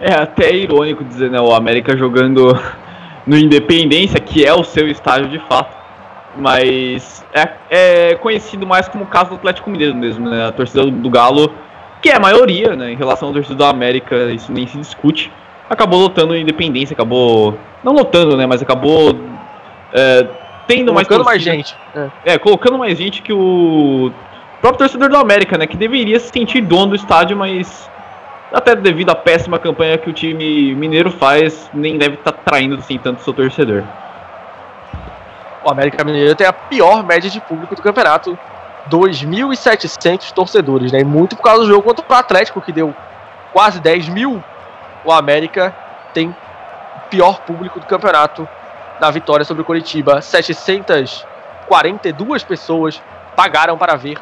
É até irônico dizer, né? O América jogando no Independência, que é o seu estádio de fato. Mas é, é conhecido mais como o caso do Atlético Mineiro mesmo, né? A torcida do Galo, que é a maioria, né? Em relação à torcida do América, isso nem se discute. Acabou lotando Independência, acabou. Não lotando, né? Mas acabou. É, tendo mais Colocando mais gente. É. é, colocando mais gente que o próprio torcedor do América, né? Que deveria se sentir dono do estádio, mas até devido à péssima campanha que o time mineiro faz, nem deve estar tá traindo assim tanto o seu torcedor. O América Mineiro tem a pior média de público do campeonato, 2.700 torcedores, né? E muito por causa do jogo contra o Atlético, que deu quase 10 mil. O América tem o pior público do campeonato na vitória sobre o Curitiba. 742 pessoas pagaram para ver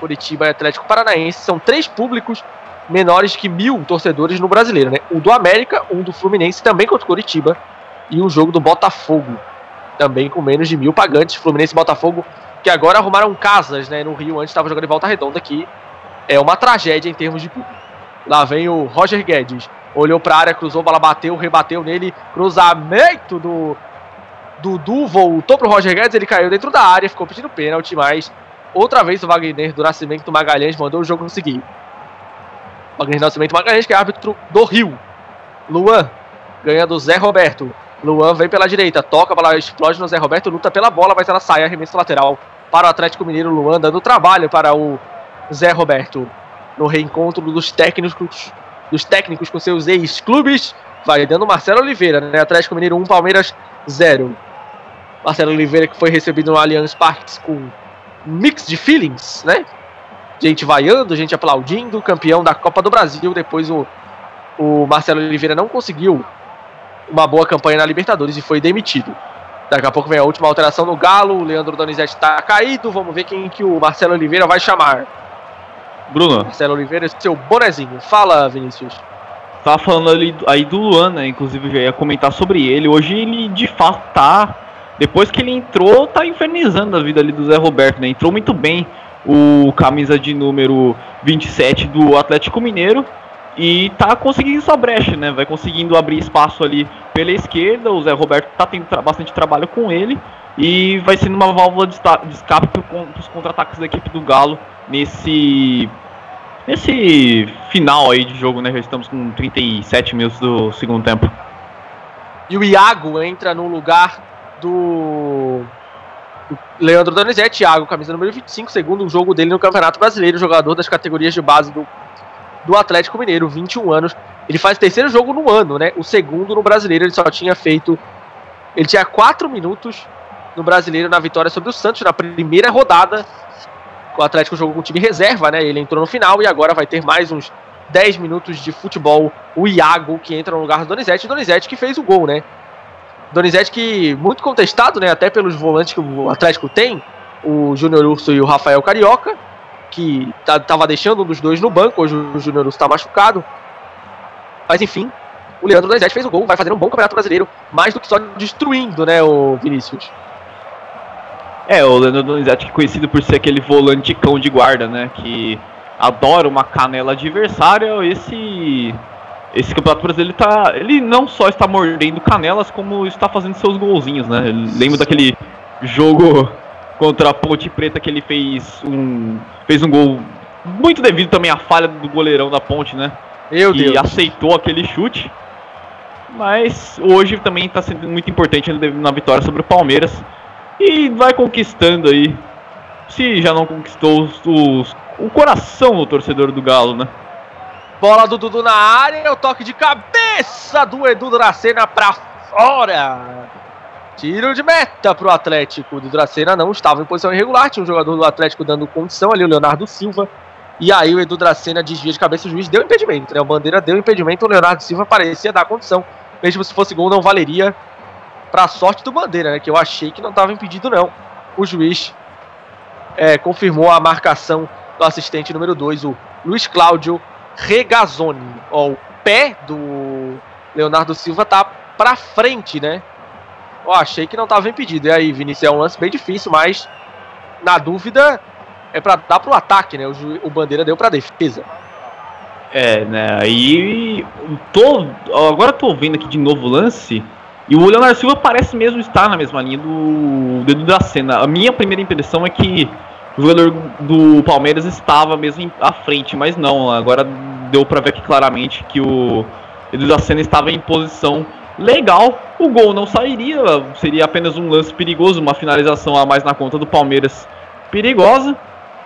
Curitiba e Atlético Paranaense. São três públicos menores que mil torcedores no brasileiro, né? Um do América, um do Fluminense, também contra o Curitiba, e um jogo do Botafogo também com menos de mil pagantes. Fluminense e Botafogo, que agora arrumaram casas né, no Rio, antes estava jogando em Volta Redonda, que é uma tragédia em termos de público. Lá vem o Roger Guedes, olhou para a área, cruzou, bola bateu, rebateu nele, cruzamento do Dudu, voltou pro Roger Guedes, ele caiu dentro da área, ficou pedindo pênalti, mas outra vez o Wagner do Nascimento Magalhães mandou o jogo seguir. Wagner do Nascimento Magalhães, que é árbitro do Rio. Luan ganha do Zé Roberto. Luan vem pela direita, toca, a bola explode no Zé Roberto, luta pela bola, mas ela sai, arremesso lateral para o Atlético Mineiro. Luan dando trabalho para o Zé Roberto no reencontro dos técnicos, dos técnicos com seus ex-clubes. Vai dando Marcelo Oliveira, né? Atlético Mineiro 1, Palmeiras 0. Marcelo Oliveira que foi recebido no Allianz Parque com mix de feelings, né? Gente vaiando, gente aplaudindo, campeão da Copa do Brasil. Depois o, o Marcelo Oliveira não conseguiu uma boa campanha na Libertadores e foi demitido. Daqui a pouco vem a última alteração no Galo, o Leandro Donizete está caído, vamos ver quem que o Marcelo Oliveira vai chamar. Bruno. Marcelo Oliveira, seu bonezinho. Fala, Vinícius. Tava falando ali aí do Luan, né? Inclusive eu já ia comentar sobre ele. Hoje ele de fato tá. Depois que ele entrou, tá infernizando a vida ali do Zé Roberto, né? Entrou muito bem o camisa de número 27 do Atlético Mineiro e tá conseguindo sua brecha, né? Vai conseguindo abrir espaço ali pela esquerda. O Zé Roberto tá tendo tra bastante trabalho com ele e vai sendo uma válvula de, de escape para os contra-ataques da equipe do Galo nesse nesse final aí de jogo, né? Já estamos com 37 minutos do segundo tempo. E o Iago entra no lugar do Leandro Donizete, Iago, camisa número 25, segundo jogo dele no Campeonato Brasileiro, jogador das categorias de base do do Atlético Mineiro, 21 anos. Ele faz terceiro jogo no ano, né? O segundo no brasileiro, ele só tinha feito. Ele tinha 4 minutos no brasileiro na vitória sobre o Santos na primeira rodada. O Atlético jogou com o time reserva, né? Ele entrou no final e agora vai ter mais uns 10 minutos de futebol. O Iago, que entra no lugar do Donizete. Donizete que fez o gol, né? Donizete que muito contestado, né? Até pelos volantes que o Atlético tem. O Júnior Urso e o Rafael Carioca. Que tá, tava deixando um dos dois no banco. Hoje o Júnior Urso tá machucado. Mas enfim, o Leandro Donizete fez o gol. Vai fazer um bom campeonato brasileiro. Mais do que só destruindo, né, o Vinícius? É, o Leandro Donizete, é conhecido por ser aquele volante cão de guarda, né? Que adora uma canela adversária. Esse esse campeonato brasileiro tá, ele não só está mordendo canelas, como está fazendo seus golzinhos, né? Lembro daquele jogo contra a Ponte Preta que ele fez um fez um gol muito devido também à falha do goleirão da Ponte, né? Meu e Deus. aceitou aquele chute. Mas hoje também está sendo muito importante na vitória sobre o Palmeiras. E vai conquistando aí. Se já não conquistou os, os, o coração do torcedor do Galo, né? Bola do Dudu na área, o toque de cabeça do Edu Dracena pra fora. Tiro de meta Atlético. O Edu Dracena não estava em posição irregular, tinha um jogador do Atlético dando condição ali, o Leonardo Silva. E aí o Edu Dracena desvia de cabeça, o juiz deu impedimento, né? O Bandeira deu impedimento, o Leonardo Silva parecia dar condição. Mesmo se fosse gol, não valeria pra sorte do Bandeira, né? Que eu achei que não estava impedido, não. O juiz é, confirmou a marcação do assistente número 2, o Luiz Cláudio Regazzoni. Ó, o pé do Leonardo Silva tá pra frente, né? Ó, achei que não estava impedido. E aí, Vinícius, é um lance bem difícil, mas na dúvida é pra dar pro ataque, né? O, o Bandeira deu pra defesa. É, né? Aí. Tô, agora tô vendo aqui de novo o lance. E o Leonardo Silva parece mesmo estar na mesma linha do dedo da cena. A minha primeira impressão é que o jogador do Palmeiras estava mesmo à frente, mas não. Agora deu pra ver aqui claramente que o Edu da Cena estava em posição legal. O gol não sairia, seria apenas um lance perigoso, uma finalização a mais na conta do Palmeiras perigosa.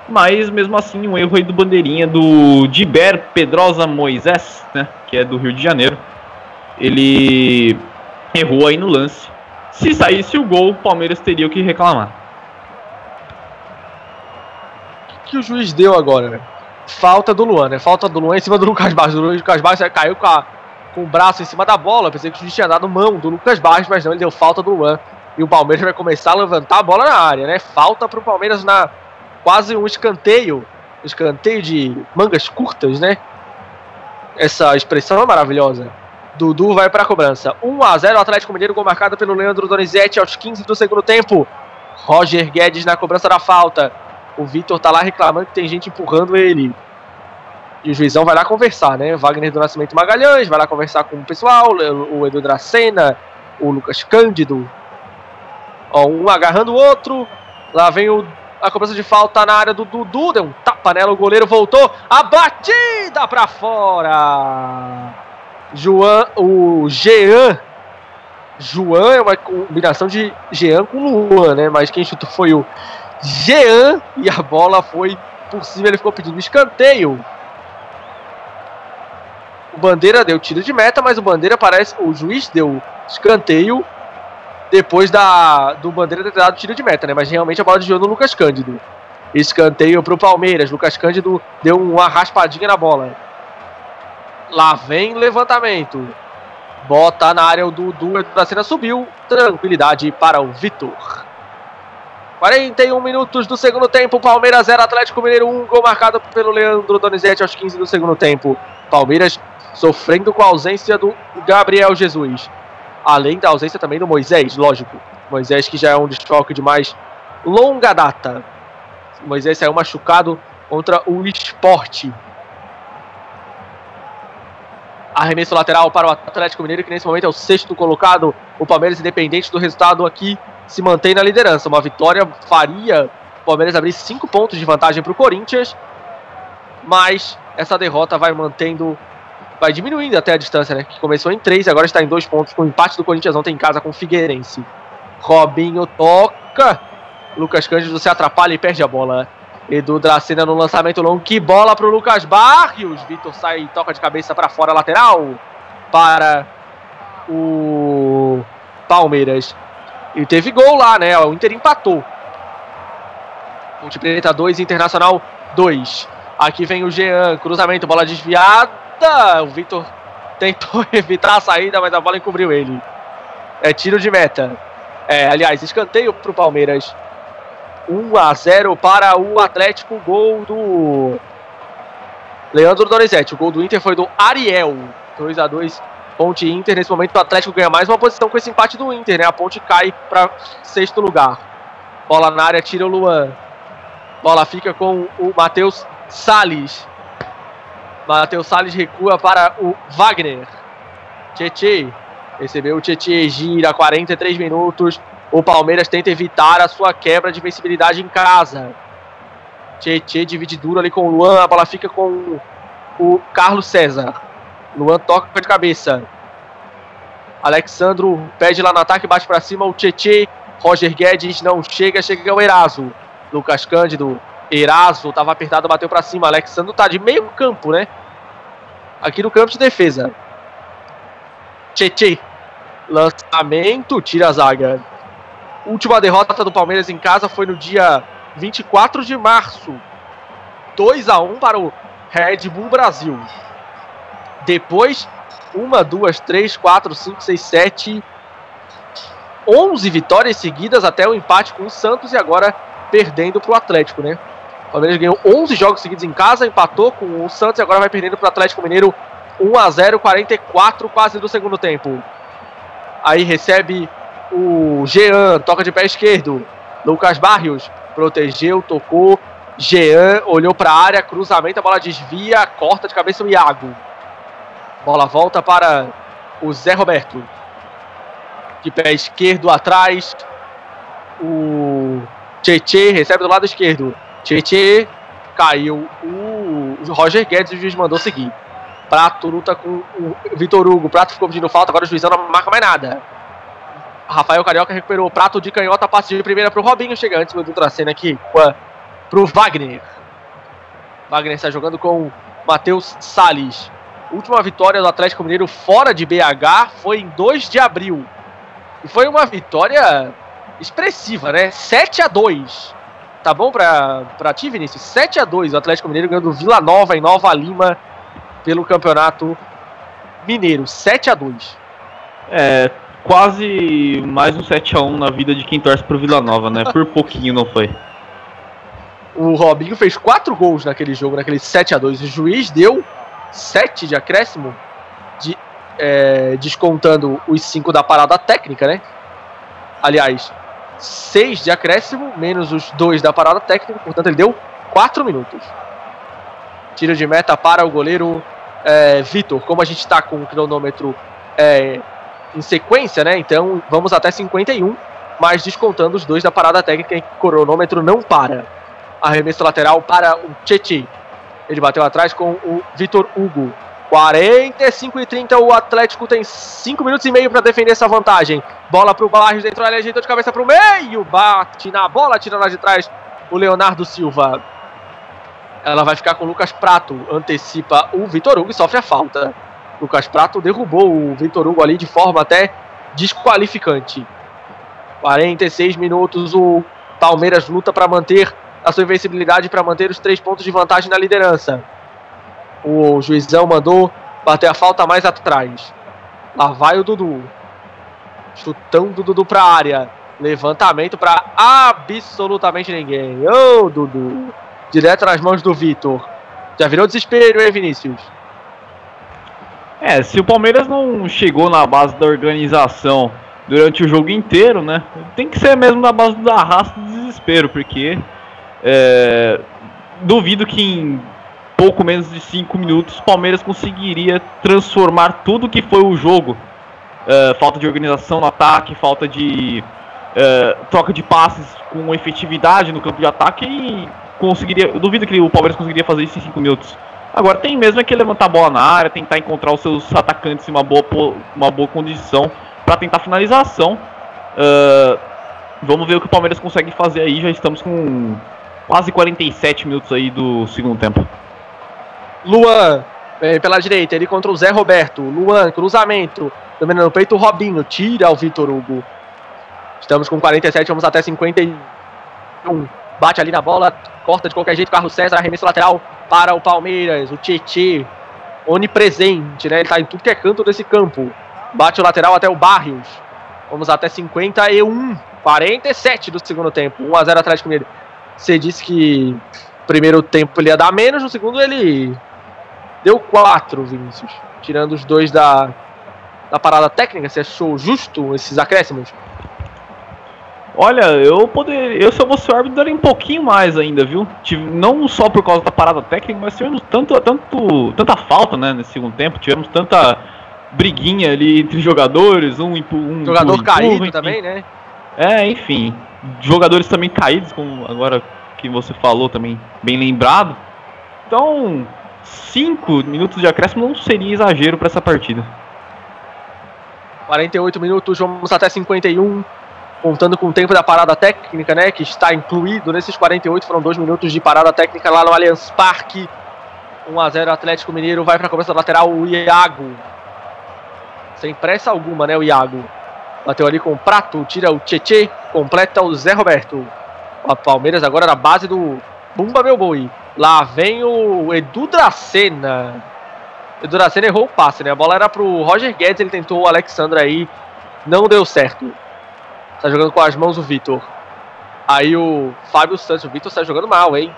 Mas mesmo assim, um erro aí do bandeirinha do Diber Pedrosa Moisés, né? Que é do Rio de Janeiro. Ele errou aí no lance. Se saísse o gol, o Palmeiras teria o que reclamar. O que o juiz deu agora, né? Falta do Luan, né? Falta do Luan em cima do Lucas Barros. O Lucas Barros caiu com, a- com o braço em cima da bola. Pensei que o juiz tinha dado mão do Lucas Barros, mas não, ele deu falta do Luan. E o Palmeiras vai começar a levantar a bola na área, né? Falta pro Palmeiras na quase um escanteio. Escanteio de mangas curtas, né? Essa expressão é maravilhosa. Dudu vai pra cobrança. 1 a 0 Atlético Mineiro, gol marcado pelo Leandro Donizete aos 15 do segundo tempo. Roger Guedes na cobrança da falta. O Vitor tá lá reclamando que tem gente empurrando ele. E o juizão vai lá conversar, né? Wagner do Nascimento Magalhães vai lá conversar com o pessoal, o Edu Dracena, o Lucas Cândido. Ó, um agarrando o outro. Lá vem o, a cobrança de falta na área do Dudu. Deu um tapa nela, o goleiro voltou. A batida pra fora. João, o Jean. João é uma combinação de Jean com Luan, né? Mas quem chutou foi o Jean e a bola foi por cima, ele ficou pedindo escanteio. O Bandeira deu tiro de meta, mas o Bandeira parece. O juiz deu escanteio depois da do Bandeira ter dado tiro de meta, né? Mas realmente a bola desviou no Lucas Cândido. Escanteio pro Palmeiras. Lucas Cândido deu uma raspadinha na bola. Lá vem levantamento. Bota na área o Dudu da cena subiu. Tranquilidade para o Vitor. 41 minutos do segundo tempo, Palmeiras 0, Atlético Mineiro 1, gol marcado pelo Leandro Donizete aos 15 do segundo tempo. Palmeiras sofrendo com a ausência do Gabriel Jesus. Além da ausência também do Moisés, lógico. Moisés que já é um desfalque de mais longa data. Moisés saiu machucado contra o esporte. Arremesso lateral para o Atlético Mineiro, que nesse momento é o sexto colocado. O Palmeiras, independente do resultado aqui, se mantém na liderança. Uma vitória faria o Palmeiras abrir cinco pontos de vantagem para o Corinthians, mas essa derrota vai mantendo, vai diminuindo até a distância, né? Que começou em três, agora está em dois pontos com o empate do Corinthians ontem em casa com o Figueirense. Robinho toca, Lucas Cândido se atrapalha e perde a bola. Edu Dracena no lançamento longo. Que bola pro Lucas Barrios. Vitor sai e toca de cabeça para fora, lateral. Para o Palmeiras. E teve gol lá, né? O Inter empatou. Ponte Preta 2, Internacional 2. Aqui vem o Jean. Cruzamento, bola desviada. O Vitor tentou evitar a saída, mas a bola encobriu ele. É tiro de meta. É, aliás, escanteio pro Palmeiras. 1 a 0 para o Atlético. Gol do Leandro Donizete. O gol do Inter foi do Ariel. 2 a 2 Ponte Inter. Nesse momento o Atlético ganha mais uma posição com esse empate do Inter, né? A Ponte cai para sexto lugar. Bola na área, tira o Luan. Bola fica com o Matheus Salles. Matheus Salles recua para o Wagner. Tietê. Recebeu o Tietê, gira 43 minutos. O Palmeiras tenta evitar a sua quebra de vencibilidade em casa. Tietê divide duro ali com o Luan. A bola fica com o Carlos César. Luan toca de cabeça. Alexandro pede lá no ataque, bate para cima. O Tietê. Roger Guedes não chega, chega o Eraso. Lucas Cândido. Eraso tava apertado, bateu para cima. Alexandro tá de meio campo, né? Aqui no campo de defesa. Tietê. Lançamento, tira a zaga. Última derrota do Palmeiras em casa foi no dia 24 de março. 2 a 1 para o Red Bull Brasil. Depois, uma, duas, três, quatro, cinco, seis, sete, onze vitórias seguidas até o empate com o Santos e agora perdendo para o Atlético, né? Palmeiras ganhou 11 jogos seguidos em casa, empatou com o Santos e agora vai perdendo para o Atlético Mineiro 1 a 0, 44 quase do segundo tempo. Aí recebe o Jean, toca de pé esquerdo. Lucas Barrios protegeu, tocou. Jean olhou para a área, cruzamento, a bola desvia, corta de cabeça o Iago. Bola volta para o Zé Roberto. De pé esquerdo atrás. O Tietê recebe do lado esquerdo. Tietê caiu. O Roger Guedes, o juiz mandou seguir. Prato luta com o Vitor Hugo. Prato ficou pedindo falta, agora o juizão não marca mais nada. Rafael Carioca recuperou o prato de canhota, passe de primeira para o Robinho. Chega antes do Tracena aqui para o Wagner. Wagner está jogando com Matheus Salles. Última vitória do Atlético Mineiro fora de BH foi em 2 de abril. E foi uma vitória expressiva, né? 7 a 2 Tá bom pra, pra ti, Vinícius? 7 a 2 o Atlético Mineiro ganhando Vila Nova em Nova Lima pelo Campeonato Mineiro. 7 a 2 É, quase mais um 7x1 na vida de quem torce pro Vila Nova, né? Por pouquinho não foi. O Robinho fez 4 gols naquele jogo, naquele 7 a 2 O juiz deu 7 de acréscimo, de, é, descontando os 5 da parada técnica, né? Aliás, 6 de acréscimo, menos os 2 da parada técnica, portanto ele deu 4 minutos. Tiro de meta para o goleiro é, Vitor. Como a gente está com o cronômetro é, em sequência, né? Então vamos até 51, mas descontando os dois da parada técnica, o cronômetro não para. Arremesso lateral para o Tcheti. Ele bateu atrás com o Vitor Hugo. 45 e 30, o Atlético tem 5 minutos e meio para defender essa vantagem. Bola para o Barrios, dentro da ajeitou de cabeça para o meio, bate na bola, tira lá de trás o Leonardo Silva. Ela vai ficar com o Lucas Prato, antecipa o Vitor Hugo e sofre a falta. Lucas Prato derrubou o Vitor Hugo ali de forma até desqualificante. 46 minutos, o Palmeiras luta para manter a sua invencibilidade, para manter os três pontos de vantagem na liderança. O juizão mandou bater a falta mais atrás. Lá vai o Dudu. Chutão do Dudu para a área. Levantamento para absolutamente ninguém. Ô, oh, Dudu. Direto nas mãos do Vitor. Já virou desespero, hein, Vinícius? É, se o Palmeiras não chegou na base da organização durante o jogo inteiro, né? Tem que ser mesmo na base do arrasto do desespero, porque é, duvido que em pouco menos de 5 minutos o Palmeiras conseguiria transformar tudo que foi o jogo. É, falta de organização no ataque, falta de é, troca de passes com efetividade no campo de ataque e conseguiria. Eu duvido que o Palmeiras conseguiria fazer isso em 5 minutos. Agora tem mesmo é que levantar a bola na área, tentar encontrar os seus atacantes em uma boa, uma boa condição para tentar finalização. Uh, vamos ver o que o Palmeiras consegue fazer aí. Já estamos com quase 47 minutos aí do segundo tempo. Luan, vem pela direita, ele contra o Zé Roberto. Luan, cruzamento, dominando o peito, o Robinho, tira o Vitor Hugo. Estamos com 47, vamos até 51. Bate ali na bola, corta de qualquer jeito, Carlos César, arremesso lateral para o Palmeiras, o Tietê, onipresente, né? Ele tá em tudo que é canto desse campo. Bate o lateral até o Barrios. Vamos até 51, 47 do segundo tempo. 1 a 0 Atlético Mineiro. Você disse que primeiro tempo ele ia dar menos, no segundo ele deu 4, Vinícius. Tirando os dois da, da parada técnica, você achou justo esses acréscimos? Olha, eu poderia. Eu, se eu fosse o árbitro, daria um pouquinho mais ainda, viu? Não só por causa da parada técnica, mas tivemos tanto, tanto, tanta falta, né, nesse segundo tempo. Tivemos tanta briguinha ali entre jogadores, um um Jogador empurra, caído empurra, também, né? É, enfim. Jogadores também caídos, como agora que você falou também, bem lembrado. Então, cinco minutos de acréscimo não seria exagero para essa partida. 48 minutos, vamos até 51 contando com o tempo da parada técnica, né, que está incluído nesses 48, foram dois minutos de parada técnica lá no Allianz Parque. 1 a 0 Atlético Mineiro vai para a cobertura lateral o Iago. Sem pressa alguma, né, o Iago. Bateu ali com o Prato, tira o Tietê, completa o Zé Roberto. A Palmeiras agora na base do Bumba Meu Boi. Lá vem o Edu Dracena. Edu Dracena errou o passe, né? A bola era pro Roger Guedes, ele tentou o Alexandre aí, não deu certo. Tá jogando com as mãos o Vitor. Aí o Fábio Santos, o Vitor está jogando mal, hein?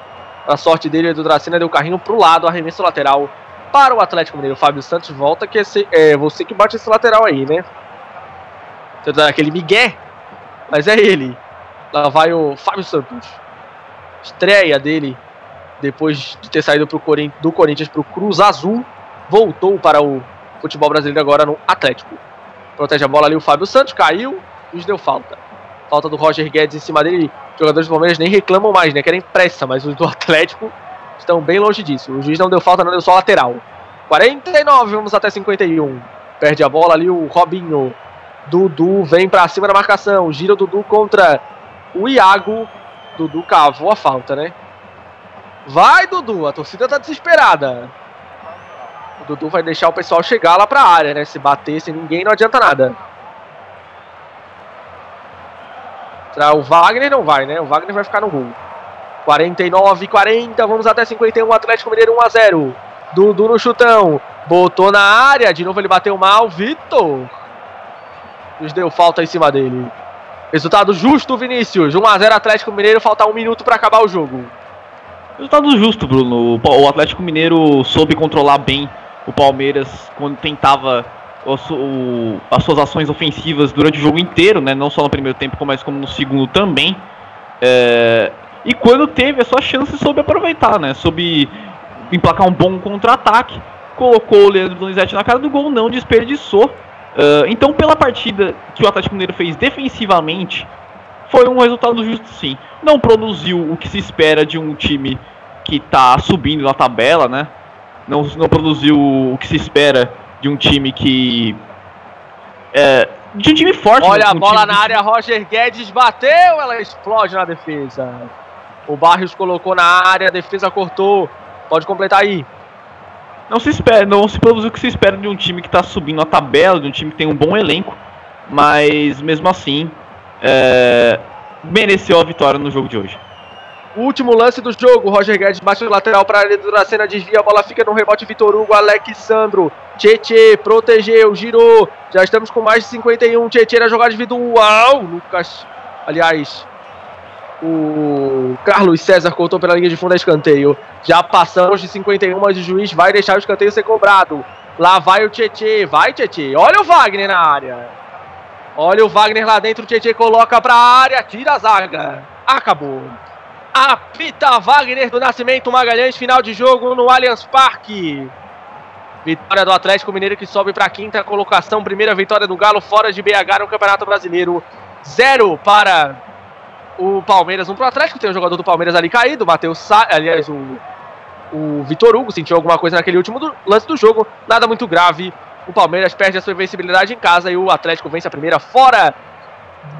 A sorte dele, o Edu Dracena deu o carrinho pro lado, arremesso lateral para o Atlético Mineiro. O Fábio Santos volta, que esse, é você que bate esse lateral aí, né? Você dá aquele migué, mas é ele. Lá vai o Fábio Santos. Estreia dele, depois de ter saído Corin do Corinthians para o Cruz Azul, voltou para o futebol brasileiro agora no Atlético. Protege a bola ali o Fábio Santos, caiu, juiz deu falta. Falta do Roger Guedes em cima dele. Os jogadores do Palmeiras nem reclamam mais, né? Querem pressa, mas os do Atlético estão bem longe disso. O juiz não deu falta, não deu só lateral. 49, vamos até 51. Perde a bola ali o Robinho. Dudu vem para cima da marcação. Gira o Dudu contra o Iago. Dudu cavou a falta, né? Vai, Dudu. A torcida tá desesperada. O Dudu vai deixar o pessoal chegar lá pra área, né? Se bater sem ninguém não adianta nada. O Wagner não vai, né? O Wagner vai ficar no gol. 49, 40, vamos até 51, Atlético Mineiro 1 a 0. Dudu no chutão, botou na área, de novo ele bateu mal, Vitor. Nos deu falta em cima dele. Resultado justo, Vinícius. 1 a 0 Atlético Mineiro, falta um minuto para acabar o jogo. Resultado justo, Bruno. O Atlético Mineiro soube controlar bem o Palmeiras quando tentava as suas ações ofensivas durante o jogo inteiro, né? Não só no primeiro tempo, mas como no segundo também. É, e quando teve a sua chance, soube aproveitar, né? Soube emplacar um bom contra-ataque, colocou o Leandro Donizete na cara do gol, não desperdiçou. Uh, então, pela partida que o Atlético Mineiro fez defensivamente, foi um resultado justo sim. Não produziu o que se espera de um time que está subindo na tabela, né? Não, não produziu o que se espera de um time que. É, de um time forte. Olha um a bola na área, Roger Guedes bateu, ela explode na defesa. O Barrios colocou na área, a defesa cortou. Pode completar aí. Não se espera, não se produziu o que se espera de um time que está subindo a tabela, de um time que tem um bom elenco, mas mesmo assim é, mereceu a vitória no jogo de hoje. Último lance do jogo, Roger Guedes bate o lateral para área do Dracena, desvia, a bola fica no rebote, Vitor Hugo, Alexandro, Tietê, protegeu, girou, já estamos com mais de 51, Tietê na jogada individual, Lucas, aliás, o Carlos César cortou pela linha de fundo a escanteio, já passamos de 51, mas o juiz vai deixar o escanteio ser cobrado, lá vai o Tietê, vai Tietê, olha o Wagner na área, olha o Wagner lá dentro, o Tietê coloca para a área, tira a zaga, acabou. Apita Wagner do Nascimento Magalhães, final de jogo no Allianz Parque. Vitória do Atlético Mineiro que sobe para a quinta colocação. Primeira vitória do Galo fora de BH no Campeonato Brasileiro. Zero para o Palmeiras. Um para o Atlético. Tem um jogador do Palmeiras ali caído. Matheus Sa... Aliás, o, o Vitor Hugo sentiu alguma coisa naquele último do... lance do jogo. Nada muito grave. O Palmeiras perde a sua invencibilidade em casa e o Atlético vence a primeira fora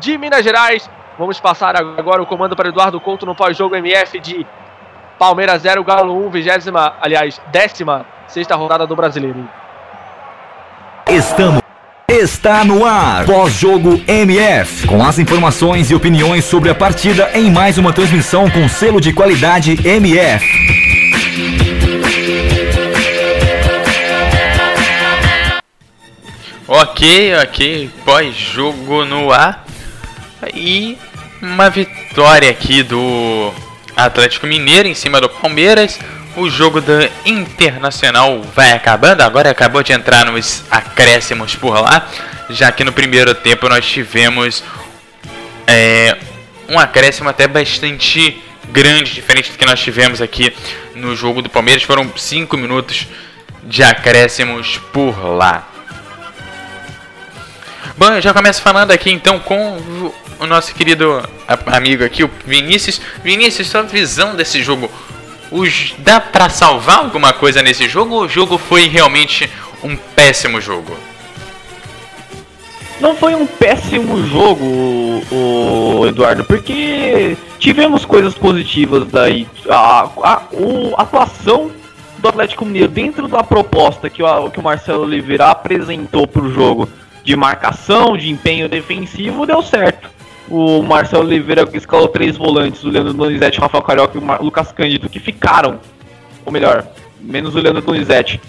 de Minas Gerais Vamos passar agora o comando para Eduardo Couto no pós-jogo MF de Palmeiras 0, Galo 1, vigésima, aliás, décima sexta rodada do Brasileiro. Estamos. Está no ar. Pós-jogo MF. Com as informações e opiniões sobre a partida em mais uma transmissão com selo de qualidade MF. Ok, ok. Pós-jogo no ar. E uma vitória aqui do Atlético Mineiro em cima do Palmeiras. O jogo da Internacional vai acabando. Agora acabou de entrar nos acréscimos por lá. Já que no primeiro tempo nós tivemos é, um acréscimo até bastante grande, diferente do que nós tivemos aqui no jogo do Palmeiras. Foram 5 minutos de acréscimos por lá. Bom, eu já começo falando aqui então com o nosso querido amigo aqui, o Vinícius. Vinícius, sua visão desse jogo. Dá para salvar alguma coisa nesse jogo ou o jogo foi realmente um péssimo jogo? Não foi um péssimo jogo, o, Eduardo, porque tivemos coisas positivas daí. A, a, a atuação do Atlético Mineiro dentro da proposta que o, que o Marcelo Oliveira apresentou para o jogo de marcação, de empenho defensivo, deu certo. O Marcelo Oliveira escalou três volantes, o Leandro Donizete, o Rafael Carioca e o Lucas Cândido, que ficaram, ou melhor, menos o Leandro Donizete.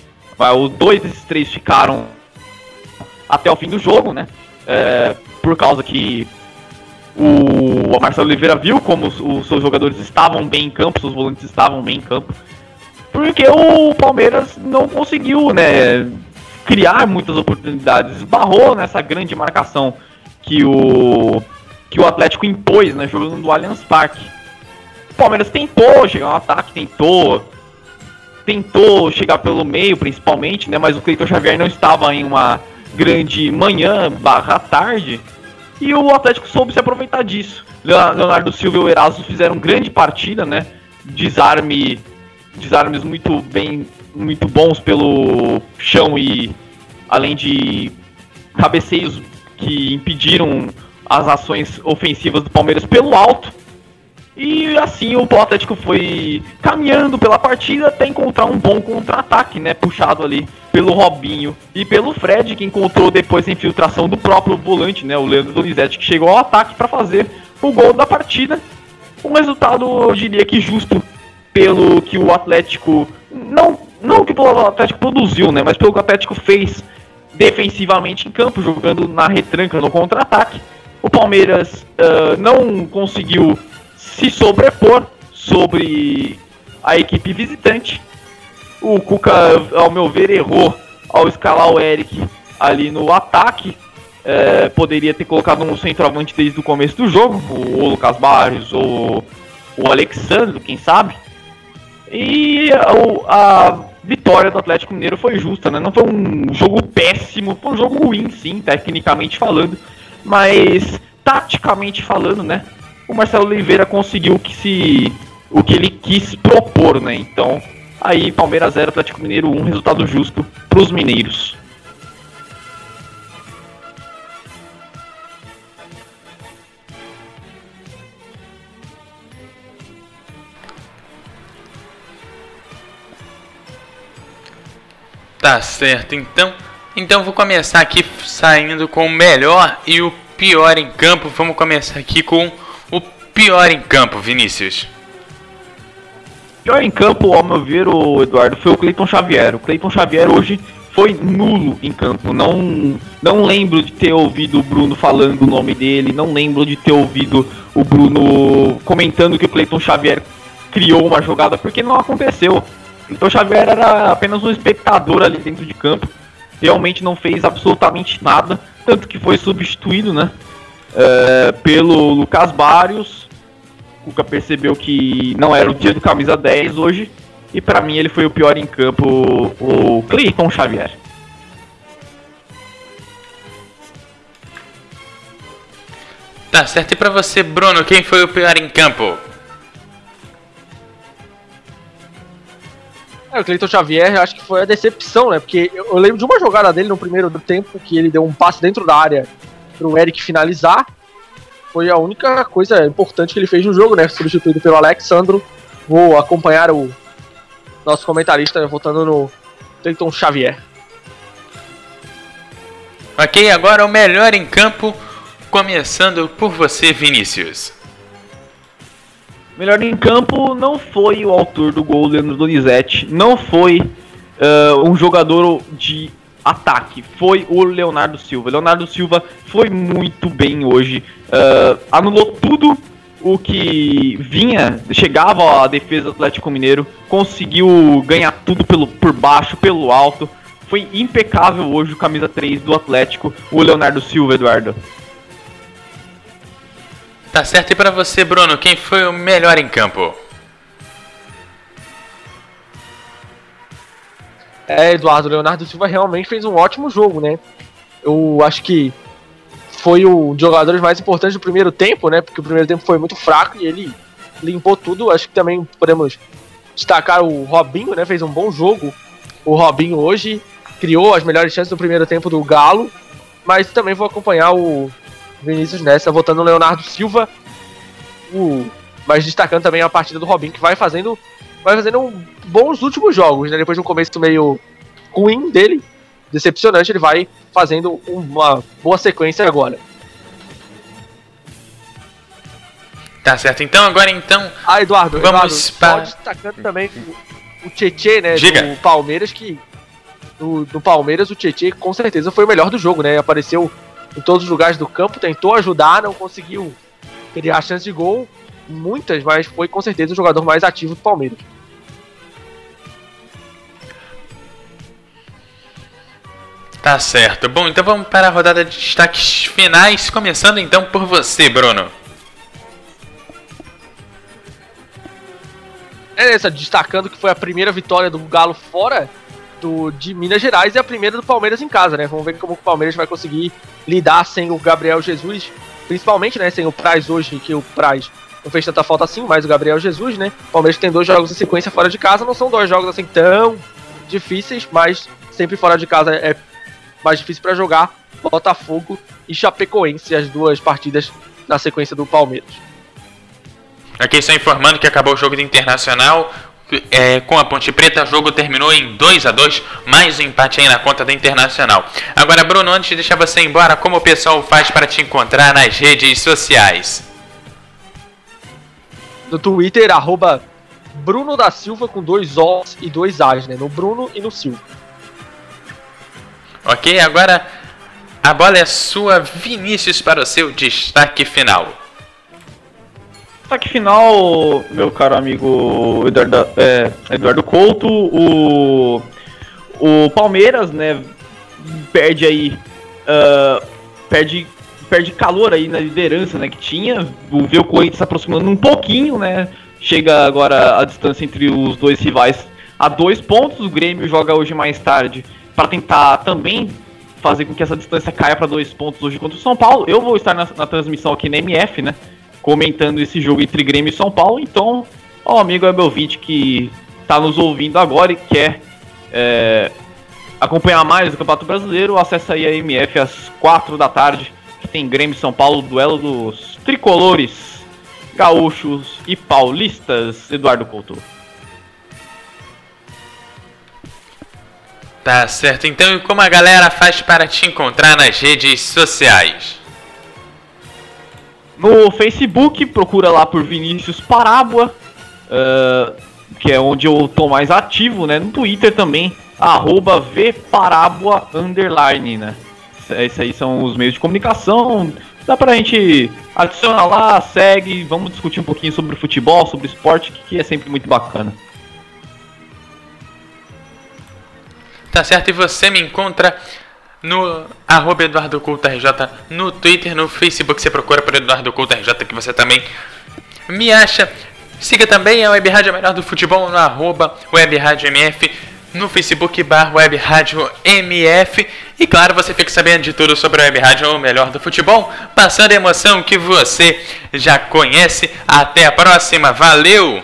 Os dois desses três ficaram até o fim do jogo, né? É, por causa que o Marcelo Oliveira viu como os, os, seus jogadores estavam bem em campo, seus volantes estavam bem em campo. Porque o Palmeiras não conseguiu, né? Criar muitas oportunidades, esbarrou nessa grande marcação que o que o Atlético impôs, né, jogando no Allianz Parque. O Palmeiras tentou chegar no ataque, tentou tentou chegar pelo meio, principalmente, né, mas o Cleiton Xavier não estava em uma grande manhã barra tarde e o Atlético soube se aproveitar disso. Leonardo Silva e o Erasmo fizeram grande partida, né? Desarme, desarmes muito bem muito bons pelo chão e além de cabeceios que impediram as ações ofensivas do Palmeiras pelo alto. E assim o Atlético foi caminhando pela partida até encontrar um bom contra-ataque, né? Puxado ali pelo Robinho e pelo Fred, que encontrou depois a infiltração do próprio volante, né? O Leandro Donizete, que chegou ao ataque para fazer o gol da partida. Um resultado, eu diria que justo, pelo que o Atlético não não que o Atlético produziu, né, mas pelo que o Atlético fez defensivamente em campo, jogando na retranca, no contra-ataque. O Palmeiras uh, não conseguiu se sobrepor sobre a equipe visitante. O Cuca, ao meu ver, errou ao escalar o Eric ali no ataque. É, poderia ter colocado um centroavante desde o começo do jogo, o Lucas Barros ou o Alexandre, quem sabe. E a, a vitória do Atlético Mineiro foi justa, né? Não foi um jogo péssimo, foi um jogo ruim, sim, tecnicamente falando, mas taticamente falando, né? O Marcelo Oliveira conseguiu o que se o que ele quis propor, né? Então, aí Palmeiras 0, Atlético Mineiro 1, resultado justo para os mineiros. Tá certo, então. Então vou começar aqui saindo com o melhor e o pior em campo. Vamos começar aqui com o pior em campo, Vinícius. Pior em campo, ao meu ver, o Eduardo, foi o Cleiton Xavier. O Cleiton Xavier hoje foi nulo em campo. Não, não lembro de ter ouvido o Bruno falando o nome dele. Não lembro de ter ouvido o Bruno comentando que o Cleiton Xavier criou uma jogada, porque não aconteceu. Então Xavier era apenas um espectador ali dentro de campo. Realmente não fez absolutamente nada. Tanto que foi substituído, né? É, pelo Lucas Barrios. O Cuca percebeu que não era o dia do camisa 10 hoje. E para mim ele foi o pior em campo, o Cleiton Xavier. Tá certo. E para você, Bruno, quem foi o pior em campo? É, o Cleiton Xavier, acho que foi a decepção, né? Porque eu, lembro de uma jogada dele no primeiro tempo, que ele deu um passe dentro da área pro Eric finalizar. foi a única coisa importante que ele fez no jogo, né? Substituído pelo Alexandro. Vou acompanhar o nosso comentarista votando no Cleiton Xavier. Ok, agora o melhor em campo, começando por você, Vinícius. Melhor em campo não foi o autor do gol, Leandro Donizete. Não foi uh, um jogador de ataque. Foi o Leonardo Silva. Leonardo Silva foi muito bem hoje. Uh, anulou tudo o que vinha, chegava a defesa do Atlético Mineiro. Conseguiu ganhar tudo pelo, por baixo, pelo alto. Foi impecável hoje o camisa 3 do Atlético, o Leonardo Silva, Eduardo. Tá certo. E para você, Bruno, quem foi o melhor em campo? É, Eduardo, Leonardo Silva realmente fez um ótimo jogo, né? Eu acho que foi o jogador mais importante do primeiro tempo, né? Porque o primeiro tempo foi muito fraco e ele limpou tudo. Acho que também podemos destacar o Robinho, né? Fez um bom jogo. O Robinho hoje criou as melhores chances do primeiro tempo do Galo. Mas também vou acompanhar o Vinícius nessa, votando no Leonardo Silva. O, mas destacando também a partida do Robinho, que vai fazendo vai fazendo bons últimos jogos, né? Depois de um começo meio ruim dele, decepcionante, ele vai fazendo uma boa sequência agora. Tá certo. Então agora então. Ah, Eduardo, vamos Eduardo, para... destacando também o, o Tietê, né? Diga. Do Palmeiras, que. Do, do Palmeiras, o Tietê com certeza foi o melhor do jogo, né? Apareceu em todos os lugares do campo, tentou ajudar, não conseguiu criar chance de gol, muitas, mas foi com certeza o jogador mais ativo do Palmeiras. Tá certo. Bom, então vamos para a rodada de destaques finais, começando então por você, Bruno. É essa, destacando que foi a primeira vitória do Galo fora do, de Minas Gerais e a primeira do Palmeiras em casa, né? Vamos ver como o Palmeiras vai conseguir lidar sem o Gabriel Jesus, principalmente, né? Sem o Praz hoje, que o Praz não fez tanta falta assim, mas o Gabriel Jesus, né? O Palmeiras tem dois jogos em sequência fora de casa, não são dois jogos assim tão difíceis, mas sempre fora de casa é mais difícil para jogar. Botafogo e Chapecoense, as duas partidas na sequência do Palmeiras. Aqui só informando que acabou o jogo do Internacional. É, com a Ponte Preta, o jogo terminou em 2 a 2 mais um empate aí na conta da Internacional. Agora, Bruno, antes de deixar você embora, como o pessoal faz para te encontrar nas redes sociais? No Twitter, arroba Bruno da Silva com dois O's e dois A's, né? No Bruno e no Silva. Ok, agora a bola é sua, Vinícius, para o seu destaque final. Destaque final, meu caro amigo Eduardo, é, Eduardo Couto, o, o Palmeiras, né, perde aí, uh, perde, perde calor aí na liderança, né, que tinha, vê o Corinthians se aproximando um pouquinho, né, chega agora a distância entre os dois rivais a dois pontos, o Grêmio joga hoje mais tarde para tentar também fazer com que essa distância caia para dois pontos hoje contra o São Paulo. Eu vou estar na, na, transmissão aqui na MF, né? Comentando esse jogo entre Grêmio e São Paulo. Então, ó, amigo Abelvite que está nos ouvindo agora e quer é, acompanhar mais o Campeonato Brasileiro, acessa aí a MF às quatro da tarde, que tem Grêmio e São Paulo, duelo dos tricolores gaúchos e paulistas. Eduardo Couto. Tá certo, então e como a galera faz para te encontrar nas redes sociais? No Facebook, procura lá por Vinícius Parábola, uh, que é onde eu tô mais ativo, né? No Twitter também, arroba vparábola, underline, né? Esses aí são os meios de comunicação. Dá pra gente adicionar lá, segue, vamos discutir um pouquinho sobre futebol, sobre esporte, que é sempre muito bacana. Tá certo, e você me encontra no arroba Eduardo Couto RJ, no Twitter, no Facebook, você procura por Eduardo Couto RJ, que você também me acha. Siga também a Web Rádio Melhor do Futebol no arroba Web Rádio MF, no Facebook barra Web Rádio MF. E claro, você fica sabendo de tudo sobre a Web Rádio Melhor do Futebol, passando a emoção que você já conhece. Até a próxima, valeu!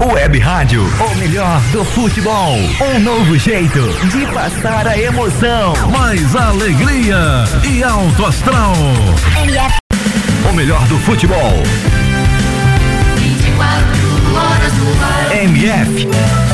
Web Rádio, o melhor do futebol. Um novo jeito de passar a emoção. Mais alegria e alto astral. O melhor do futebol. 24 horas no ar. MF.